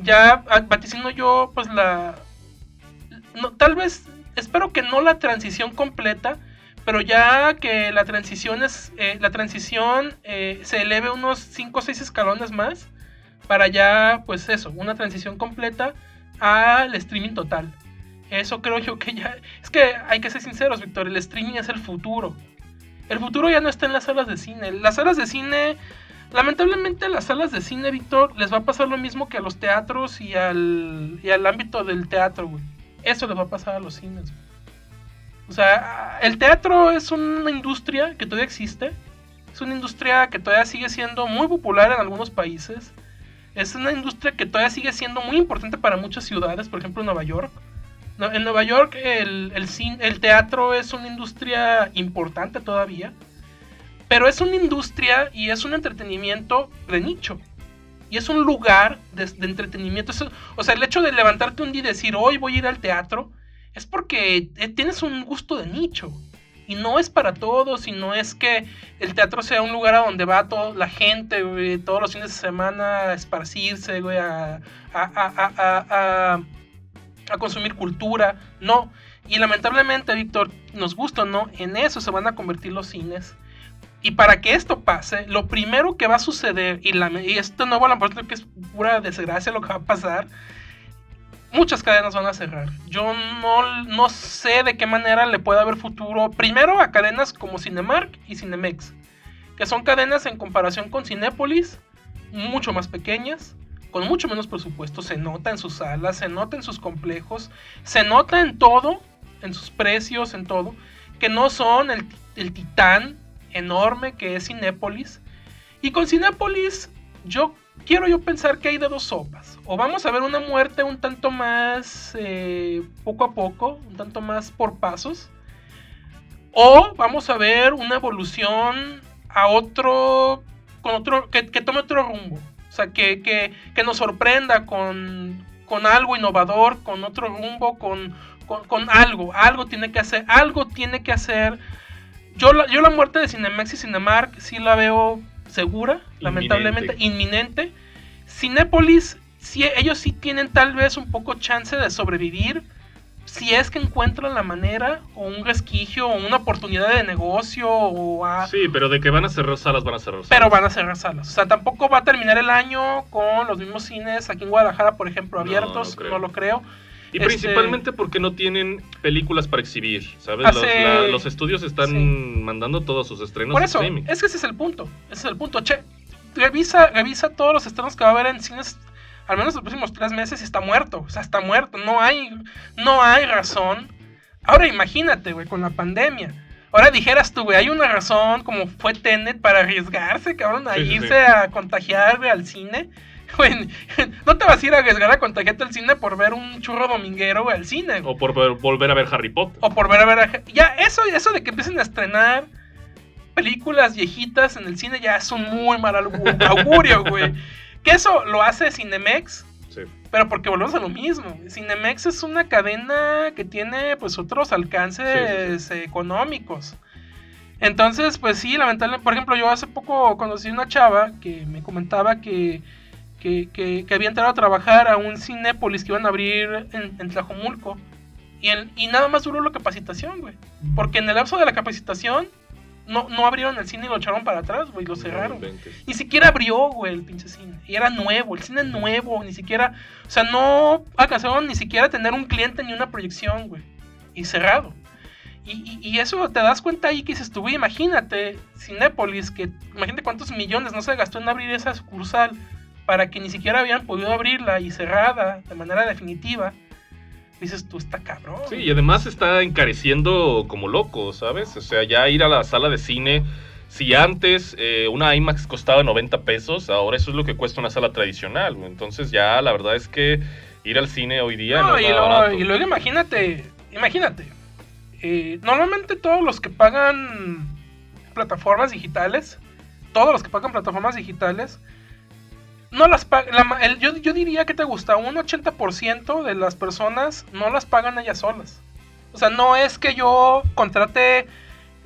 [SPEAKER 6] ya vaticino yo pues la... Tal vez, espero que no la transición completa, pero ya que la transición es eh, la transición eh, se eleve unos 5 o 6 escalones más para ya pues eso una transición completa al streaming total. Eso creo yo que ya es que hay que ser sinceros Víctor el streaming es el futuro. El futuro ya no está en las salas de cine. Las salas de cine lamentablemente a las salas de cine Víctor les va a pasar lo mismo que a los teatros y al y al ámbito del teatro güey eso les va a pasar a los cines. O sea, el teatro es una industria que todavía existe. Es una industria que todavía sigue siendo muy popular en algunos países. Es una industria que todavía sigue siendo muy importante para muchas ciudades, por ejemplo Nueva York. En Nueva York el, el, cin- el teatro es una industria importante todavía. Pero es una industria y es un entretenimiento de nicho. Y es un lugar de, entretenimiento. O sea, el hecho de levantarte un día y decir, hoy voy a ir al teatro, es porque eh, tienes un gusto de nicho. Y no es para todos, y no es que el teatro sea un lugar a donde va toda la gente, todos los fines de semana a esparcirse, güey, a, a, a, a consumir cultura. No. Y lamentablemente, Víctor, nos gusta o no, en eso se van a convertir los cines. Y para que esto pase, lo primero que va a suceder, y, la, y esto no va a que es pura desgracia lo que va a pasar, muchas cadenas van a cerrar. Yo no, no sé de qué manera le puede haber futuro. Primero a cadenas como Cinemark y Cinemex, que son cadenas en comparación con Cinépolis, mucho más pequeñas, con mucho menos presupuesto. Se nota en sus salas, se nota en sus complejos, se nota en todo, en sus precios, en todo, que no son el, el titán enorme que es Cinépolis. Y con Cinépolis, yo quiero yo pensar que hay de dos sopas. O vamos a ver una muerte un tanto más eh, poco a poco, un tanto más por pasos. O vamos a ver una evolución a otro, con otro, que, tome otro rumbo. O sea, que, que, nos sorprenda con, con, algo innovador, con otro rumbo, con, con, algo. Algo tiene que hacer, algo tiene que hacer. Yo la, yo la muerte de Cinemax y Cinemark sí la veo segura, lamentablemente, inminente. Cinépolis, sí, ellos sí tienen tal vez un poco chance de sobrevivir. Si es que encuentran la manera, o un resquicio, o una oportunidad de negocio, o
[SPEAKER 5] Sí, pero de que van a cerrar salas, van a cerrar salas.
[SPEAKER 6] Pero van a cerrar salas. O sea, tampoco va a terminar el año con los mismos cines aquí en Guadalajara, por ejemplo, abiertos. No, lo creo.
[SPEAKER 5] Y este, principalmente porque no tienen películas para exhibir, ¿sabes? Los, estudios están mandando todos sus estrenos.
[SPEAKER 6] Por eso, es que ese es el punto. Ese es el punto. Che, revisa, revisa todos los estrenos que va a haber en cines, al menos los próximos tres meses, y está muerto. O sea, está muerto. No hay, no hay razón. Ahora imagínate, güey, con la pandemia. Ahora dijeras tú, güey, hay una razón como fue Tenet para arriesgarse, cabrón, a irse a contagiar al cine. Güey, no te vas a ir a arriesgar a contagiarte al cine por ver un churro dominguero, güey, al cine.
[SPEAKER 5] O por volver a ver Harry Potter.
[SPEAKER 6] O por ver a ver Ya, eso, eso de que empiecen a estrenar películas viejitas en el cine ya es un muy mal augurio, güey. que eso lo hace Cinemex. Sí. Pero porque volvemos a lo mismo. Cinemex es una cadena que tiene pues otros alcances económicos. Entonces, pues sí, lamentablemente, por ejemplo, yo hace poco conocí una chava que me comentaba que que, había entrado a trabajar a un Cinépolis que iban a abrir en, Tlajomulco. Y, y nada más duró la capacitación, güey. Porque en el lapso de la capacitación no, no abrieron el cine y lo echaron para atrás, güey, lo cerraron. ni siquiera abrió, güey, el pinche cine. Y era nuevo, el cine nuevo, ni siquiera. O sea, no alcanzaron ni siquiera tener un cliente ni una proyección, güey. Y cerrado. Y, y, eso te das cuenta ahí que dices tú, güey, imagínate, Cinépolis, que imagínate cuántos millones no se gastó en abrir esa sucursal para que ni siquiera habían podido abrirla y cerrada de manera definitiva. Dices tú, está cabrón.
[SPEAKER 5] Sí, y además está encareciendo como loco, ¿sabes? O sea, ya ir a la sala de cine, si antes eh, una IMAX costaba 90 pesos, ahora eso es lo que cuesta una sala tradicional. Entonces ya la verdad es que ir al cine hoy día no,
[SPEAKER 6] y, luego, y luego imagínate, imagínate, eh, normalmente todos los que pagan plataformas digitales, todos los que pagan plataformas digitales, no las pagan. Yo, yo diría que te gusta, un 80% de las personas no las pagan ellas solas. O sea, no es que yo contrate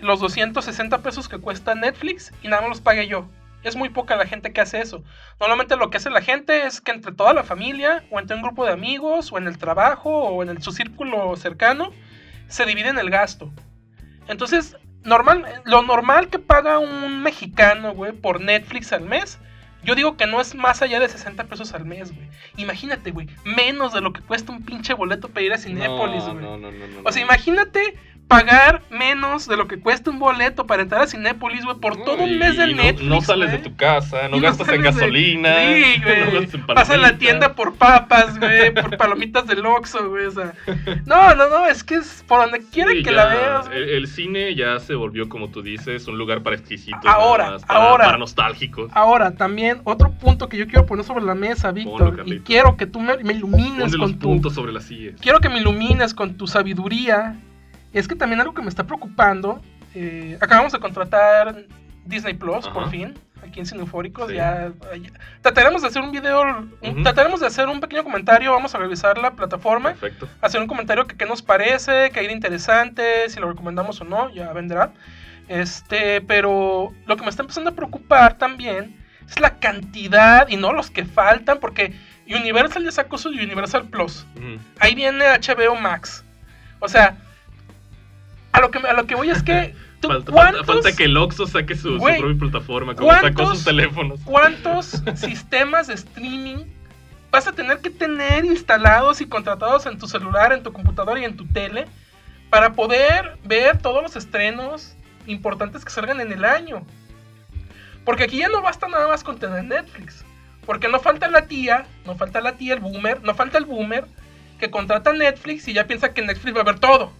[SPEAKER 6] los 260 pesos que cuesta Netflix y nada más los pague yo. Es muy poca la gente que hace eso. Normalmente lo que hace la gente es que entre toda la familia, o entre un grupo de amigos, o en el trabajo, o en el, su círculo cercano, se dividen el gasto. Entonces, normal, lo normal que paga un mexicano, güey, por Netflix al mes yo digo que no es más allá de 60 pesos al mes, güey. Imagínate, güey. Menos de lo que cuesta un pinche boleto para ir a Cinépolis, güey. No, no, no, no, O sea, imagínate pagar menos de lo que cuesta un boleto para entrar a Cinépolis, güey, por todo un mes de Netflix.
[SPEAKER 5] No, sales de tu casa, no gastas en gasolina.
[SPEAKER 6] Sí, güey. Vas a la tienda por papas, güey, por palomitas del Oxxo, güey. O sea, no, no, no, es que es por donde quiera que la veas.
[SPEAKER 5] El, cine ya se volvió, como tú dices, un lugar para exquisitos.
[SPEAKER 6] Ahora,
[SPEAKER 5] para,
[SPEAKER 6] ahora.
[SPEAKER 5] Para nostálgicos.
[SPEAKER 6] Ahora, también, otro punto que yo quiero poner sobre la mesa, Víctor, y quiero que tú me, ilumines con tu...
[SPEAKER 5] puntos sobre la silla.
[SPEAKER 6] Quiero que me ilumines con tu sabiduría es que también algo que me está preocupando, eh, acabamos de contratar Disney Plus, por fin. aquí en Cinefóricos.
[SPEAKER 5] Sí.
[SPEAKER 6] Ya, ya- trataremos de hacer un video, un- trataremos de hacer un pequeño comentario. Vamos a revisar la plataforma,
[SPEAKER 5] Perfecto.
[SPEAKER 6] hacer un comentario que qué nos parece, que era interesante, si lo recomendamos o no, ya vendrá. Este, pero lo que me está empezando a preocupar también es la cantidad y no los que faltan, porque Universal ya sacó su Universal Plus. Ahí viene HBO Max. O sea, a lo que, a lo que voy es que. ¿tú
[SPEAKER 5] Falta, falta-
[SPEAKER 6] cuántos-
[SPEAKER 5] falta que el Oxxo saque su, su
[SPEAKER 6] Güey,
[SPEAKER 5] propia plataforma, como sacó
[SPEAKER 6] ¿cuántos-
[SPEAKER 5] sus teléfonos.
[SPEAKER 6] ¿Cuántos sistemas de streaming vas a tener que tener instalados y contratados en tu celular, en tu computadora y en tu tele para poder ver todos los estrenos importantes que salgan en el año? Porque aquí ya no basta nada más con tener Netflix. Porque no falta la tía, no falta la tía, el boomer, no falta el boomer que contrata Netflix y ya piensa que Netflix va a ver todo.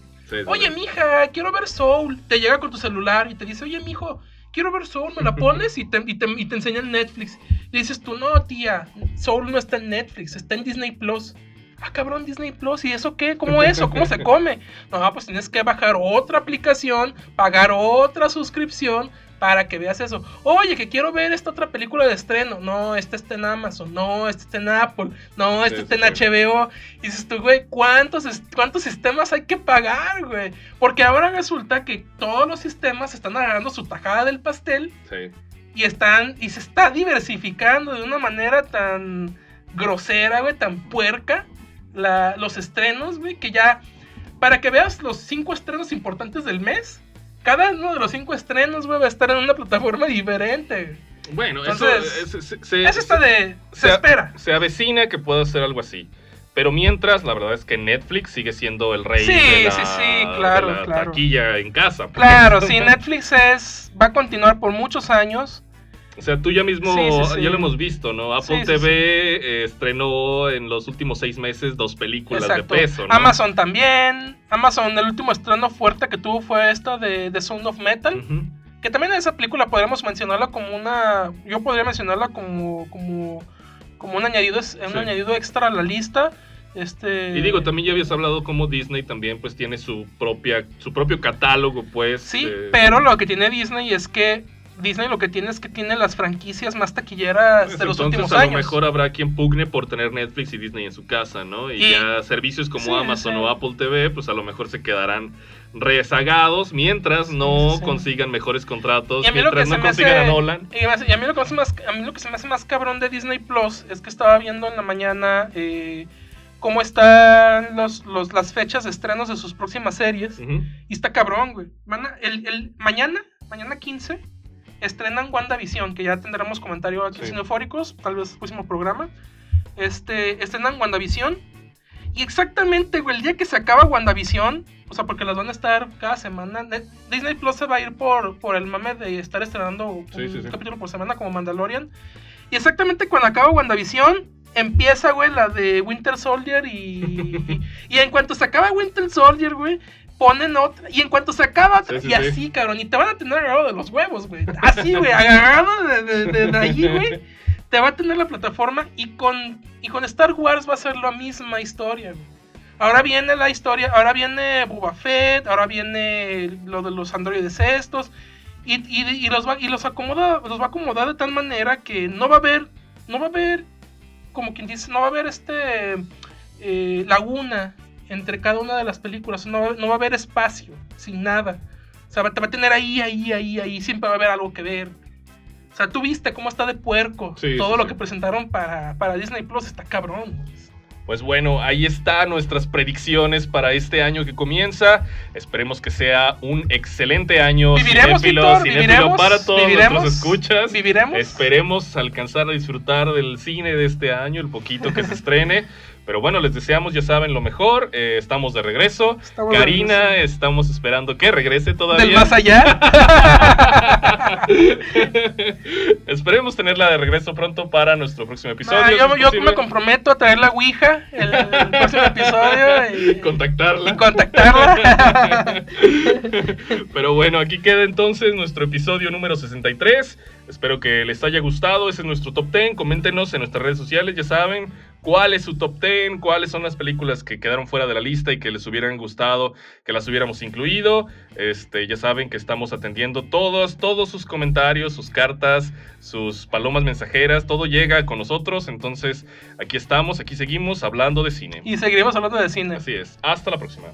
[SPEAKER 6] Oye, mija, quiero ver Soul. Te llega con tu celular y te dice, oye, mijo, quiero ver Soul. Me la pones y te, y te, y te enseña en Netflix. Y dices tú, no, tía, Soul no está en Netflix, está en Disney Plus. Ah, cabrón, Disney Plus. ¿Y eso qué? ¿Cómo eso? ¿Cómo se come? No, pues tienes que bajar otra aplicación, pagar otra suscripción para que veas eso. Oye, que quiero ver esta otra película de estreno. No, esta está en Amazon. No, esta está en Apple. No, esta
[SPEAKER 5] Sí,
[SPEAKER 6] está
[SPEAKER 5] sí,
[SPEAKER 6] en. HBO. Y dices tú, güey, ¿cuántos, ¿cuántos sistemas hay que pagar, güey? Porque ahora resulta que todos los sistemas están agarrando su tajada del pastel
[SPEAKER 5] Sí.
[SPEAKER 6] y están y se está diversificando de una manera tan grosera, güey, tan puerca la- los estrenos, güey, que ya para que veas los cinco estrenos importantes del mes, cada uno de los cinco estrenos, güey, va a estar en una plataforma diferente.
[SPEAKER 5] Bueno,
[SPEAKER 6] Entonces,
[SPEAKER 5] eso, es- se, se-
[SPEAKER 6] Eso está de se,
[SPEAKER 5] se-
[SPEAKER 6] espera.
[SPEAKER 5] se avecina que pueda hacer algo así. Pero mientras, la verdad es que Netflix sigue siendo el rey
[SPEAKER 6] Sí,
[SPEAKER 5] de la,
[SPEAKER 6] sí, sí, claro,
[SPEAKER 5] de la
[SPEAKER 6] claro.
[SPEAKER 5] taquilla en casa. porque-
[SPEAKER 6] Claro, sí, Netflix es va a continuar por muchos años.
[SPEAKER 5] O sea, tú ya mismo,
[SPEAKER 6] Sí, sí, sí.
[SPEAKER 5] ya lo hemos visto, ¿no? Apple TV eh, estrenó en los últimos seis meses dos películas
[SPEAKER 6] Exacto.
[SPEAKER 5] de peso, ¿no?
[SPEAKER 6] Amazon también. Amazon, el último estreno fuerte que tuvo fue esta de The Sound of Metal. Que también esa película podríamos mencionarla como una. Yo podría mencionarla como. como. como un añadido, un añadido extra a la lista. Este.
[SPEAKER 5] Y digo, también ya habías hablado como Disney también pues tiene su propia su propio catálogo, pues.
[SPEAKER 6] Sí,
[SPEAKER 5] eh,
[SPEAKER 6] pero lo que tiene Disney es que. Disney lo que tiene es que tiene las franquicias más taquilleras
[SPEAKER 5] pues,
[SPEAKER 6] de los
[SPEAKER 5] entonces
[SPEAKER 6] últimos
[SPEAKER 5] a
[SPEAKER 6] años.
[SPEAKER 5] lo mejor habrá quien pugne por tener Netflix y Disney en su casa, ¿no? Y,
[SPEAKER 6] Y-
[SPEAKER 5] ya servicios como
[SPEAKER 6] Sí,
[SPEAKER 5] Amazon
[SPEAKER 6] sí.
[SPEAKER 5] o Apple TV, pues a lo mejor se quedarán rezagados mientras no
[SPEAKER 6] sí,
[SPEAKER 5] consigan mejores contratos,
[SPEAKER 6] a
[SPEAKER 5] mientras no consigan
[SPEAKER 6] hace-
[SPEAKER 5] a Nolan.
[SPEAKER 6] Y, a mí lo que más, a mí lo que se me hace más cabrón de Disney Plus es que estaba viendo en la mañana eh, cómo están los, los, las fechas de estrenos de sus próximas series. Y está cabrón, güey. A- el, el- mañana, mañana 15, estrenan WandaVision, que ya tendremos comentario aquí en. Cinefóricos, tal vez el próximo programa. Este, estrenan WandaVision. Y exactamente, güey, el día que se acaba WandaVision, o sea, porque las van a estar cada semana, Disney Plus se va a ir por, por el mame de estar estrenando un
[SPEAKER 5] Sí, sí, sí.
[SPEAKER 6] capítulo por semana como Mandalorian. Y exactamente cuando acaba WandaVision, empieza, güey, la de Winter Soldier y, y, y en cuanto se acaba Winter Soldier, güey, ponen otra. Y en cuanto se acaba otra,
[SPEAKER 5] Sí, sí,
[SPEAKER 6] y
[SPEAKER 5] sí.
[SPEAKER 6] así, cabrón, y te van a tener agarrado de los huevos, güey. Así, güey, agarrado de, de, de- de allí, güey. Te va a tener la plataforma y con, y con Star Wars va a ser la misma historia, güey. Ahora viene la historia, ahora viene Boba Fett, ahora viene lo de los androides estos. Y, y, y los va, y los acomoda, los va a acomodar de tal manera que no va a haber, no va a haber, como quien dice, no va a haber este eh, laguna entre cada una de las películas, no va, no va a haber espacio, sin nada. O sea, te va a tener ahí, ahí, ahí, ahí, siempre va a haber algo que ver. O sea, tú viste cómo está de puerco.
[SPEAKER 5] Sí,
[SPEAKER 6] Todo
[SPEAKER 5] sí,
[SPEAKER 6] lo
[SPEAKER 5] sí.
[SPEAKER 6] que presentaron para, para Disney Plus está cabrón.
[SPEAKER 5] Pues bueno, ahí están nuestras predicciones para este año que comienza. Esperemos que sea un excelente año
[SPEAKER 6] Viviremos,
[SPEAKER 5] cinéfilo,
[SPEAKER 6] Víctor,
[SPEAKER 5] cinéfilo
[SPEAKER 6] viviremos,
[SPEAKER 5] para todos
[SPEAKER 6] viviremos,
[SPEAKER 5] nuestros escuchas.
[SPEAKER 6] viviremos.
[SPEAKER 5] Esperemos alcanzar a disfrutar del cine de este año, el poquito que se estrene. Pero bueno, les deseamos, ya saben, lo mejor. Eh, estamos de regreso.
[SPEAKER 6] Estamos de
[SPEAKER 5] Karina,
[SPEAKER 6] regreso.
[SPEAKER 5] estamos esperando que regrese todavía.
[SPEAKER 6] Del más allá.
[SPEAKER 5] Esperemos tenerla de regreso pronto para nuestro próximo episodio.
[SPEAKER 6] Ah, yo, me comprometo a traer la Ouija el, el próximo episodio y,
[SPEAKER 5] Contactarla.
[SPEAKER 6] y contactarla.
[SPEAKER 5] Pero bueno, aquí queda entonces nuestro episodio número 63. Espero que les haya gustado. Ese es nuestro top 10. Coméntenos en nuestras redes sociales, ya saben. Cuál es su top 10, cuáles son las películas que quedaron fuera de la lista y que les hubieran gustado que las hubiéramos incluido. Este, ya saben que estamos atendiendo todos, todos sus comentarios, sus cartas, sus palomas mensajeras, todo llega con nosotros. Entonces, aquí estamos, aquí seguimos hablando de cine.
[SPEAKER 6] Y seguiremos hablando de cine.
[SPEAKER 5] Así es. Hasta la próxima.